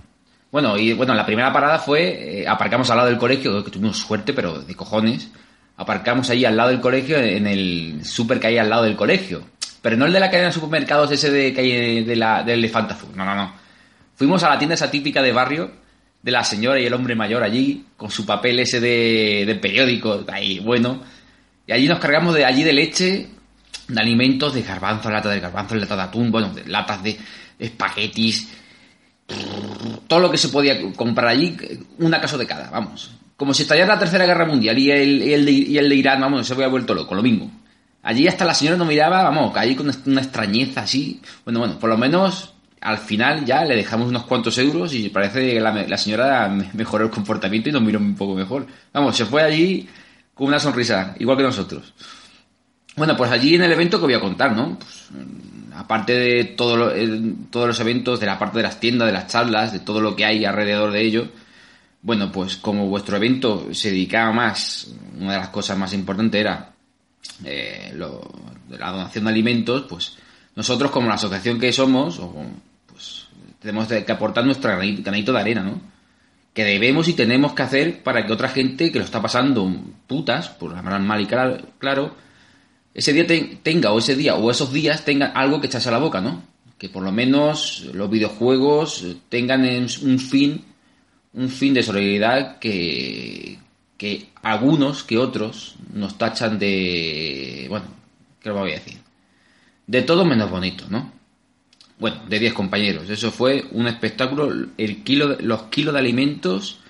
S13: Bueno, y bueno, la primera parada fue, eh, aparcamos al lado del colegio, que tuvimos suerte, pero de cojones aparcamos allí al lado del colegio, en el súper que hay al lado del colegio. Pero no el de la cadena de supermercados ese de que hay de la, del elefante azul. No, no, no. Fuimos a la tienda esa típica de barrio, de la señora y el hombre mayor allí, con su papel ese de, de periódico, ahí, bueno. Y allí nos cargamos de allí de leche, de alimentos, de garbanzo, lata de garbanzo, lata de atún, bueno, de latas de espaguetis, todo lo que se podía comprar allí, una caso de cada, vamos como si estallara la Tercera Guerra Mundial y el, y el, de, Irán, vamos, se había vuelto loco, lo mismo. Allí hasta la señora nos miraba, vamos, allí con una extrañeza así. Bueno, bueno, por lo menos al final ya le dejamos unos cuantos euros y parece que la, la señora mejoró el comportamiento y nos miró un poco mejor. Vamos, se fue allí con una sonrisa, igual que nosotros. Bueno, pues allí en el evento que voy a contar, ¿no? Pues, aparte de todo lo, todos los eventos, de la parte de las tiendas, de las charlas, de todo lo que hay alrededor de ello, bueno, pues como vuestro evento se dedicaba más, una de las cosas más importantes era eh, lo, la donación de alimentos, pues nosotros como la asociación que somos, pues tenemos que aportar nuestro granito de arena, ¿no? Que debemos y tenemos que hacer para que otra gente que lo está pasando putas, por hablar mal y claro, ese día te, tenga, o ese día, o esos días tengan algo que echarse a la boca, ¿no? que por lo menos los videojuegos tengan un fin, un fin de solidaridad que, que algunos que otros nos tachan de, bueno, ¿qué lo voy a decir? De todo menos bonito, ¿no? Bueno, de 10 compañeros. Eso fue un espectáculo. El kilo, los kilos de alimentos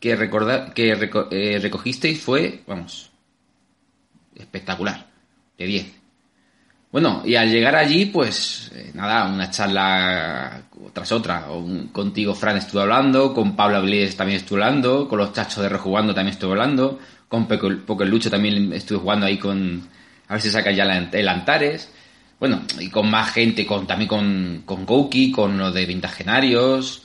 S13: que, recordar, que eh, recogisteis fue, vamos, espectacular. De 10. Bueno, y al llegar allí, pues eh, nada, una charla tras otra. contigo, Fran, estuve hablando, con Pablo Avilés también estuve hablando, con los chachos de rejugando también estuve hablando, con Poker Lucho también estuve jugando ahí con. A ver si saca ya el Antares. Bueno, y con más gente, con también con, con con los de Vintagenarios,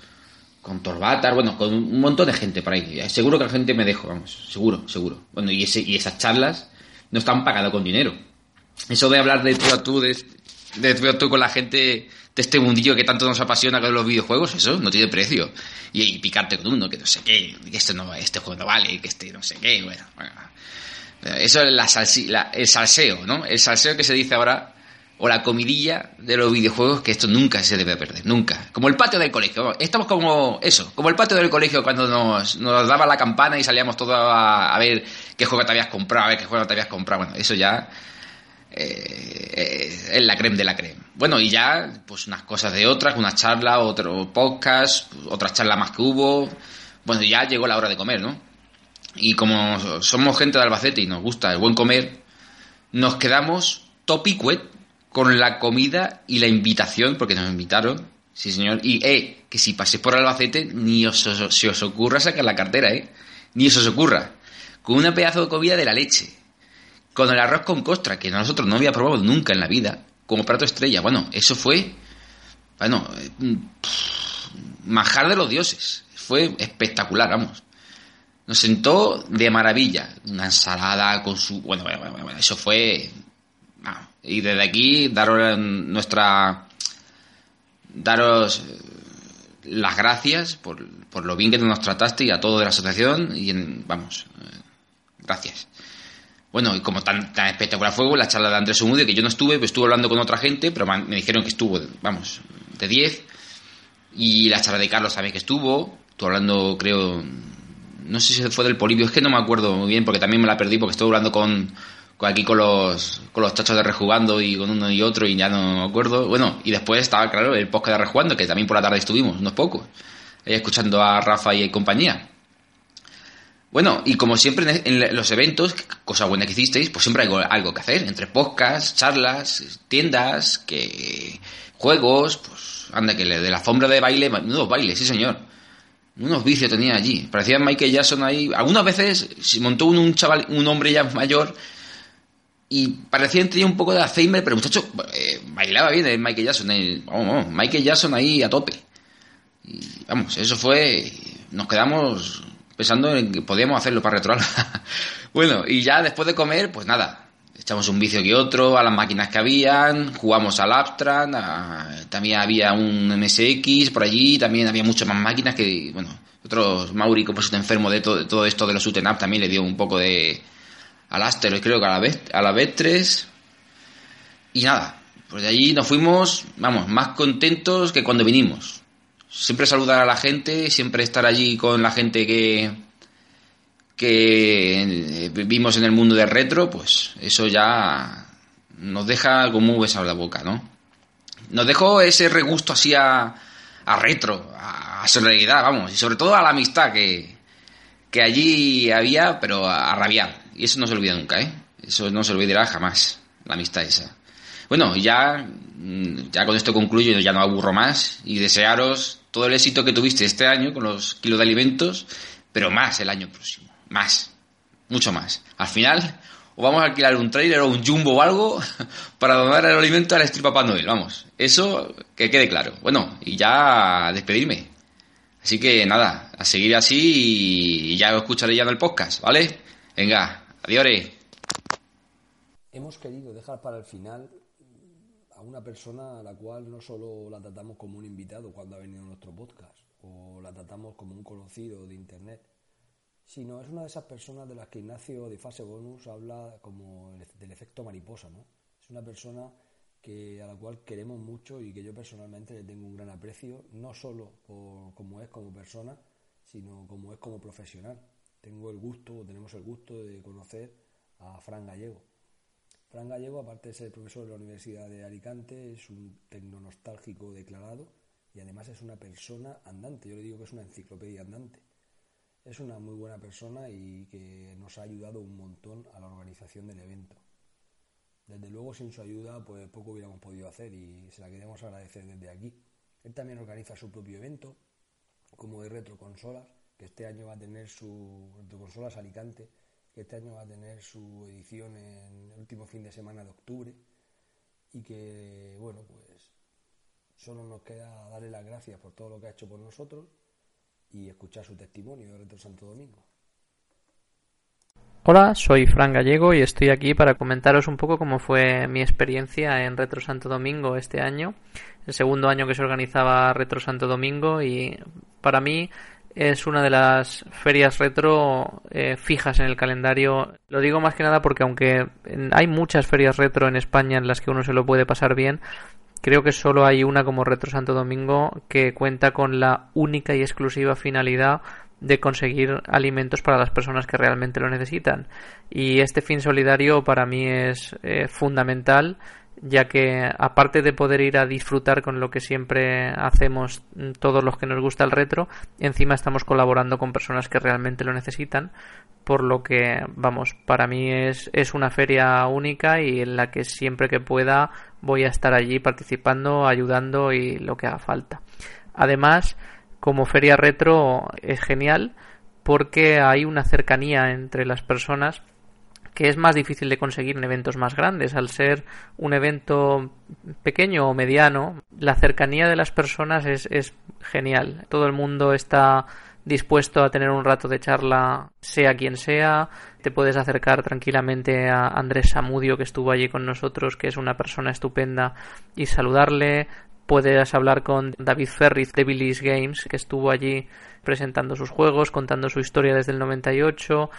S13: con Torbatar, bueno, con un montón de gente por ahí. Seguro que la gente me dejo, vamos, seguro, seguro. Bueno, y, ese, y esas charlas no están pagadas con dinero eso de hablar de tú a tú, de, de tú con la gente de este mundillo que tanto nos apasiona con los videojuegos, eso no tiene precio. Y, picarte con uno, que no sé qué, que este, no, este juego no vale, que este no sé qué, bueno. Eso es la, el salseo, ¿no? El salseo que se dice ahora, o la comidilla de los videojuegos, que esto nunca se debe perder, nunca. Como el patio del colegio, estamos como eso, como el patio del colegio cuando nos, daba la campana y salíamos todos a, ver qué juego te habías comprado, a ver qué juego te habías comprado. Bueno, eso ya eh, es la creme de la creme. Bueno, y ya, pues unas cosas de otras, una charla, otro podcast, otra charla más que hubo. Bueno, ya llegó la hora de comer, ¿no? Y como somos gente de Albacete y nos gusta el buen comer, nos quedamos topicuet con la comida y la invitación, porque nos invitaron, sí señor, y eh, que si paséis por Albacete, ni os, se os ocurra sacar la cartera, eh, ni os, os ocurra, con una pedazo de comida de la leche con el arroz con costra, que nosotros no había probado nunca en la vida, como plato estrella. Bueno, eso fue, bueno, eh, majar de los dioses. Fue espectacular, vamos. Nos sentó de maravilla. Una ensalada con su... Bueno, bueno, bueno, eso fue... Y desde aquí, daros nuestra... Daros eh, las gracias por, por lo bien que nos trataste y a todo de la asociación y en, vamos, eh, gracias. Bueno, y como tan, espectacular fue la charla de Andrés Umudio, que yo no estuve, pues estuve hablando con otra gente, pero me dijeron que estuvo, vamos, de 10. Y la charla de Carlos también que estuvo, estuve hablando, creo, no sé si fue del Polibio, es que no me acuerdo muy bien, porque también me la perdí, porque estuve hablando con aquí con los, con los chachos de Rejugando y con uno y otro, y ya no me acuerdo. Bueno, y después estaba, claro, el podcast de Rejugando, que también por la tarde estuvimos, unos pocos, escuchando a Rafa y compañía. Bueno, y como siempre en los eventos, cosa buena que hicisteis, pues siempre hay algo, que hacer, entre podcasts, charlas, tiendas, que juegos, pues anda que de la alfombra de baile, nuevos bailes, sí señor. Unos vicios tenía allí. Parecía Michael Jackson ahí. Algunas veces se montó un, chaval, un hombre ya mayor y parecía tenía un poco de Alzheimer, pero muchacho, eh, bailaba bien el Michael Jackson. vamos, Michael Jackson ahí a tope. Y vamos, eso fue. Nos quedamos pensando en que podíamos hacerlo para retroal. bueno, y ya después de comer, pues nada, echamos un vicio que otro a las máquinas que habían, jugamos al Abstract, también había un MSX por allí, también había muchas más máquinas que, bueno, otros Mauri, como es enfermo de todo, todo esto de los Uten Up, también le dio un poco de al Aster, creo que a la, vez, a la vez 3 y nada, pues de allí nos fuimos, vamos, más contentos que cuando vinimos siempre saludar a la gente, siempre estar allí con la gente que, que vivimos en el mundo del retro, pues eso ya nos deja como un beso la boca, ¿no? Nos dejó ese regusto así a, a retro, a, a vamos, y sobre todo a la amistad que, que allí había, pero a rabiar. Y eso no se olvida nunca, ¿eh? Eso no se olvidará jamás, la amistad esa. Bueno, ya, ya con esto concluyo, ya no aburro más y desearos todo el éxito que tuviste este año con los kilos de alimentos, pero más el año próximo, más, mucho más. Al final, o vamos a alquilar un trailer o un jumbo o algo para donar el alimento a la Street Papá Noel, vamos, eso que quede claro. Bueno, y ya despedirme. Así que nada, a seguir así y ya os escucharé ya en el podcast, ¿vale? Venga,
S12: Hemos querido dejar para el final a una persona a la cual no solo la tratamos como un invitado cuando ha venido a nuestro podcast o la tratamos como un conocido de internet, sino es una de esas personas de las que Ignacio de Fase Bonus habla como del efecto mariposa, ¿no? Es una persona que
S1: a la cual queremos mucho y que yo personalmente le tengo un gran aprecio, no solo por como es como persona, sino como es como profesional. Tengo el gusto, tenemos el gusto de conocer a Fran Gallego. Fran Gallego, aparte de ser profesor de la Universidad de Alicante, es un tecnonostálgico declarado y además es una persona andante. Yo le digo que es una enciclopedia andante. Es una muy buena persona y que nos ha ayudado un montón a la organización del evento. Desde luego, sin su ayuda, pues poco hubiéramos podido hacer y se la queremos agradecer desde aquí. Él también organiza su propio evento, como de Retroconsolas, que este año va a tener su Retroconsolas Alicante, que este año va a tener su edición en el último fin de semana de octubre y que, bueno, pues solo nos queda darle las gracias por todo lo que ha hecho por nosotros y escuchar su testimonio de Retro Santo Domingo.
S14: Hola, soy Fran Gallego y estoy aquí para comentaros un poco cómo fue mi experiencia en Retro Santo Domingo este año, el segundo año que se organizaba Retro Santo Domingo y para mí es una de las ferias retro eh, fijas en el calendario. Lo digo más que nada porque aunque hay muchas ferias retro en España en las que uno se lo puede pasar bien, creo que solo hay una como Retro Santo Domingo que cuenta con la única y exclusiva finalidad de conseguir alimentos para las personas que realmente lo necesitan. Y este fin solidario para mí es eh, fundamental ya que aparte de poder ir a disfrutar con lo que siempre hacemos todos los que nos gusta el retro, encima estamos colaborando con personas que realmente lo necesitan, por lo que, vamos, para mí es, es una feria única y en la que siempre que pueda voy a estar allí participando, ayudando y lo que haga falta. Además, como feria retro es genial porque hay una cercanía entre las personas que es más difícil de conseguir en eventos más grandes. Al ser un evento pequeño o mediano, la cercanía de las personas es, es genial. Todo el mundo está dispuesto a tener un rato de charla, sea quien sea. Te puedes acercar tranquilamente a Andrés Samudio, que estuvo allí con nosotros, que es una persona estupenda, y saludarle. Puedes hablar con David Ferriz de Billy's Games, que estuvo allí presentando sus juegos, contando su historia desde el 98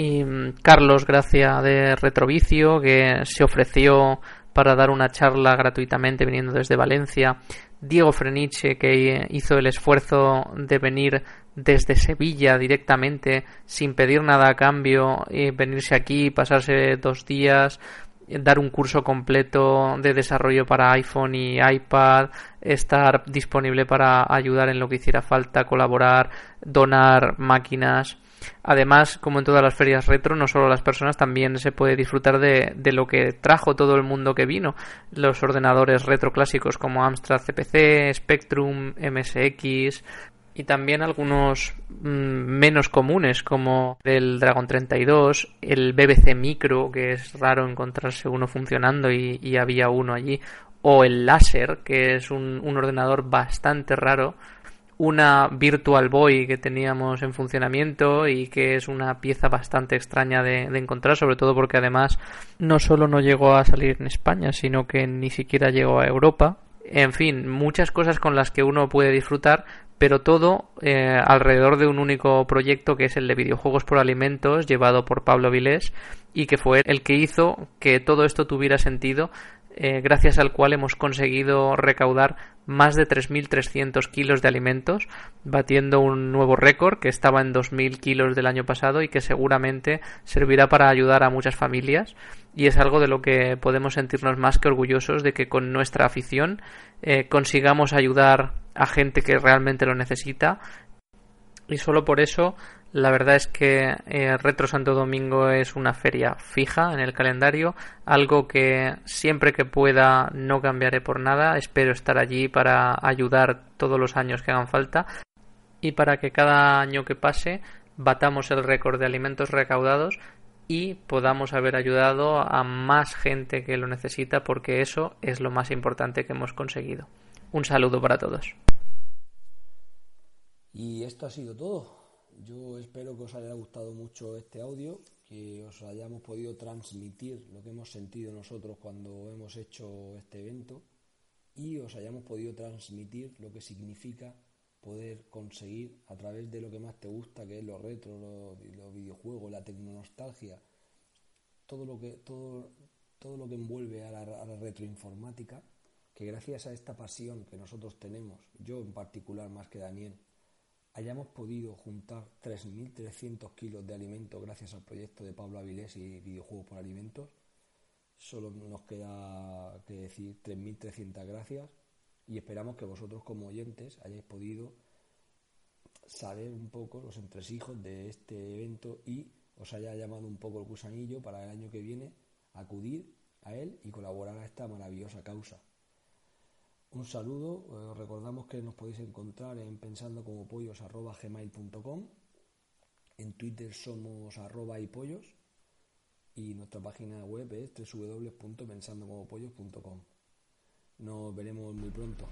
S14: y mm, Carlos Gracia de Retrovicio, que se ofreció para dar una charla gratuitamente viniendo desde Valencia. Diego Freniche, que hizo el esfuerzo de venir desde Sevilla directamente, sin pedir nada a cambio, y venirse aquí, pasarse dos días, dar un curso completo de desarrollo para iPhone y iPad, estar disponible para ayudar en lo que hiciera falta, colaborar, donar máquinas. Además, como en todas las ferias retro, no solo las personas, también se puede disfrutar de, de, lo que trajo todo el mundo que vino. Los ordenadores retro clásicos como Amstrad CPC, Spectrum, MSX y también algunos mmm, menos comunes como el Dragon 32, el BBC Micro, que es raro encontrarse uno funcionando y, había uno allí, o el Láser, que es un ordenador bastante raro una Virtual Boy que teníamos en funcionamiento y que es una pieza bastante extraña de, encontrar, sobre todo porque además no solo no llegó a salir en España, sino que ni siquiera llegó a Europa. En fin, muchas cosas con las que uno puede disfrutar, pero todo eh, alrededor de un único proyecto que es el de videojuegos por alimentos llevado por Pablo Vilés y que fue el que hizo que todo esto tuviera sentido eh, gracias al cual hemos conseguido recaudar más de 3.300 kilos de alimentos, batiendo un nuevo récord que estaba en 2.000 kilos del año pasado y que seguramente servirá para ayudar a muchas familias. Y es algo de lo que podemos sentirnos más que orgullosos de que con nuestra afición eh, consigamos ayudar a gente que realmente lo necesita. Y solo por eso la verdad es que eh, Retro Santo Domingo es una feria fija en el calendario, algo que siempre que pueda no cambiaré por nada. Espero estar allí para ayudar todos los años que hagan falta y para que cada año que pase batamos el récord de alimentos recaudados y podamos haber ayudado a más gente que lo necesita porque eso es lo más importante que hemos conseguido. Un saludo para todos.
S1: Y esto ha sido todo. Yo espero que os haya gustado mucho este audio, que os hayamos podido transmitir lo que hemos sentido nosotros cuando hemos hecho este evento y os hayamos podido transmitir lo que significa poder conseguir a través de lo que más te gusta, que es lo retro, los, los videojuegos, la tecnonostalgia, todo lo que todo todo lo que envuelve a la, a la retroinformática, que gracias a esta pasión que nosotros tenemos, yo en particular más que Daniel, hayamos podido juntar 3.300 kilos de alimento gracias al proyecto de Pablo Avilés y Videojuegos por Alimentos. Solo nos queda que decir 3.300 gracias y esperamos que vosotros como oyentes hayáis podido saber un poco los entresijos de este evento y os haya llamado un poco el gusanillo para el año que viene acudir a él y colaborar a esta maravillosa causa. Un saludo, eh, recordamos que nos podéis encontrar en pensando en Twitter somos arroba y pollos y nuestra página web es www.pensandocomopollos.com. Nos veremos muy pronto.